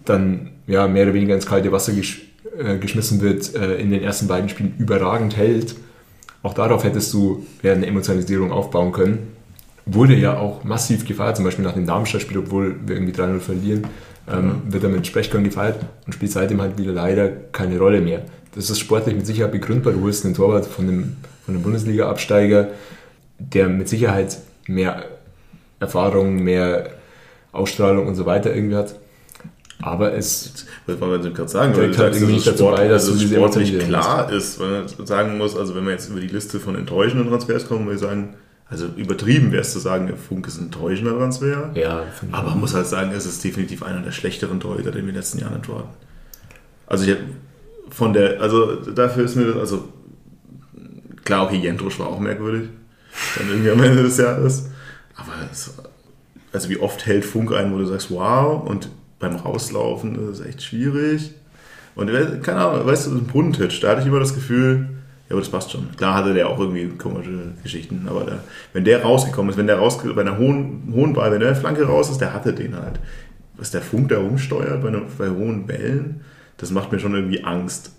dann ja, mehr oder weniger ins kalte Wasser gesch äh, geschmissen wird, äh, in den ersten beiden Spielen überragend hält. Auch darauf hättest du ja, eine Emotionalisierung aufbauen können. Wurde ja auch massiv gefeiert, zum Beispiel nach dem Darmstadt-Spiel, obwohl wir irgendwie 3-0 verlieren, ähm, wird er mit Sprechkörn gefeiert und spielt seitdem halt wieder leider keine Rolle mehr. Das ist sportlich mit Sicherheit begründbar. Du holst einen Torwart von einem, von einem Bundesliga-Absteiger, der mit Sicherheit mehr Erfahrung, mehr Ausstrahlung und so weiter irgendwie hat. Aber es Das wollen wir gerade sagen, weil halt sagst, irgendwie dass nicht es dazu Sport, bei, dass es sportlich klar ist, weil man sagen muss, also wenn wir jetzt über die Liste von enttäuschenden Transfers kommen, würde ich sagen, also übertrieben wäre es zu sagen, der Funk ist ein enttäuschender Transfer. ja, Aber man muss halt sagen, es ist definitiv einer der schlechteren Torhüter, den wir in den letzten Jahren hatten. Also ich von der, also dafür ist mir das, also klar, okay, Jentrusch war auch merkwürdig, dann irgendwie am Ende des Jahres. Aber es, also wie oft hält Funk ein, wo du sagst, wow, und beim Rauslaufen ist es echt schwierig. Und äh, keine Ahnung, weißt du, ein Brunnentitsch, da hatte ich immer das Gefühl, ja, aber das passt schon. Klar hatte der auch irgendwie komische Geschichten, aber der, wenn der rausgekommen ist, wenn der raus, bei einer hohen, hohen Ball, wenn der Flanke raus ist, der hatte den halt. Was der Funk da rumsteuert bei, bei hohen Bällen, das macht mir schon irgendwie Angst.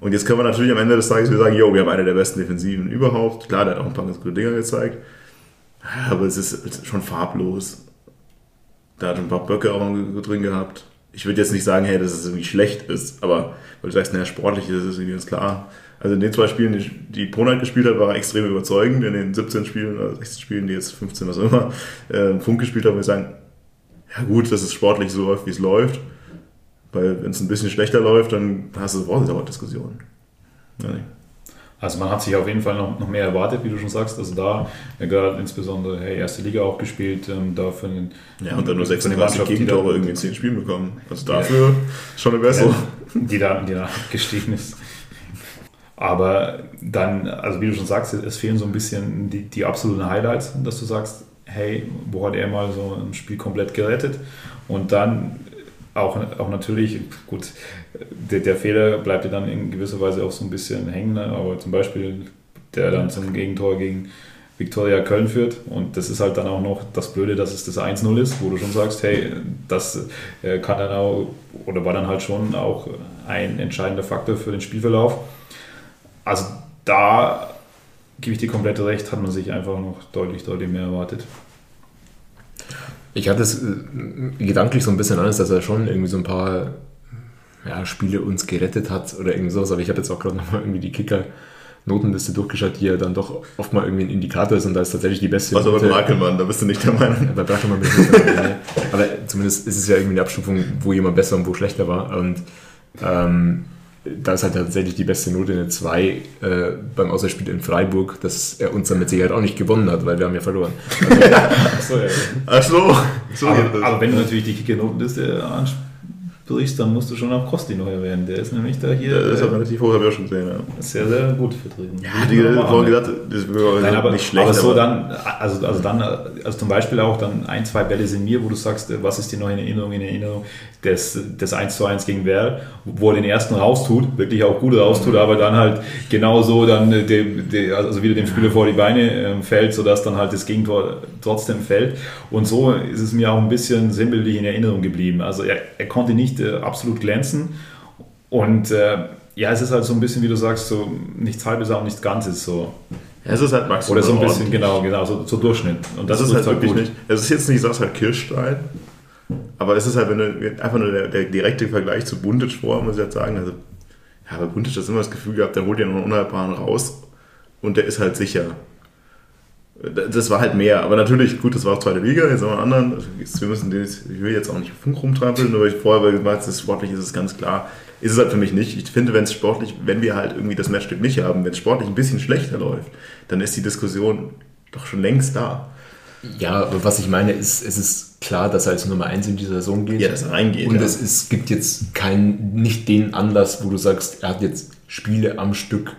Und jetzt können wir natürlich am Ende des Tages wieder sagen, jo, wir haben eine der besten Defensiven überhaupt. Klar, der hat auch ein paar ganz gute Dinger gezeigt. Aber es ist schon farblos. Da hat ein paar Böcke auch drin gehabt. Ich würde jetzt nicht sagen, hey, dass es irgendwie schlecht ist, aber weil du sagst, naja, sportlich ist es irgendwie ganz klar. Also in den zwei Spielen, die, Ponat gespielt hat, war er extrem überzeugend. In den 17 Spielen oder 16 Spielen, die jetzt 15, was auch immer, äh, Funk gespielt hat, würde ich sagen, ja gut, dass es sportlich so läuft, wie es läuft. Weil wenn es ein bisschen schlechter läuft, dann hast du sofort Diskussionen. Ja, nee. Also man hat sich auf jeden Fall noch, noch mehr erwartet, wie du schon sagst. Also da, ja, gerade insbesondere, hey, erste Liga auch gespielt, ähm, da für den, Ja, und dann nur für die 36 Mannschaft, die Gegentore irgendwie in 10 Spielen bekommen. Also dafür schon eine Besserung. die da, die da gestiegen ist. Aber dann, also wie du schon sagst, es fehlen so ein bisschen die, die absoluten Highlights, dass du sagst, hey, wo hat er mal so ein Spiel komplett gerettet? Und dann auch, auch natürlich, gut, der, der Fehler bleibt dir dann in gewisser Weise auch so ein bisschen hängen, ne? aber zum Beispiel der dann zum Gegentor gegen Viktoria Köln führt und das ist halt dann auch noch das Blöde, dass es das 1-0 ist, wo du schon sagst, hey, das äh, kann dann auch oder war dann halt schon auch ein entscheidender Faktor für den Spielverlauf. Also da gebe ich dir komplett recht, hat man sich einfach noch deutlich, deutlich mehr erwartet. Ich hatte es äh, gedanklich so ein bisschen anders, dass er schon irgendwie so ein paar ja, Spiele uns gerettet hat oder irgendwie sowas, aber ich habe jetzt auch gerade nochmal irgendwie die Kicker-Notenliste durchgeschaut, die ja dann doch oft mal irgendwie ein Indikator ist und da ist tatsächlich die beste mit Note- Makelmann, da bist du nicht der Meinung. bei Brackelmann bin ich nicht dabei, nee. Aber zumindest ist es ja irgendwie eine Abstufung, wo jemand besser und wo schlechter war. Und ähm, da ist halt tatsächlich die beste Note eine 2 äh, beim Auswärtsspiel in Freiburg, dass er uns dann mit Sicherheit auch nicht gewonnen hat, weil wir haben ja verloren. Achso, ja. Ach so, so Aber, aber wenn du natürlich die Kicker-Notenliste ansprichst, dann musst du schon auch Kosti noch erwähnen. Der ist nämlich da hier Ja, das ist auch äh, relativ hoch, habe ich auch schon gesehen. Ja, sehr, sehr gut vertreten. ja die vorhin gesagt, das wäre Nein, aber, nicht schlecht. aber so dann, also, also dann, also zum Beispiel auch dann ein, zwei Bälle sind mir, wo du sagst, äh, was ist dir noch in Erinnerung, in Erinnerung, das, das 1 zu 1 gegen Werl, wo er den ersten raustut, wirklich auch gut raustut, aber dann halt genau so dann, äh, dem, dem, also wieder dem Spieler vor die Beine ähm, fällt, sodass dann halt das Gegentor trotzdem fällt. Und so ist es mir auch ein bisschen sinnbildlich in Erinnerung geblieben. Also er, er konnte nicht äh, absolut glänzen und äh, ja, es ist halt so ein bisschen, wie du sagst, so nichts halbes, auch nichts Ganzes so. es ist halt maximal Oder so ein bisschen, genau, genau, so, so Durchschnitt. Und Das, ist trifft halt wirklich gut. nicht. Es ist jetzt nicht, sagst halt Kirschstein, aber es ist halt, wenn du einfach nur der, der direkte Vergleich zu Buntic vor, muss ich jetzt sagen. Also, ja, bei Buntic hast du immer das Gefühl gehabt, der holt ja noch einen Unhaltbaren raus und der ist halt sicher. Das war halt mehr, aber natürlich, gut, das war auch zweite Liga, jetzt haben wir einen anderen. Also, Wir müssen den, jetzt- ich will jetzt auch nicht auf Funk rumtrampeln, nur weil ich vorher gesagt habe, das sportlich ist es ganz klar. Ist es halt für mich nicht. Ich finde, wenn es sportlich, wenn wir halt irgendwie das Matchstück nicht haben, wenn es sportlich ein bisschen schlechter läuft, dann ist die Diskussion doch schon längst da. Ja, aber was ich meine ist, es ist klar, dass er als Nummer 1 in die Saison geht. Ja, dass er reingeht, Und ja. es ist, gibt jetzt kein, nicht den Anlass, wo du sagst, er hat jetzt Spiele am Stück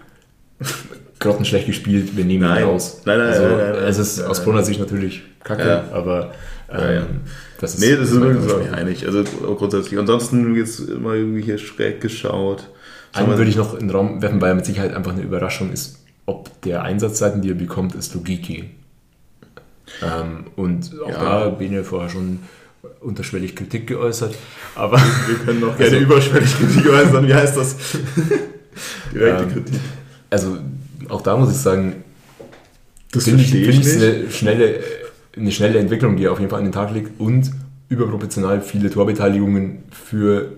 grottenschlecht gespielt, wir nehmen Nein. ihn raus. Nein, nein, also, nein, nein, nein. Es ist aus. Brunner Sicht natürlich kacke, Ja. aber ähm, Ja, ja. das ist. Nee, das ist mein wirklich, glaube ich, einig. Also grundsätzlich. Ansonsten jetzt immer irgendwie hier schräg geschaut. Einen würde ich noch in den Raum werfen, weil er mit Sicherheit einfach eine Überraschung ist, ob der Einsatzzeiten, die er bekommt, ist Logiki. Ähm, und auch da bin ich vorher schon unterschwellig Kritik geäußert, aber Wir können noch gerne Also- überschwellig Kritik äußern. Wie heißt das? Direkte Ähm, Kritik. also auch da muss ich sagen, Das finde ich, find ich eine schnelle, eine schnelle Entwicklung, die er auf jeden Fall an den Tag legt und überproportional viele Torbeteiligungen für,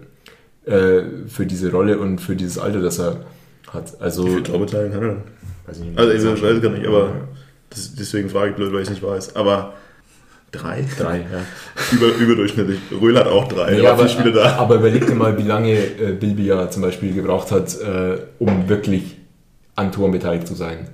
äh, für diese Rolle und für dieses Alter, das er hat. Also, Wie viel Torbeteiligung hat er weiß ich nicht, Also, ich weiß es gar nicht, aber das, deswegen frage ich blöd, weil ich es nicht weiß. Aber drei? drei, ja. Über, überdurchschnittlich. Röhl hat auch drei. Ja, Ja, aber, aber überleg dir mal, wie lange äh, Bilbia zum Beispiel gebraucht hat, äh, um wirklich an Toren beteiligt zu sein.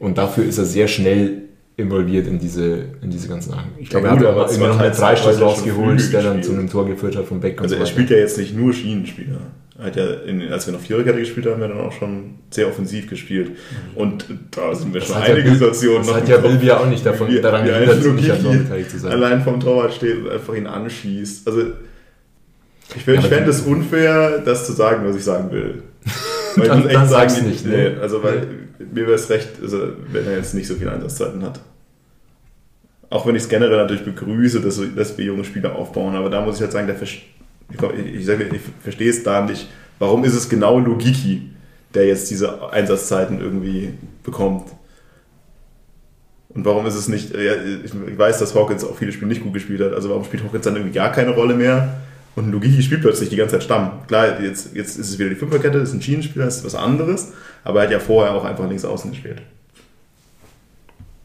Und dafür ist er sehr schnell involviert in diese, in diese ganzen Sachen. Ich glaube, Ja, er hat aber immer noch einen teilweise Freistoß rausgeholt, der dann zu einem Tor geführt hat von Beck Also so er spielt ja jetzt nicht nur Schienenspieler. Er hat ja, in, als wir noch Viererkette gespielt haben, wir dann auch schon sehr offensiv gespielt. Und da sind mir Das schon hat ja einige Bil- Situationen das noch hat im ja Bilbia auch nicht davon- wie- daran gehindert, nicht an Toren beteiligt zu sein. Allein vom Torwart steht und einfach ihn anschießt. Also ich, will- Ja, ich fände es unfair, das zu sagen, was ich sagen will. Weil ich Dann- muss echt sag's die- nicht, Nee, ne? also weil mir wäre es recht, also, wenn er jetzt nicht so viele Einsatzzeiten hat. Auch wenn ich es generell natürlich begrüße, dass, dass wir junge Spieler aufbauen, aber da muss ich halt sagen, der ich, glaub, ich, ich, ich verstehe es da nicht. Warum ist es genau Logiki, der jetzt diese Einsatzzeiten irgendwie bekommt? Und warum ist es nicht, ja, ich ich weiß, dass Hawkins auch viele Spiele nicht gut gespielt hat, also warum spielt Hawkins dann irgendwie gar keine Rolle mehr? Und Logiki spielt plötzlich die ganze Zeit Stamm. Klar, jetzt, jetzt ist es wieder die Fünferkette, ist ein Schienenspieler, ist was anderes, aber er hat ja vorher auch einfach links außen gespielt.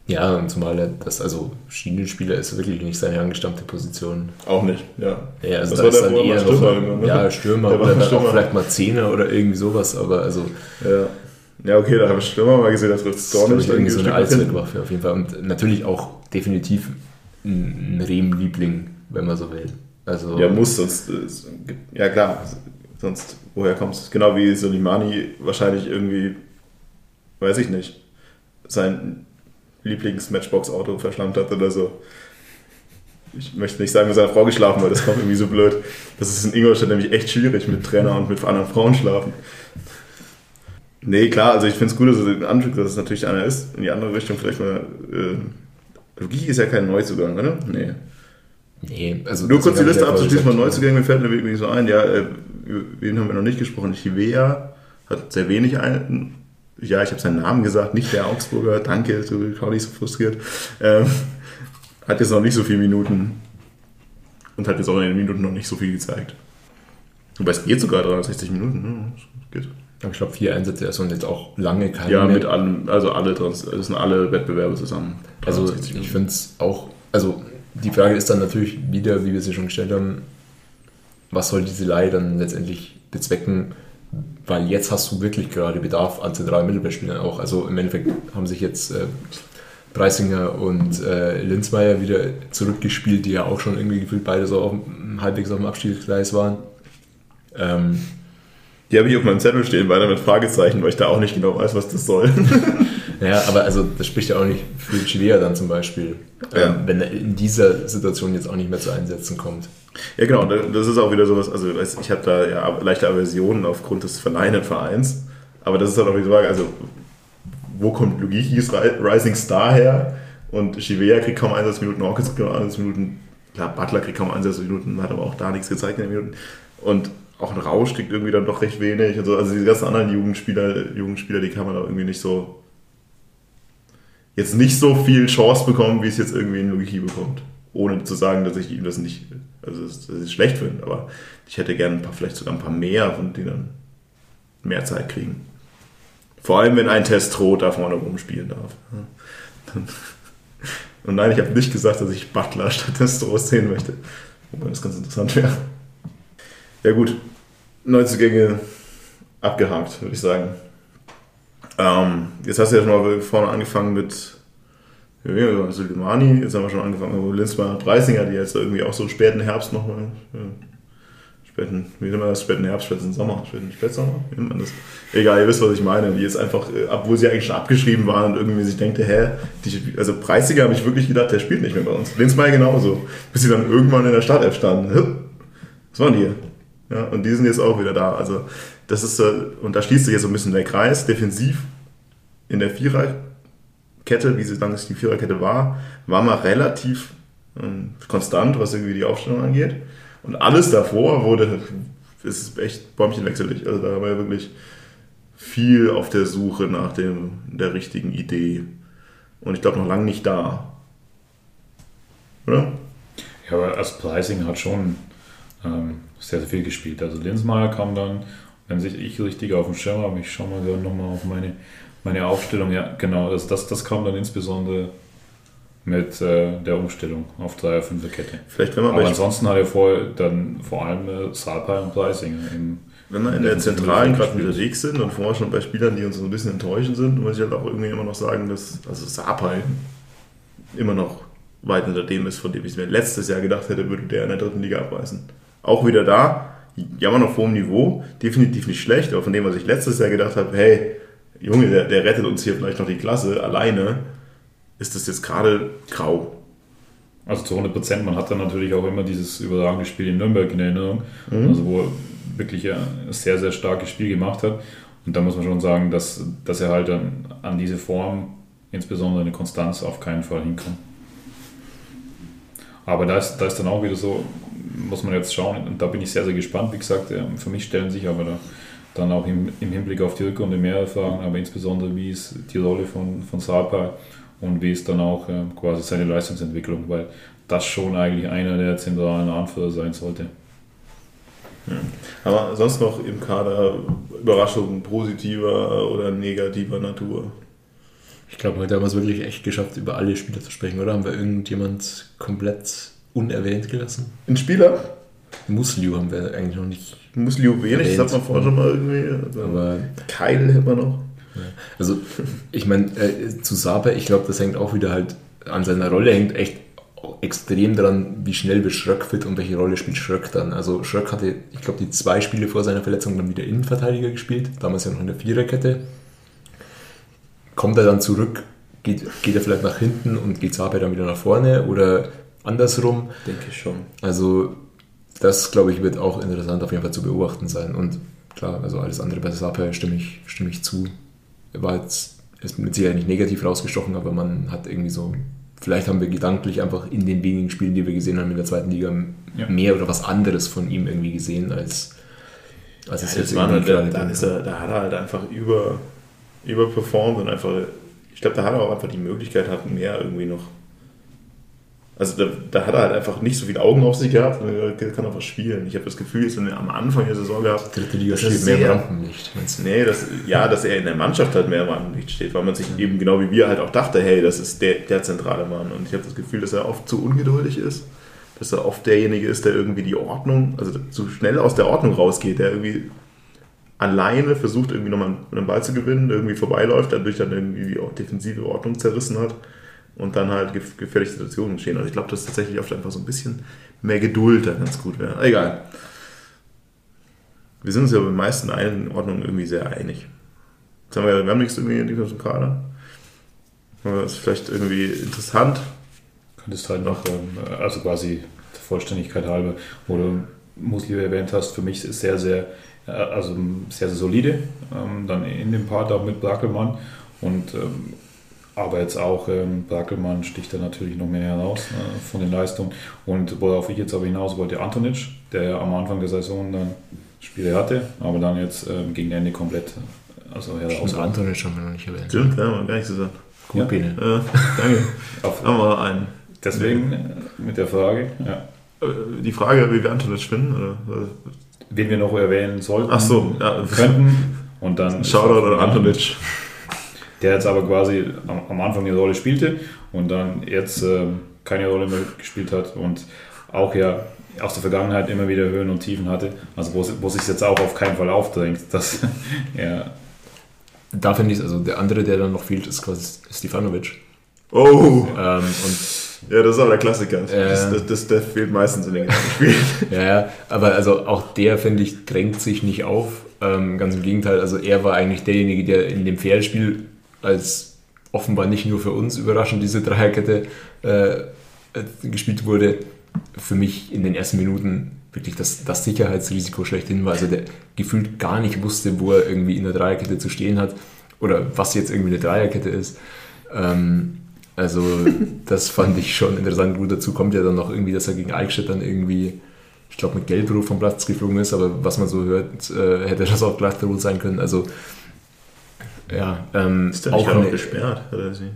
Ja, und zumal er das, also Schienenspieler ist wirklich nicht seine angestammte Position. Auch nicht, ja. Ja, also Was da war ist der dann eher? Stürmer noch, ne? ja, Stürmer Der oder dann Stürmer. auch vielleicht mal Zehner oder irgendwie sowas, aber also Ja. Ja, okay, da habe ich schon mal gesehen, das Dorn ist irgendwie so eine Allzweckwaffe auf jeden Fall. Und natürlich auch definitiv ein, ein Rehm-Liebling, wenn man so will. Also, ja, muss, sonst, äh, ja klar, sonst, woher kommst du? Genau wie Solimani wahrscheinlich irgendwie, weiß ich nicht, sein Lieblings-Matchbox-Auto verschlammt hat oder so. Ich möchte nicht sagen, mit seiner Frau geschlafen, weil das kommt irgendwie so blöd. Das ist in Ingolstadt nämlich echt schwierig mit Trainer und mit anderen Frauen schlafen. Nee, klar, also ich finde es gut, dass es Anfang, dass es natürlich einer ist. In die andere Richtung vielleicht mal. Äh, Logie ist ja kein Neuzugang, oder? Nee. Nee, also. Nur kurz die Liste abzuschließen von Neuzugängen, mir fällt mir wirklich so ein. Ja, äh, wen haben wir noch nicht gesprochen? Chivea hat sehr wenig ein. Ja, ich habe seinen Namen gesagt, nicht der Augsburger. Danke, du bist auch nicht so frustriert. Ähm, hat jetzt noch nicht so viele Minuten. Und hat jetzt auch in den Minuten noch nicht so viel gezeigt. Wobei es geht sogar 360 Minuten, ne? Geht. Ich glaube, vier Einsätze also jetzt auch lange keine. Ja, mit allem, also alle, das sind alle Wettbewerbe zusammen. Also ich finde es auch, also die Frage ist dann natürlich wieder, wie wir sie schon gestellt haben, was soll diese Leihe dann letztendlich bezwecken? Weil jetzt hast du wirklich gerade Bedarf an zentralen Mittelfeldspielern auch. Also im Endeffekt haben sich jetzt äh, Preisinger und äh, Linzmeier wieder zurückgespielt, die ja auch schon irgendwie gefühlt beide so auf, halbwegs auf dem Abstiegsgleis waren. Ähm, die habe ich auf meinem Zettel stehen, beide mit Fragezeichen, weil ich da auch nicht genau weiß, was das soll. ja, aber also das spricht ja auch nicht für Chilea dann zum Beispiel, ja. ähm, wenn er in dieser Situation jetzt auch nicht mehr zu Einsätzen kommt. Ja, genau, das ist auch wieder sowas, also ich habe da ja leichte Aversionen aufgrund des verleihenden Vereins, aber das ist halt auch die Frage, also wo kommt Lugikis Rising Star her? Und Chivea kriegt kaum Einsatzminuten, Hawkins kriegt kaum Einsatzminuten, klar, Butler kriegt kaum Einsatzminuten, hat aber auch da nichts gezeigt in den Minuten. Und auch ein Rausch kriegt irgendwie dann doch recht wenig. Und so. Also die ganzen anderen Jugendspieler, Jugendspieler, die kann man da irgendwie nicht so jetzt nicht so viel Chance bekommen, wie es jetzt irgendwie in Logiki bekommt. Ohne zu sagen, dass ich ihm das nicht, also dass ich es schlecht finde, aber ich hätte gerne ein paar, vielleicht sogar ein paar mehr, von denen dann mehr Zeit kriegen. Vor allem, wenn ein Test droht, da vorne rumspielen darf. Und nein, ich habe nicht gesagt, dass ich Butler statt Testros sehen möchte. Wobei das ganz interessant wäre. Ja gut, Neuzugänge abgehakt, würde ich sagen. Ähm, jetzt hast du ja schon mal vorne angefangen mit ja, Suleimani, jetzt haben wir schon angefangen mit Linzmann und Preisinger, die jetzt irgendwie auch so späten Herbst nochmal, ja, späten, wie nennt man das, späten Herbst, späten Sommer, späten Spätsommer, wie nennt man das? Egal, ihr wisst, was ich meine, die jetzt einfach, äh, obwohl sie eigentlich schon abgeschrieben waren und irgendwie sich denkte, hä, die, also Preisinger habe ich wirklich gedacht, der spielt nicht mehr bei uns. Linzmann genauso, bis sie dann irgendwann in der Startelf standen. Was waren die? Ja, und die sind jetzt auch wieder da. Also das ist, und da schließt sich jetzt so ein bisschen der Kreis. Defensiv in der Viererkette, wie sie dann die Viererkette war, war man relativ ähm, konstant, was irgendwie die Aufstellung angeht. Und alles davor wurde, ist echt bäumchenwechselig. Also da haben wir wirklich viel auf der Suche nach dem, der richtigen Idee. Und ich glaube noch lange nicht da. Oder? Ja, aber als Pricing hat schon ähm, sehr, sehr viel gespielt. Also Linsmeier kam dann, wenn sich ich richtig auf dem Schirm habe, ich schaue mal gerade nochmal auf meine, meine Aufstellung, ja genau, das, das, das kam dann insbesondere mit äh, der Umstellung auf 3er, 5er Kette. Vielleicht, wenn man Aber ansonsten hat er vorher dann vor allem äh, Salpai und Preisinger im wenn wir in der Zentralen gerade unterwegs sind und vorher schon bei Spielern, die uns so ein bisschen enttäuschen sind, muss ich halt auch irgendwie immer noch sagen, dass also Sapai immer noch weit unter dem ist, von dem ich mir letztes Jahr gedacht hätte, würde der in der dritten Liga abreißen auch wieder da, jammern auf hohem Niveau, definitiv nicht schlecht, aber von dem, was ich letztes Jahr gedacht habe, hey, Junge, der, der rettet uns hier vielleicht noch die Klasse alleine, ist das jetzt gerade grau. Also zu 100 Prozent, man hat dann natürlich auch immer dieses überragende Spiel in Nürnberg in Erinnerung, mhm. also wo er wirklich ein sehr, sehr starkes Spiel gemacht hat. Und da muss man schon sagen, dass, dass er halt an, an diese Form, insbesondere eine Konstanz, auf keinen Fall hinkommt. Aber da ist, da ist dann auch wieder so, muss man jetzt schauen. Und da bin ich sehr, sehr gespannt. Wie gesagt, für mich stellen sich aber da dann auch im, im Hinblick auf die Rückrunde mehrere Fragen, aber insbesondere wie ist die Rolle von, von Sapa und wie ist dann auch äh, quasi seine Leistungsentwicklung, weil das schon eigentlich einer der zentralen Anführer sein sollte. Hm. Aber sonst noch im Kader Überraschungen positiver oder negativer Natur? Ich glaube, heute haben wir es wirklich echt geschafft, über alle Spieler zu sprechen, oder? Haben wir irgendjemand komplett unerwähnt gelassen. Ein Spieler? Musliu haben wir eigentlich noch nicht. Musliu wenig, erwähnt. das hat man vorher schon mal irgendwie. Aber Keil man noch. Also, ich meine, äh, zu Saber, ich glaube, das hängt auch wieder halt an seiner Rolle, hängt echt extrem daran, wie schnell wird Schröck fit und welche Rolle spielt Schröck dann. Also Schröck hatte, ich glaube, die zwei Spiele vor seiner Verletzung dann wieder Innenverteidiger gespielt, damals ja noch in der Viererkette. Kommt er dann zurück, geht, geht er vielleicht nach hinten und geht Saber dann wieder nach vorne oder andersrum? Denke ich schon. Also das, glaube ich, wird auch interessant auf jeden Fall zu beobachten sein. Und klar, also alles andere bei Saper stimme ich, stimme ich zu. Er war jetzt ist mit Sicherheit nicht negativ rausgestochen, aber man hat irgendwie so, vielleicht haben wir gedanklich einfach in den wenigen Spielen, die wir gesehen haben in der zweiten Liga, Ja. mehr oder was anderes von ihm irgendwie gesehen, als, als es Ja, jetzt das war halt, da, da, ist er, da hat er halt einfach über, überperformt und einfach, ich glaube, da hat er auch einfach die Möglichkeit gehabt, mehr irgendwie noch. Also da, da hat er halt einfach nicht so viele Augen auf sich gehabt und er kann einfach spielen. Ich habe das Gefühl, jetzt am Anfang der Saison gehabt, Dritte Liga steht mehr im Rampenlicht. Nee, das, ja, dass er in der Mannschaft halt mehr im Rampenlicht steht, weil man sich eben genau wie wir halt auch dachte, hey, das ist der, der zentrale Mann. Und ich habe das Gefühl, dass er oft zu ungeduldig ist, dass er oft derjenige ist, der irgendwie die Ordnung, also zu schnell aus der Ordnung rausgeht, der irgendwie alleine versucht, irgendwie nochmal einen Ball zu gewinnen, irgendwie vorbeiläuft, dadurch dann irgendwie die defensive Ordnung zerrissen hat und dann halt gef- gefährliche Situationen entstehen. Also ich glaube, dass tatsächlich oft einfach so ein bisschen mehr Geduld da ganz gut wäre. Egal. Wir sind uns ja bei den meisten Einordnungen irgendwie sehr einig. Jetzt haben wir, wir haben nichts irgendwie nichts im Kader. Aber das ist vielleicht irgendwie interessant. Könntest halt noch, ähm, also quasi der Vollständigkeit halber, wo du Musli erwähnt hast, für mich ist sehr, sehr, äh, also sehr, sehr solide. Ähm, dann in dem Part auch mit Brackelmann und ähm, aber jetzt auch ähm, Brackelmann sticht da natürlich noch mehr heraus äh, von den Leistungen. Und worauf ich jetzt aber hinaus wollte, Antonic, der ja am Anfang der Saison dann Spiele hatte, aber dann jetzt ähm, gegen Ende komplett also heraus. Antonic haben wir noch nicht erwähnt. Stimmt, ja, haben wir gar nicht gesagt. Gut, Ja. Bene. Äh, danke. Auf, Haben wir einen. deswegen äh, mit der Frage, ja. Äh, Die Frage, wie wir Antonic finden, oder? wen wir noch erwähnen sollten, Ach so, ja. könnten. Und dann Shoutout an Antonic. Der jetzt aber quasi am, am Anfang eine Rolle spielte und dann jetzt ähm, keine Rolle mehr gespielt hat und auch ja aus der Vergangenheit immer wieder Höhen und Tiefen hatte. Also wo, wo sich jetzt auch auf keinen Fall aufdrängt, dass er Da finde ich also der andere, der dann noch fehlt, ist quasi Stefanovic. Oh, Ähm, und ja, das ist aber der Klassiker. Äh. Das, das, das, der fehlt meistens in den ganzen Spielen. Ja, ja, aber also auch der, finde ich, drängt sich nicht auf. Ähm, ganz im Gegenteil, also er war eigentlich derjenige, der in dem Pferdespiel als offenbar nicht nur für uns überraschend diese Dreierkette äh, gespielt wurde, für mich in den ersten Minuten wirklich das, das Sicherheitsrisiko schlechthin war. Also der gefühlt gar nicht wusste, wo er irgendwie in der Dreierkette zu stehen hat oder was jetzt irgendwie eine Dreierkette ist. Ähm, also das fand ich schon interessant. Gut, dazu kommt ja dann noch irgendwie, dass er gegen Eichstätt dann irgendwie, ich glaube, mit Gelbrot vom Platz geflogen ist, aber was man so hört, äh, hätte das auch glatt rot sein können. Also ja, ähm, Ist der auch gerade noch gesperrt? Oder sie?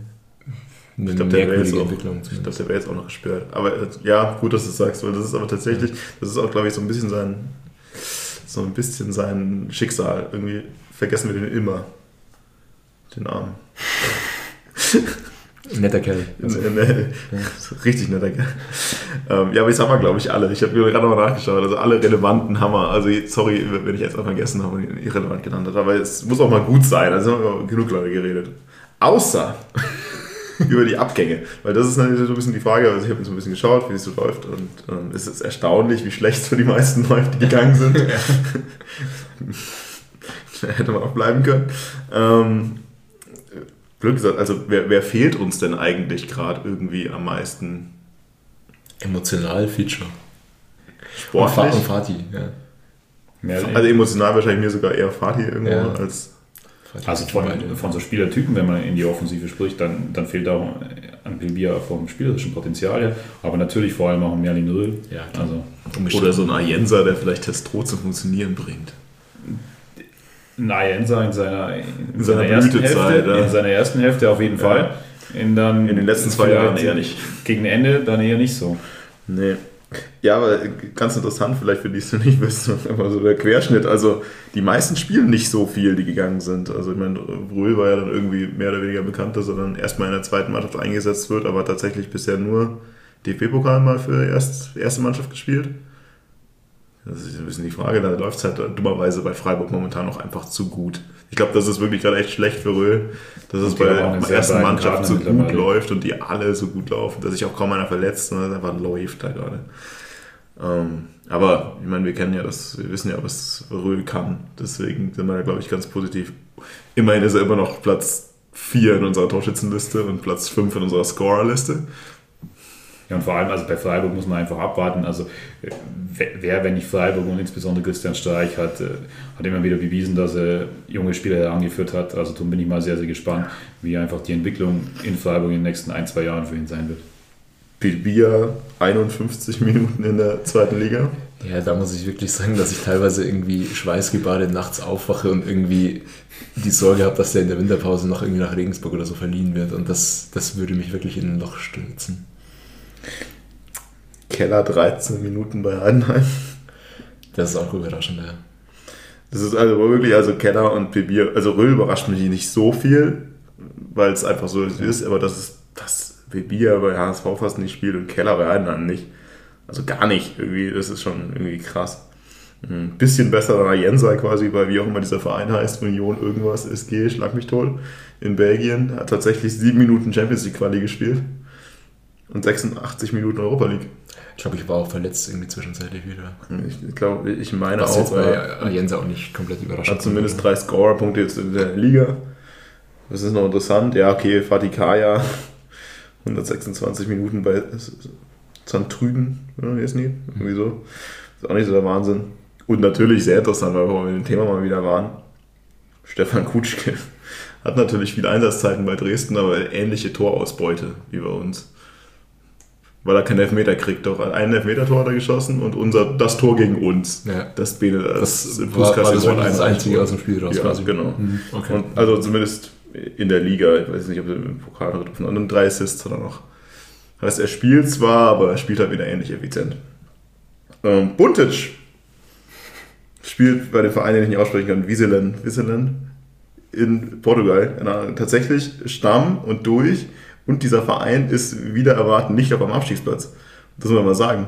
Ich glaube, der wäre jetzt, auch- Entwicklung. ich glaub, der wäre jetzt auch noch gesperrt. Aber äh, ja, gut, dass du es sagst, weil das ist aber tatsächlich, das ist auch, glaube ich, so ein bisschen sein, so ein bisschen sein Schicksal. Irgendwie vergessen wir den immer. Den Armen. Netter Kerl. Also, Nee, Richtig netter Kerl. Ähm, ja, aber jetzt haben wir, glaube ich, alle. Ich habe mir gerade mal nachgeschaut. Also alle relevanten Hammer. Also jetzt- sorry, wenn ich jetzt auch vergessen habe und ihn irrelevant genannt habe. Aber es muss auch mal gut sein. Also haben wir genug Leute geredet. Außer über die Abgänge. Weil das ist natürlich so ein bisschen die Frage. Also ich habe so ein bisschen geschaut, wie es so läuft. Und ähm, es ist erstaunlich, wie schlecht es für die meisten läuft, die gegangen sind. Hätte man auch bleiben können. Ähm, Glück gesagt, also wer, wer fehlt uns denn eigentlich gerade irgendwie am meisten emotional Feature. sportlich? Und Fatih, ja. mehr, Also emotional wahrscheinlich mir sogar eher Fatih irgendwo Ja. als. Also von, von so Spielertypen, wenn man in die Offensive spricht, dann, dann fehlt auch an Pilbia vom spielerischen Potenzial her, aber natürlich vor allem auch ein Merlin Röhl. Ja, klar. Also. Oder so ein Ayensa, der vielleicht Testro zum Funktionieren bringt. Nayensa in seiner, in In seiner, seiner ersten Hälfte, ja. in seiner ersten Hälfte auf jeden Fall. In, dann In den letzten zwei Jahren eher nicht. Gegen Ende dann eher nicht so. Nee. Ja, aber ganz interessant, vielleicht für die es nicht wissen, einfach so der Querschnitt. Also die meisten spielen nicht so viel, die gegangen sind. Also ich meine, Brühl war ja dann irgendwie mehr oder weniger bekannt, dass er dann erstmal in der zweiten Mannschaft eingesetzt wird, aber tatsächlich bisher nur DFB-Pokal mal für erst, erste Mannschaft gespielt. Das ist ein bisschen die Frage. Da läuft es halt dummerweise bei Freiburg momentan noch einfach zu gut. Ich glaube, das ist wirklich gerade echt schlecht für Röhl, dass es bei der ersten Mannschaft so gut läuft und die alle so gut laufen, dass sich auch kaum einer verletzt und das einfach läuft da gerade. Ähm, aber ich meine, wir kennen ja das, wir wissen ja, was Röhl kann. Deswegen sind wir da, glaube ich, ganz positiv. Immerhin ist er immer noch Platz 4 in unserer Torschützenliste und Platz 5 in unserer Scorerliste. Ja, und vor allem, also bei Freiburg muss man einfach abwarten. Also, wer, wenn nicht Freiburg und insbesondere Christian Streich, hat, äh, hat immer wieder bewiesen, dass er junge Spieler herangeführt hat. Also, darum bin ich mal sehr, sehr gespannt, wie einfach die Entwicklung in Freiburg in den nächsten ein, zwei Jahren für ihn sein wird. Bier 51 Minuten in der zweiten Liga. Ja, da muss ich wirklich sagen, dass ich teilweise irgendwie schweißgebadet nachts aufwache und irgendwie die Sorge habe, dass der in der Winterpause noch irgendwie nach Regensburg oder so verliehen wird. Und das, das würde mich wirklich in ein Loch stürzen. Keller 13 Minuten bei Heidenheim. Das ist auch überraschend, ja. Das ist also wirklich, also Keller und Bibier, also Röhl überrascht mich nicht so viel, weil es einfach so ist, aber das ist, das Bibier bei HSV fast nicht spielt und Keller bei Heidenheim nicht. Also gar nicht, irgendwie, das ist schon irgendwie krass. Ein bisschen besser als Jensai quasi, weil wie auch immer dieser Verein heißt, Union irgendwas, SG, schlag mich tot, in Belgien, hat tatsächlich sieben Minuten Champions League Quali gespielt und 86 Minuten Europa League. Ich glaube, ich war auch verletzt irgendwie zwischenzeitlich wieder. Ich glaube, ich meine Was auch. jetzt bei Jens auch nicht komplett überrascht. Hat zumindest drei Scorer-Punkte jetzt in der Liga. Das ist noch interessant. Ja, okay, Fatih Kaya, 126 Minuten bei Zandtrüden, oder ist nie? Irgendwie so. Ist auch nicht so der Wahnsinn. Und natürlich sehr interessant, weil wir mit dem Thema mal wieder waren. Stefan Kutschke hat natürlich viele Einsatzzeiten bei Dresden, aber ähnliche Torausbeute wie bei uns weil er keinen Elfmeter kriegt. Doch ein Elfmeter-Tor hat er geschossen und unser, das Tor gegen uns. Ja. Das Bene, das, das war, war das, das einzige aus dem Spiel raus. Ja, quasi. genau. Mhm. Okay. Und also zumindest in der Liga, ich weiß nicht, ob er im Pokal getroffen hat, und drei Assists hat er noch. Heißt, er spielt zwar, aber er spielt halt wieder ähnlich effizient. Ähm, Buntic spielt bei dem Verein, den ich nicht aussprechen kann, Wieselen, Wieselen in Portugal. Tatsächlich Stamm und durch und dieser Verein ist wieder erwarten nicht auf dem Abstiegsplatz. Das muss man mal sagen.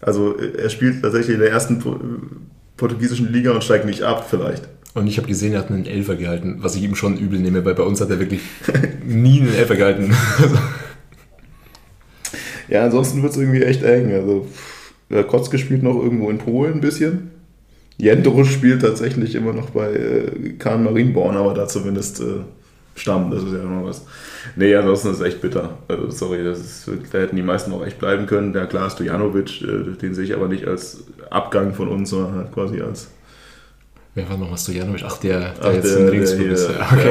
Also er spielt tatsächlich in der ersten portugiesischen Liga und steigt nicht ab, vielleicht. Und ich habe gesehen, er hat einen Elfer gehalten, was ich ihm schon übel nehme, weil bei uns hat er wirklich nie einen Elfer gehalten. ja, ansonsten wird es irgendwie echt eng. Also Kotzke spielt noch irgendwo in Polen ein bisschen. Jendro spielt tatsächlich immer noch bei äh, Kahn Marienborn, aber da zumindest äh, Stamm, das ist ja immer was. Nee, ansonsten ist es echt bitter. Also, sorry, das ist, da hätten die meisten auch echt bleiben können. Der klar, Stojanovic, äh, den sehe ich aber nicht als Abgang von uns, sondern halt quasi als. Wer war nochmal Stojanovic? Ach, der, der Ach, jetzt der, in Regensburg ist. Ja, okay.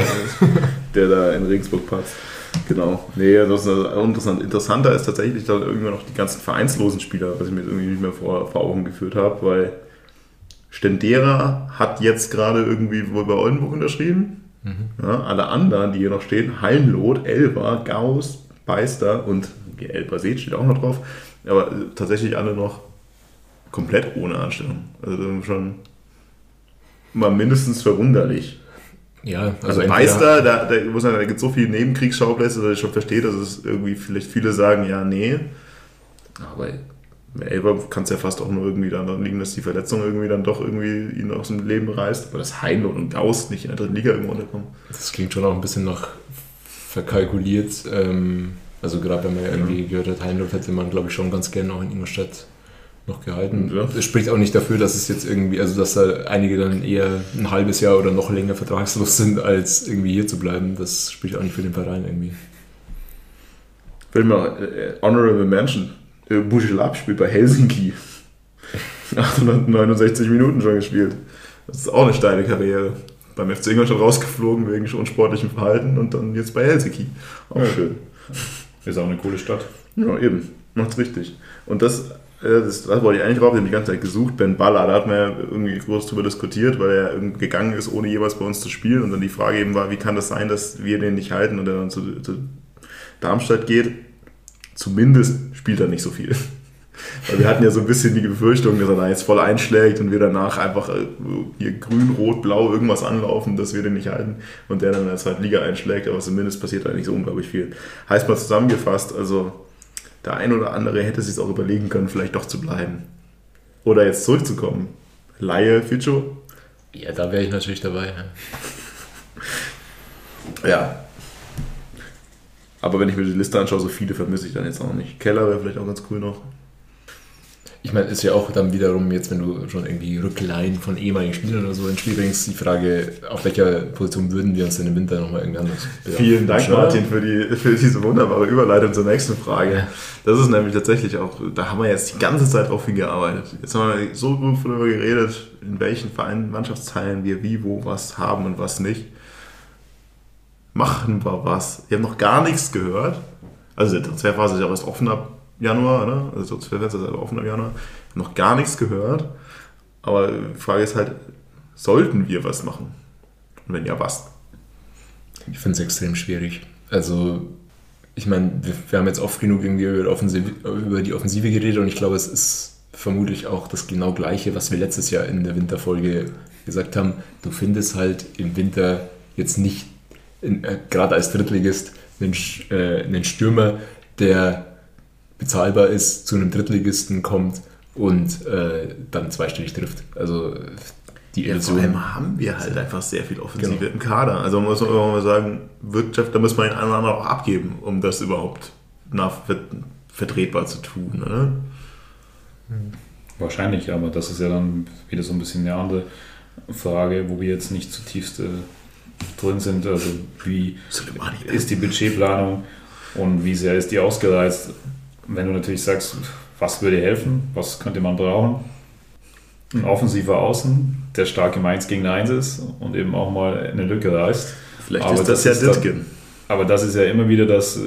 der, der, da in Regensburg passt. Genau. Nee, das ist interessant. Interessanter ist tatsächlich dann irgendwann noch die ganzen vereinslosen Spieler, was ich mir irgendwie nicht mehr vor, vor Augen geführt habe, weil Stendera hat jetzt gerade irgendwie wohl bei Oldenburg unterschrieben. Mhm. Ja, alle anderen, die hier noch stehen, Hallenlot, Elber, Gauss, Beister und Elber Seed steht auch noch drauf, aber tatsächlich alle noch komplett ohne Anstellung. Also schon mal mindestens verwunderlich. Ja, also, also Beister, da, da, muss man, da gibt es so viele Nebenkriegsschauplätze, dass ich schon verstehe, dass es irgendwie vielleicht viele sagen, ja, nee. Aber Elber kann es ja fast auch nur irgendwie daran liegen, dass die Verletzung irgendwie dann doch irgendwie ihn aus dem Leben reißt, aber das Heinl und Gauss nicht in der dritten Liga irgendwo unterkommen. Das klingt schon auch ein bisschen noch verkalkuliert. Ähm, also gerade wenn man ja irgendwie gehört hat, Heinl hätte man glaube ich schon ganz gerne auch in Ingolstadt noch gehalten. Ja. Das spricht auch nicht dafür, dass es jetzt irgendwie, also dass da einige dann eher ein halbes Jahr oder noch länger vertragslos sind, als irgendwie hier zu bleiben. Das spricht auch nicht für den Verein irgendwie. Will mal äh, Honorable Mention äh, Bujelab spielt bei Helsinki. 869 Minuten schon gespielt. Das ist auch eine steile Karriere. Beim FC Ingolstadt rausgeflogen wegen unsportlichem Verhalten und dann jetzt bei Helsinki. Auch ja. schön. Ist auch eine coole Stadt. Ja, eben. Macht's richtig. Und das, äh, das, das wollte ich eigentlich drauf, den die ganze Zeit gesucht. Ben Baller, da hat man ja irgendwie groß drüber diskutiert, weil er gegangen ist, ohne jeweils bei uns zu spielen. Und dann die Frage eben war, wie kann das sein, dass wir den nicht halten und er dann zu, zu Darmstadt geht? Zumindest spielt er nicht so viel. Weil wir hatten ja so ein bisschen die Befürchtung, dass er da jetzt voll einschlägt und wir danach einfach äh, hier grün, rot, blau irgendwas anlaufen, dass wir den nicht halten und der dann in der zweiten Liga einschlägt, aber zumindest passiert da nicht so unglaublich viel. Heißt mal zusammengefasst, also der ein oder andere hätte sich auch überlegen können, vielleicht doch zu bleiben. Oder jetzt zurückzukommen. Laie Ficho? Ja, da wäre ich natürlich dabei. Ja. ja. Aber wenn ich mir die Liste anschaue, so viele vermisse ich dann jetzt auch nicht. Keller wäre vielleicht auch ganz cool noch. Ich meine, ist ja auch dann wiederum jetzt, wenn du schon irgendwie Rückleihen von ehemaligen Spielern oder so ins Spiel bringst, die Frage, auf welcher Position würden wir uns denn im Winter nochmal irgendwie anders Vielen Dank, oder? Martin, für, die, für diese wunderbare Überleitung zur nächsten Frage. Das ist nämlich tatsächlich auch, da haben wir jetzt die ganze Zeit drauf hingearbeitet. Jetzt haben wir so gut darüber geredet, in welchen Vereinen, Mannschaftsteilen wir wie, wo, was haben und was nicht. Machen wir was. Wir haben noch gar nichts gehört. Also der Transferphase ist ja erst offen ab Januar, ne? also Transferfenster ist halt offen im Januar, noch gar nichts gehört. Aber die Frage ist halt, sollten wir was machen? Und wenn ja, was? Ich finde es extrem schwierig. Also, ich meine, wir, wir, haben jetzt oft genug irgendwie über, über die Offensive geredet und ich glaube, es ist vermutlich auch das genau Gleiche, was wir letztes Jahr in der Winterfolge gesagt haben. Du findest halt im Winter jetzt nicht, äh, gerade als Drittligist, einen, äh, einen Stürmer, der bezahlbar ist, zu einem Drittligisten kommt und äh, dann zweistellig trifft. Also die ja, vor allem haben wir halt einfach sehr viel Offensive genau. im Kader. Also man muss man mal sagen, Wirtschaft, da muss man den einen oder anderen auch abgeben, um das überhaupt nach, vertretbar zu tun. Oder? Wahrscheinlich, aber das ist ja dann wieder so ein bisschen eine andere Frage, wo wir jetzt nicht zutiefst äh, drin sind. Also wie ist die Budgetplanung und wie sehr ist die ausgereizt? wenn du natürlich sagst, was würde helfen, was könnte man brauchen, ein offensiver Außen, der stark im 1 gegen 1 ist und eben auch mal eine Lücke reißt. Vielleicht aber ist das, das ja Ditkin. Aber das ist ja immer wieder das,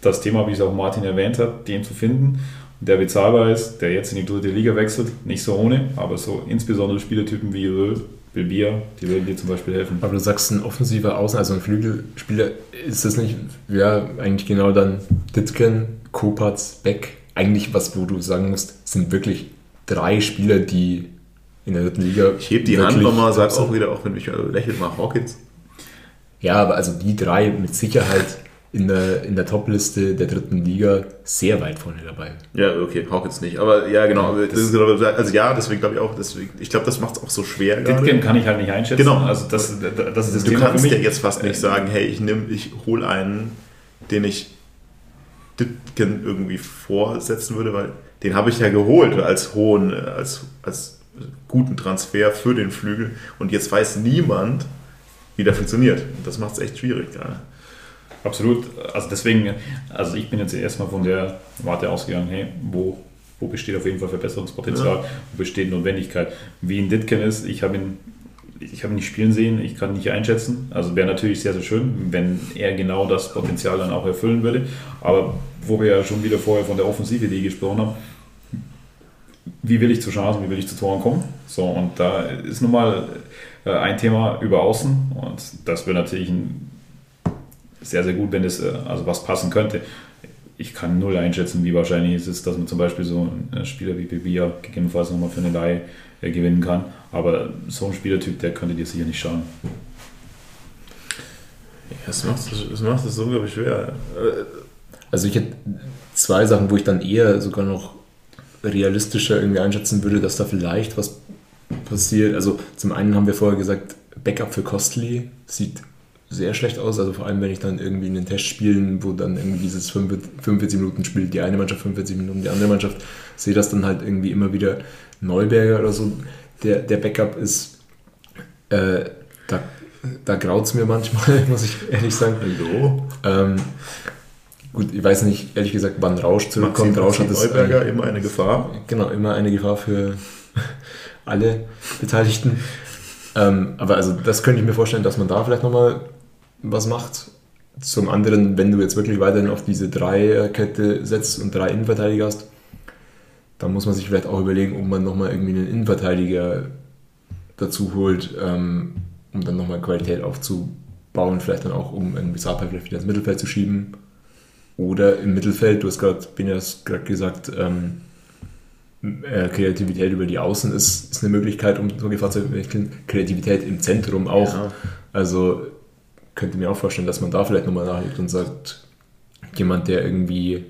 das Thema, wie es auch Martin erwähnt hat, den zu finden, der bezahlbar ist, der jetzt in die dritte Liga wechselt. Nicht so ohne, aber so insbesondere Spielertypen wie Röhl, Bilbia, die würden dir zum Beispiel helfen. Aber du sagst, ein offensiver Außen, also ein Flügelspieler, ist das nicht, ja, eigentlich genau dann Ditken, Kopatz, Beck, eigentlich was, wo du sagen musst, sind wirklich drei Spieler, die in der dritten Liga. Ich heb die Hand nochmal, sag's auch wieder, auch wenn mich lächelt mal Hawkins. Ja, aber also die drei mit Sicherheit in der, in der Top-Liste der dritten Liga sehr weit vorne dabei. Ja, okay, Hawkins nicht. Aber ja, genau. Das, genau also ja, deswegen glaube ich auch, deswegen, ich glaube, das macht es auch so schwer. Ditken kann ich halt nicht einschätzen. Genau. Also das, das ist das du Thema kannst ja jetzt fast nicht sagen, hey, ich nehme, ich hole einen, den ich Ditken irgendwie vorsetzen würde, weil den habe ich ja geholt als hohen, als, als guten Transfer für den Flügel und jetzt weiß niemand, wie der funktioniert. Und das macht es echt schwierig gerade. Absolut. Also deswegen, also ich bin jetzt erstmal von der Warte ausgegangen, hey, wo, wo besteht auf jeden Fall Verbesserungspotenzial, ja. wo besteht Notwendigkeit. Wie ein Ditken ist, ich habe ihn ich habe ihn nicht spielen sehen, ich kann nicht einschätzen. Also wäre natürlich sehr, sehr schön, wenn er genau das Potenzial dann auch erfüllen würde. Aber wo wir ja schon wieder vorher von der Offensive-Idee gesprochen haben, wie will ich zu Chancen, wie will ich zu Toren kommen? So, und da ist nun mal äh, ein Thema über Außen und das wäre natürlich ein, sehr, sehr gut, wenn es äh, also was passen könnte. Ich kann null einschätzen, wie wahrscheinlich es ist, dass man zum Beispiel so einen Spieler wie Bibia gegebenenfalls nochmal für eine Leihe äh, gewinnen kann. Aber so ein Spielertyp, der könnte dir sicher nicht schaden. Ja, das macht es das macht so unglaublich schwer. Also ich hätte zwei Sachen, wo ich dann eher sogar noch realistischer irgendwie einschätzen würde, dass da vielleicht was passiert. Also zum einen haben wir vorher gesagt, Backup für Costly sieht sehr schlecht aus. Also vor allem, wenn ich dann irgendwie in den Test spielen, wo dann irgendwie dieses 45 Minuten spielt, die eine Mannschaft 45 Minuten, die andere Mannschaft, sehe das dann halt irgendwie immer wieder Neuberger oder so, der, der Backup ist. Äh, da da graut es mir manchmal, muss ich ehrlich sagen. Hallo? Ähm, gut, ich weiß nicht, ehrlich gesagt, wann Rausch zurückkommt. Maxim, Rausch hat das. Neuberger, immer eine Gefahr. Genau, immer eine Gefahr für alle Beteiligten. Ähm, aber also das könnte ich mir vorstellen, dass man da vielleicht nochmal was macht. Zum anderen, wenn du jetzt wirklich weiterhin auf diese Dreierkette setzt und drei Innenverteidiger hast, dann muss man sich vielleicht auch überlegen, ob man nochmal irgendwie einen Innenverteidiger dazu holt, ähm, um dann nochmal Qualität aufzubauen, vielleicht dann auch, um einen Sapa vielleicht wieder ins Mittelfeld zu schieben. Oder im Mittelfeld, du hast gerade, Benas gerade gesagt, ähm, äh, Kreativität über die Außen ist, ist eine Möglichkeit, um so Gefahr zu entwickeln. Kreativität im Zentrum auch. Ja. Also könnte mir auch vorstellen, dass man da vielleicht nochmal nachlegt und sagt, jemand, der irgendwie,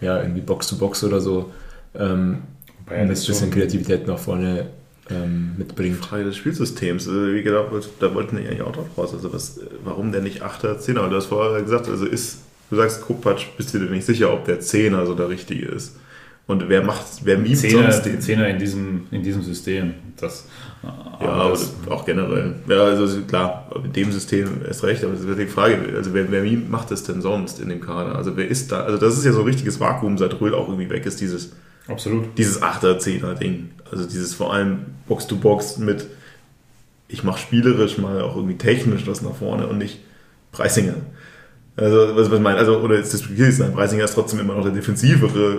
ja, irgendwie Box to Box oder so. Ähm, ein bisschen Kreativität nach vorne ähm, mitbringt. Frage des Spielsystems. Also, wie gesagt, da wollten die eigentlich auch drauf raus. Also was, warum der nicht 8er, 10er? Du hast vorher gesagt, also ist, du sagst Kopacz, bist du dir nicht sicher, ob der 10er so der richtige ist. Und wer macht, wer mimt Zehner, sonst den? Zehner in diesem, in diesem System. Das, ja, aber das, auch generell. Ja, also klar, in dem System ist recht, aber das ist die Frage, also wer, wer macht das denn sonst in dem Kader? Also wer ist da? Also das ist ja so ein richtiges Vakuum, seit Röhl auch irgendwie weg ist, dieses Absolut. Dieses 8er, 10er Ding. Also dieses vor allem Box-to-Box mit, ich mache spielerisch mal auch irgendwie technisch was nach vorne und nicht Preisinger. Also, was, was ich meine, also, oder jetzt das ist, nein, Preisinger ist trotzdem immer noch der defensivere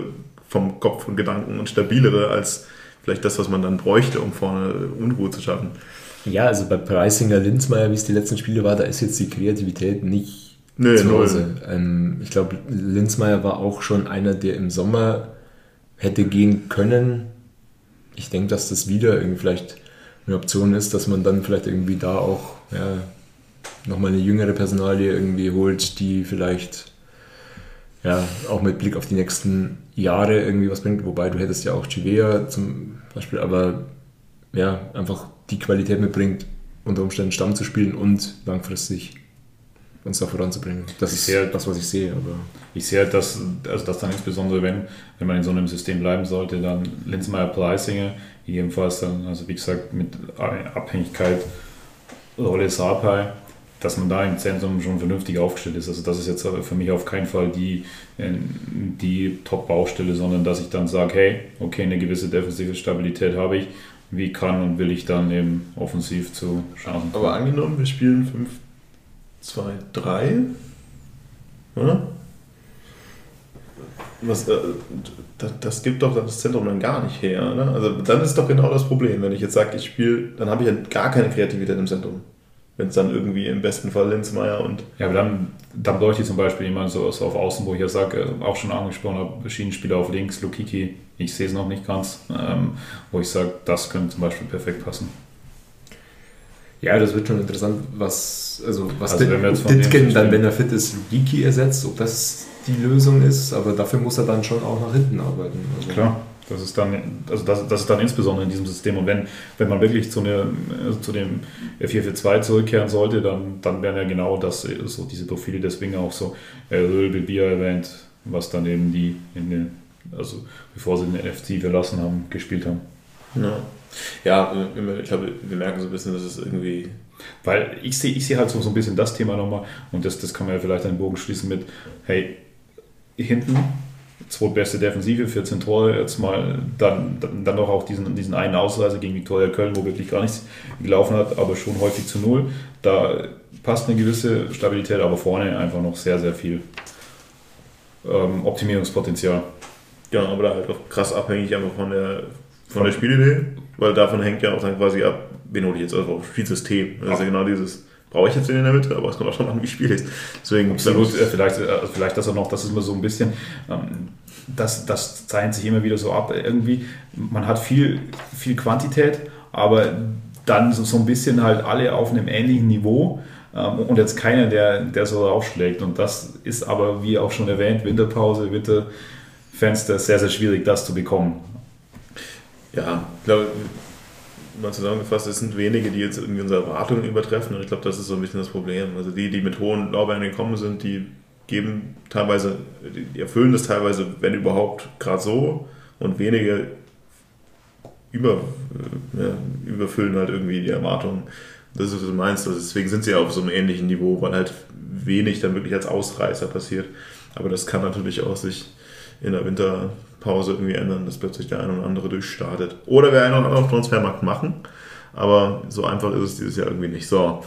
vom Kopf und Gedanken und stabilere als vielleicht das, was man dann bräuchte, um vorne Unruhe zu schaffen. Ja, also bei Preisinger, Linzmeier, wie es die letzten Spiele war, da ist jetzt die Kreativität nicht nee, zu Hause. Ähm, ich glaube, Linzmeier war auch schon einer, der im Sommer hätte gehen können. Ich denke, dass das wieder irgendwie vielleicht eine Option ist, dass man dann vielleicht irgendwie da auch ja, nochmal eine jüngere Personalie irgendwie holt, die vielleicht ja, auch mit Blick auf die nächsten Jahre irgendwie was bringt. Wobei du hättest ja auch Chivea zum Beispiel, aber ja, einfach die Qualität mitbringt, unter Umständen Stamm zu spielen und langfristig uns da voranzubringen. Das ist halt, das, was ich sehe. Aber ich sehe halt, dass, also dass dann insbesondere, wenn, wenn man in so einem System bleiben sollte, dann Linzmeier Pleisinger, jedenfalls dann, also wie gesagt, mit Abhängigkeit Rolle Sapai, dass man da im Zentrum schon vernünftig aufgestellt ist. Also das ist jetzt für mich auf keinen Fall die, die Top-Baustelle, sondern dass ich dann sage, hey, okay, eine gewisse defensive Stabilität habe ich, wie kann und will ich dann eben offensiv zu Chancen Aber angenommen, wir spielen 5 2, 3. Oder? Was, äh, das, das, gibt doch das Zentrum dann gar nicht her. Ne? Also dann ist doch genau das Problem, wenn ich jetzt sage, ich spiele, dann habe ich ja gar keine Kreativität im Zentrum. Wenn es dann irgendwie im besten Fall Linzmeier und. Ja, aber dann, dann bräuchte ich zum Beispiel jemanden so, so auf Außen, wo ich ja sage, äh, auch schon angesprochen habe, Schienenspieler auf links, Lukiki, ich sehe es noch nicht ganz, ähm, wo ich sage, das könnte zum Beispiel perfekt passen. Ja, das wird schon interessant, was, also was also Ditken dann, wenn er fit ist, Lugiki ersetzt, ob das die Lösung ist, aber dafür muss er dann schon auch nach hinten arbeiten. Also Klar, das ist dann, also das, das ist dann insbesondere in diesem System. Und wenn, wenn man wirklich zu, eine, zu dem 442 zurückkehren sollte, dann, dann wären ja genau das, so diese Profile deswegen auch so äh, Röhl, Bier erwähnt, was dann eben die, in den, also bevor sie den NFC verlassen haben, gespielt haben. Ja. Ja, ich glaube, wir merken so ein bisschen, dass es irgendwie. Weil ich sehe ich seh halt so, so ein bisschen das Thema nochmal und das, das kann man ja vielleicht einen Bogen schließen mit, hey, hinten, zweitbeste Defensive, 14 Tore, jetzt mal dann, dann, noch auch diesen, diesen einen Ausreise gegen Viktoria Köln, wo wirklich gar nichts gelaufen hat, aber schon häufig zu Null. Da passt eine gewisse Stabilität, aber vorne einfach noch sehr, sehr viel ähm, Optimierungspotenzial. Ja, aber da halt auch krass abhängig einfach von der, von der Spielidee, weil davon hängt ja auch dann quasi ab, wen hole ich jetzt also auf Spielsystem. Das ist ja genau dieses, brauche ich jetzt den in der Mitte, aber es kommt auch schon an, wie ich spiele. Deswegen, Absolut, äh, vielleicht, äh, vielleicht das auch noch, das ist immer so ein bisschen, ähm, das, das zeichnet sich immer wieder so ab. Irgendwie, man hat viel, viel Quantität, aber dann so, so ein bisschen halt alle auf einem ähnlichen Niveau ähm, und jetzt keiner, der, der so aufschlägt. Und das ist aber, wie auch schon erwähnt, Winterpause, Winterfenster, sehr, sehr schwierig, das zu bekommen ja, ich glaube, mal zusammengefasst, es sind wenige, die jetzt irgendwie unsere Erwartungen übertreffen und ich glaube, das ist so ein bisschen das Problem. Also die, die mit hohen Lorbeeren gekommen sind, die geben teilweise, die erfüllen das teilweise, wenn überhaupt, gerade so und wenige über, ja, überfüllen halt irgendwie die Erwartungen. Das ist, was du meinst. Also deswegen sind sie auf so einem ähnlichen Niveau, weil halt wenig dann wirklich als Ausreißer passiert. Aber das kann natürlich auch sich in der Winterpause irgendwie ändern, dass plötzlich der eine oder andere durchstartet. Oder wir einen oder anderen Transfermarkt machen. Aber so einfach ist es dieses Jahr irgendwie nicht. So.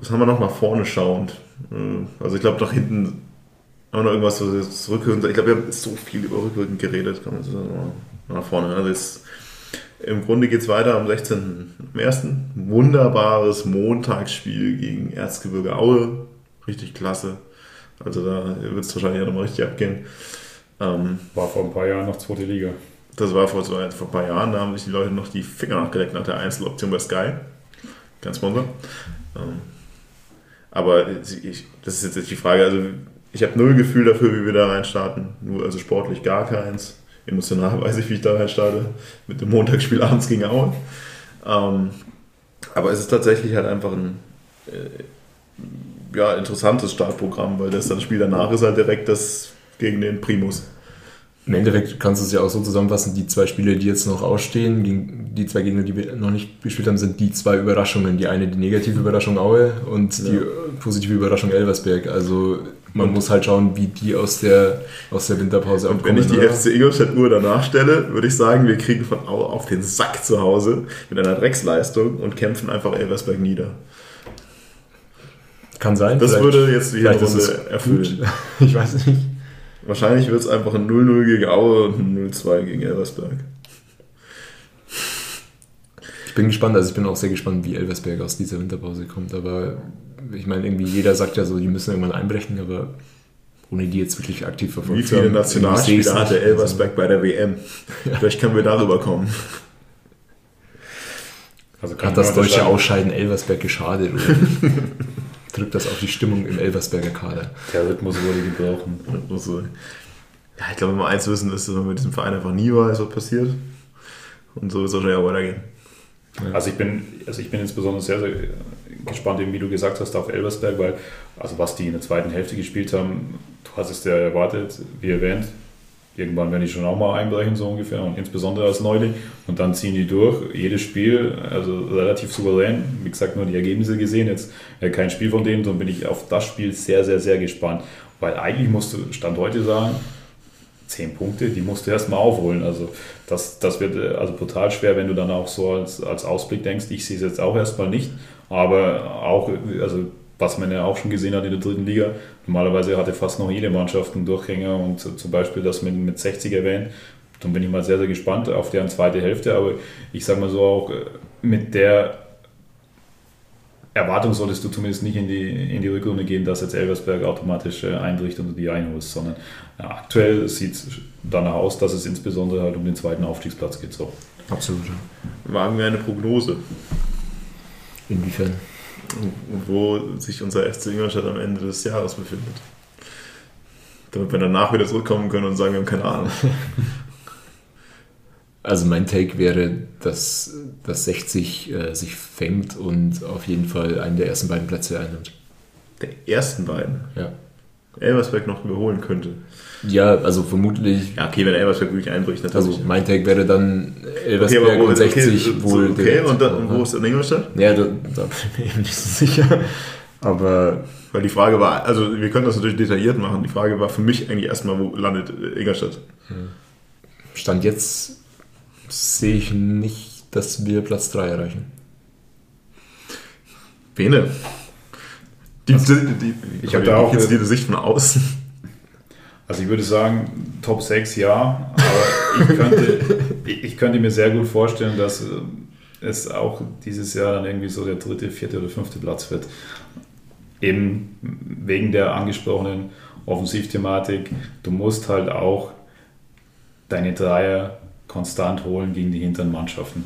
Was haben wir noch nach vorne schauend? Äh, also ich glaube, nach hinten haben wir noch irgendwas, was jetzt. Ich glaube, wir haben so viel über Rückwirkend geredet. Kommen wir nach vorne. Also jetzt, im Grunde geht es weiter am 16.01. Wunderbares Montagsspiel gegen Erzgebirge Aue. Richtig klasse. Also da wird es wahrscheinlich ja nochmal richtig abgehen. Ähm, war vor ein paar Jahren noch zweite Liga. Das war vor, vor ein paar Jahren, da haben sich die Leute noch die Finger nachgeleckt nach der Einzeloption bei Sky. Kein Sponsor. Ähm, aber ich, das ist jetzt die Frage, also ich habe null Gefühl dafür, wie wir da reinstarten. Nur also sportlich gar keins. emotional weiß ich, wie ich da reinstarte, mit dem Montagsspiel abends gegen Aue. Ähm, aber es ist tatsächlich halt einfach ein äh, ja, interessantes Startprogramm, weil das, das Spiel danach ist halt direkt das gegen den Primus. Im Endeffekt kannst du es ja auch so zusammenfassen, die zwei Spiele, die jetzt noch ausstehen, die zwei Gegner, die wir noch nicht gespielt haben, sind die zwei Überraschungen. Die eine die negative Überraschung Aue und ja. die positive Überraschung Elversberg. Also man und muss halt schauen, wie die aus der, aus der Winterpause und Wenn ich die oder? FC Ingolstadt-Uhr danach stelle, würde ich sagen, wir kriegen von Aue auf den Sack zu Hause mit einer Drecksleistung und kämpfen einfach Elversberg nieder. Kann sein. Das würde jetzt die Runde erfüllen. Ich weiß nicht. Wahrscheinlich wird es einfach ein 0-0 gegen Aue und ein 0-2 gegen Elversberg. Ich bin gespannt, also ich bin auch sehr gespannt, wie Elversberg aus dieser Winterpause kommt. Aber ich meine, irgendwie jeder sagt ja so, die müssen irgendwann einbrechen, aber ohne die jetzt wirklich aktiv verfolgt Wie viele Nationalspieler hatte Elversberg bei der WM? Ja. Vielleicht können wir darüber kommen. Also Hat das deutsche Ausscheiden Elversberg geschadet? drückt das auf die Stimmung im Elversberger Kader. Der Rhythmus würde gebrauchen. Ja, ich glaube, wenn wir eins wissen, ist, dass man mit diesem Verein einfach nie weiß, was passiert. Und so wird es auch schnell weitergehen. Ja. Also ich bin, also ich bin insbesondere sehr, sehr gespannt, wie du gesagt hast, auf Elversberg, weil also was die in der zweiten Hälfte gespielt haben, du hast es ja erwartet, wie erwähnt, irgendwann werden die schon auch mal einbrechen, so ungefähr, und insbesondere als Neuling. Und dann ziehen die durch, jedes Spiel, also relativ souverän. Wie gesagt, nur die Ergebnisse gesehen, jetzt äh, kein Spiel von denen, sondern bin ich auf das Spiel sehr, sehr, sehr gespannt. Weil eigentlich musst du, Stand heute sagen, zehn Punkte, die musst du erstmal aufholen. Also das, das wird äh, also brutal schwer, wenn du dann auch so als, als Ausblick denkst, ich sehe es jetzt auch erstmal nicht. Aber auch, also was man ja auch schon gesehen hat in der dritten Liga. Normalerweise hatte fast noch jede Mannschaft einen Durchhänger und zum Beispiel das mit, mit 60 erwähnt. Dann bin ich mal sehr, sehr gespannt auf deren zweite Hälfte. Aber ich sage mal so auch, äh, mit der Erwartung solltest du zumindest nicht in die, in die Rückrunde gehen, dass jetzt Elversberg automatisch äh, einbricht und du die einholst, sondern ja, aktuell sieht es danach aus, dass es insbesondere halt um den zweiten Aufstiegsplatz geht. So. Absolut. Wagen wir eine Prognose. Inwiefern? Wo sich unser FC Ingolstadt am Ende des Jahres befindet. Damit wir danach wieder zurückkommen können und sagen, wir haben keine Ahnung. Also mein Take wäre, dass, dass 60 äh, sich fängt und auf jeden Fall einen der ersten beiden Plätze einnimmt. Der ersten beiden? Ja. Elversberg noch überholen könnte. Ja, also vermutlich. Ja, okay, wenn Elversberg wirklich einbricht, natürlich. Also mein Take wäre dann Elversberg okay, und 60 okay, wohl. Okay, direkt, und, da, und wo ist in Ingolstadt? Ja, da, da bin ich mir nicht so sicher. Aber. Weil die Frage war, also wir können das natürlich detailliert machen. Die Frage war für mich eigentlich erstmal, wo landet Ingolstadt? Stand jetzt sehe ich nicht, dass wir Platz 3 erreichen. Bene. Die, also, die, die, ich habe da auch jetzt die Sicht von außen. Also ich würde sagen, Top 6 ja, aber ich könnte, ich könnte mir sehr gut vorstellen, dass äh, es auch dieses Jahr dann irgendwie so der dritte, vierte oder fünfte Platz wird. Eben wegen der angesprochenen Offensivthematik. Du musst halt auch deine Dreier konstant holen gegen die hinteren Mannschaften.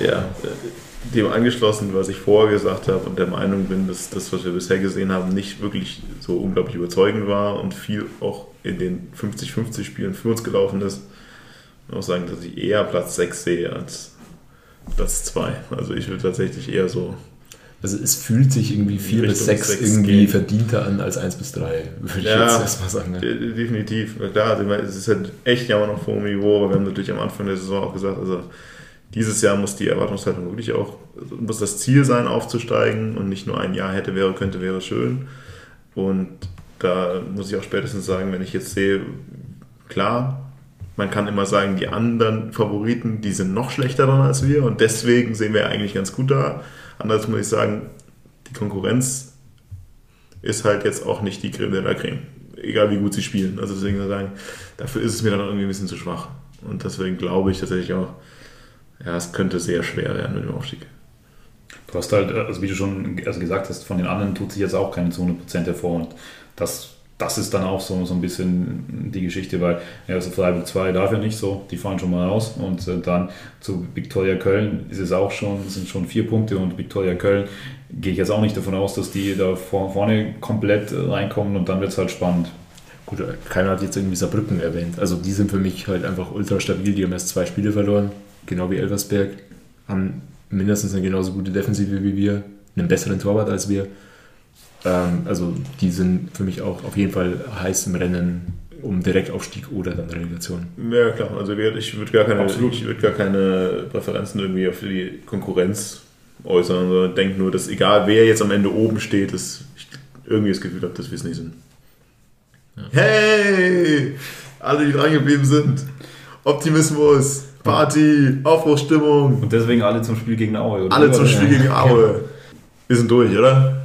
Ja, dem angeschlossen, was ich vorher gesagt habe und der Meinung bin, dass das, was wir bisher gesehen haben, nicht wirklich so unglaublich überzeugend war und viel auch in den 50-50 Spielen für uns gelaufen ist. Ich muss auch sagen, dass ich eher Platz 6 sehe als Platz 2. Also ich würde tatsächlich eher so. Also es fühlt sich irgendwie 4 bis 6, 6 irgendwie gehen. verdienter an als 1 bis 3, würde ich ja, jetzt erstmal sagen. Ne? Definitiv. Klar, also es ist halt echt ja noch vor dem Niveau, aber wir haben natürlich am Anfang der Saison auch gesagt, also dieses Jahr muss die Erwartungshaltung wirklich auch, muss das Ziel sein, aufzusteigen und nicht nur ein Jahr hätte, wäre, könnte, wäre schön. Und da muss ich auch spätestens sagen, wenn ich jetzt sehe, klar, man kann immer sagen, die anderen Favoriten, die sind noch schlechter dran als wir und deswegen sehen wir eigentlich ganz gut da. Andererseits muss ich sagen, die Konkurrenz ist halt jetzt auch nicht die Creme de la Creme. Egal wie gut sie spielen. Also deswegen sagen, dafür ist es mir dann irgendwie ein bisschen zu schwach. Und deswegen glaube ich tatsächlich auch, ja, es könnte sehr schwer werden mit dem Aufstieg. Du hast halt, also wie du schon also gesagt hast, von den anderen tut sich jetzt auch keine zu 100% hervor und das, das ist dann auch so, so ein bisschen die Geschichte, weil ja, also Freiburg 2 darf ja nicht so, die fahren schon mal raus und äh, dann zu Viktoria Köln ist es auch schon, sind schon vier Punkte und Viktoria Köln gehe ich jetzt auch nicht davon aus, dass die da vorne komplett reinkommen und dann wird es halt spannend. Gut, keiner hat jetzt irgendwie Saarbrücken erwähnt. Also die sind für mich halt einfach ultra stabil. Die haben erst zwei Spiele verloren, genau wie Elversberg. Haben mindestens eine genauso gute Defensive wie wir, einen besseren Torwart als wir. Ähm, also die sind für mich auch auf jeden Fall heiß im Rennen um Direktaufstieg oder dann Relegation. Ja, klar. Also ich würde gar, keine, ich würd gar keine Präferenzen irgendwie für die Konkurrenz äußern, sondern denke nur, dass egal wer jetzt am Ende oben steht, dass ich irgendwie das Gefühl habe, dass wir es nicht sind. Hey! Alle, die dran geblieben sind. Optimismus, Party, Aufbruchsstimmung. Und deswegen alle zum Spiel gegen Aue, oder? Alle zum Spiel gegen Aue. Wir sind durch, oder?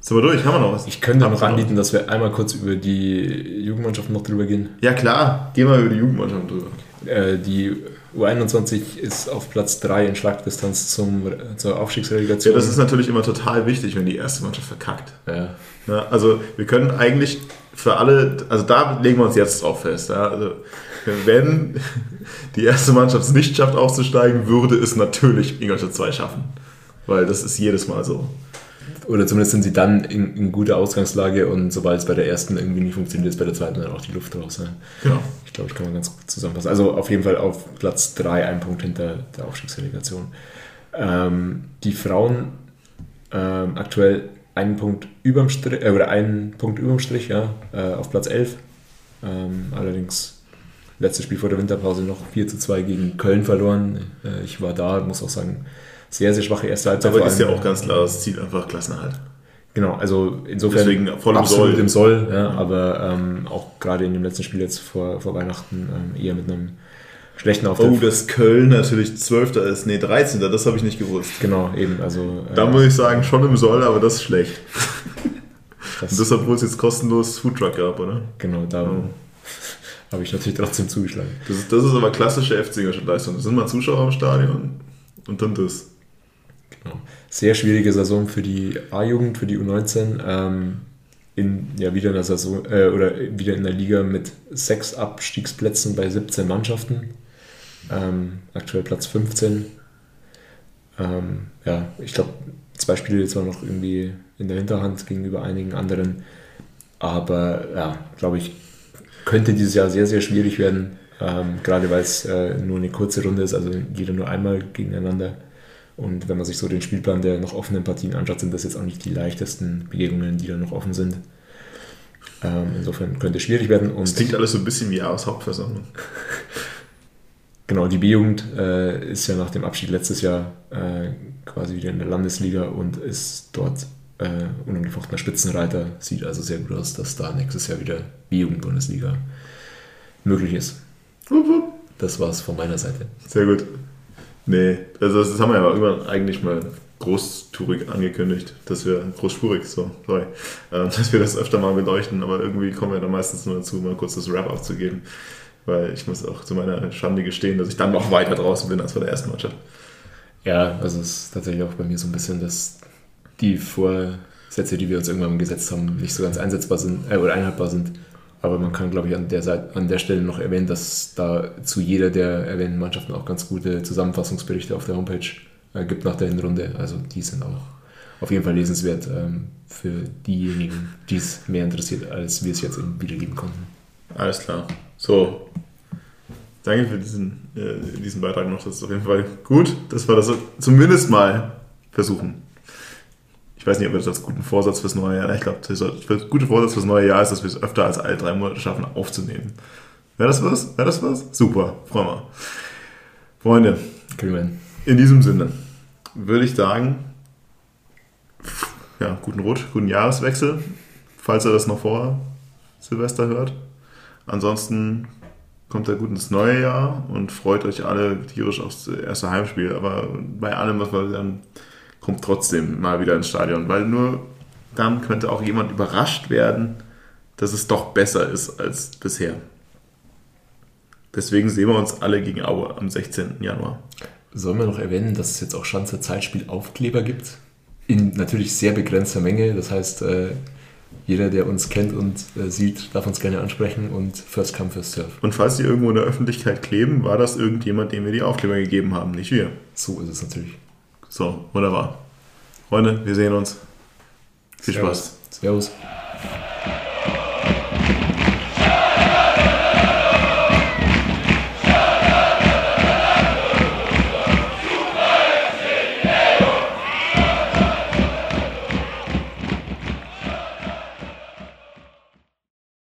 Sind wir durch? Haben wir noch was? Ich könnte noch anbieten, dass wir einmal kurz über die Jugendmannschaft noch drüber gehen. Ja, klar. Gehen wir über die Jugendmannschaft drüber. Äh, die U21 ist auf Platz 3 in Schlagdistanz zum, zur Ja, Aufstiegsrelegation. das ist natürlich immer total wichtig, wenn die erste Mannschaft verkackt. ja. Ja, also wir können eigentlich für alle, also da legen wir uns jetzt drauf fest. Ja, also wenn die erste Mannschaft es nicht schafft aufzusteigen, würde es natürlich Ingolstadt 2 schaffen. Weil das ist jedes Mal so. Oder zumindest sind sie dann in, in guter Ausgangslage und sobald es bei der ersten irgendwie nicht funktioniert, ist bei der zweiten dann auch die Luft raus. Ja. Genau. Ich glaube, ich kann man ganz gut zusammenfassen. Also auf jeden Fall auf Platz 3, ein Punkt hinter der Aufstiegsrelegation. Ähm, die Frauen ähm, aktuell einen Punkt überm Strich, äh, oder einen Punkt überm Strich, ja, äh, auf Platz 11. Ähm, allerdings letztes Spiel vor der Winterpause noch 4 zu 2 gegen Köln verloren. Äh, ich war da, muss auch sagen, sehr, sehr schwache erste Halbzeit. Aber ist ja auch ganz klar, das Ziel einfach Klassenerhalt. Genau, also insofern Deswegen voll im absolut Soll. im Soll, ja, aber ähm, auch gerade in dem letzten Spiel jetzt vor, vor Weihnachten ähm, eher mit einem schlechten Auftritt. Oh, dass Köln natürlich 12. ist, nee 13. Das habe ich nicht gewusst. Genau, eben, also äh, Da muss ich sagen, schon im Soll, aber das ist schlecht. das, Und deshalb wohl es jetzt kostenlos Foodtruck gab, oder? genau, da Oh. Habe ich natürlich trotzdem zugeschlagen. Das ist, das ist aber klassische FC Ingolstadt-Leistung. Da sind mal Zuschauer im Stadion und dann das. Genau. Sehr schwierige Saison für die A-Jugend, für die U19. Ähm, in, ja, wieder in der Saison äh, oder wieder in der Liga mit sechs Abstiegsplätzen bei 17 Mannschaften. Ähm, aktuell Platz 15. Ähm, ja, ich glaube, zwei Spiele zwar noch irgendwie in der Hinterhand gegenüber einigen anderen, aber ja, glaube ich, könnte dieses Jahr sehr, sehr schwierig werden, ähm, gerade weil es äh, nur eine kurze Runde ist, also jeder nur einmal gegeneinander. Und wenn man sich so den Spielplan der noch offenen Partien anschaut, sind das jetzt auch nicht die leichtesten Begegnungen, die da noch offen sind. Ähm, insofern könnte es schwierig werden. Und Das klingt alles so ein bisschen wie Jahreshauptversammlung. Genau, die B-Jugend äh, ist ja nach dem Abschied letztes Jahr äh, quasi wieder in der Landesliga und ist dort äh, unangefochtener Spitzenreiter. Sieht also sehr gut aus, dass da nächstes Jahr wieder B-Jugend-Bundesliga möglich ist. Das war's von meiner Seite. Sehr gut. Nee, also das haben wir ja irgendwann eigentlich mal großtourig angekündigt, dass wir, großspurig, so, sorry, äh, dass wir das öfter mal beleuchten, aber irgendwie kommen wir dann meistens nur dazu, mal kurz das Wrap abzugeben, weil ich muss auch zu meiner Schande gestehen, dass ich dann noch weiter draußen bin als bei der ersten Mannschaft. Ja, also es ist tatsächlich auch bei mir so ein bisschen, dass die Vorsätze, die wir uns irgendwann gesetzt haben, nicht so ganz einsetzbar sind äh, oder einhaltbar sind. Aber man kann, glaube ich, an der, Seite, an der Stelle noch erwähnen, dass da zu jeder der erwähnten Mannschaften auch ganz gute Zusammenfassungsberichte auf der Homepage äh, gibt nach der Hinrunde. Also die sind auch auf jeden Fall lesenswert ähm, für diejenigen, die es mehr interessiert, als wir es jetzt eben wiedergeben konnten. Alles klar. So. Danke für diesen, äh, diesen Beitrag noch. Das ist auf jeden Fall gut, dass wir das zumindest mal versuchen. Ich weiß nicht, ob wir das als guten Vorsatz fürs neue Jahr, ich glaube, der gute Vorsatz fürs neue Jahr ist, dass wir es öfter als alle drei Monate schaffen, aufzunehmen. Wäre das was? Wäre das was? Super, freuen wir. Freunde, Kriegen in diesem Sinne würde ich sagen, ja, guten Rutsch, guten Jahreswechsel, falls ihr das noch vor Silvester hört. Ansonsten kommt er gut ins neue Jahr und freut euch alle tierisch aufs erste Heimspiel. Aber bei allem, was wir dann, kommt trotzdem mal wieder ins Stadion, weil nur dann könnte auch jemand überrascht werden, dass es doch besser ist als bisher. Deswegen sehen wir uns alle gegen Aue am 16. Januar. Sollen wir noch erwähnen, dass es jetzt auch Schanzer Zeitspiel Aufkleber gibt? In natürlich sehr begrenzter Menge. Das heißt, äh, jeder, der uns kennt und äh, sieht, darf uns gerne ansprechen und First Come, First Serve. Und falls die irgendwo in der Öffentlichkeit kleben, war das irgendjemand, dem wir die Aufkleber gegeben haben, nicht wir. So ist es natürlich. So, wunderbar. Freunde, wir sehen uns. Viel Spaß. Servus.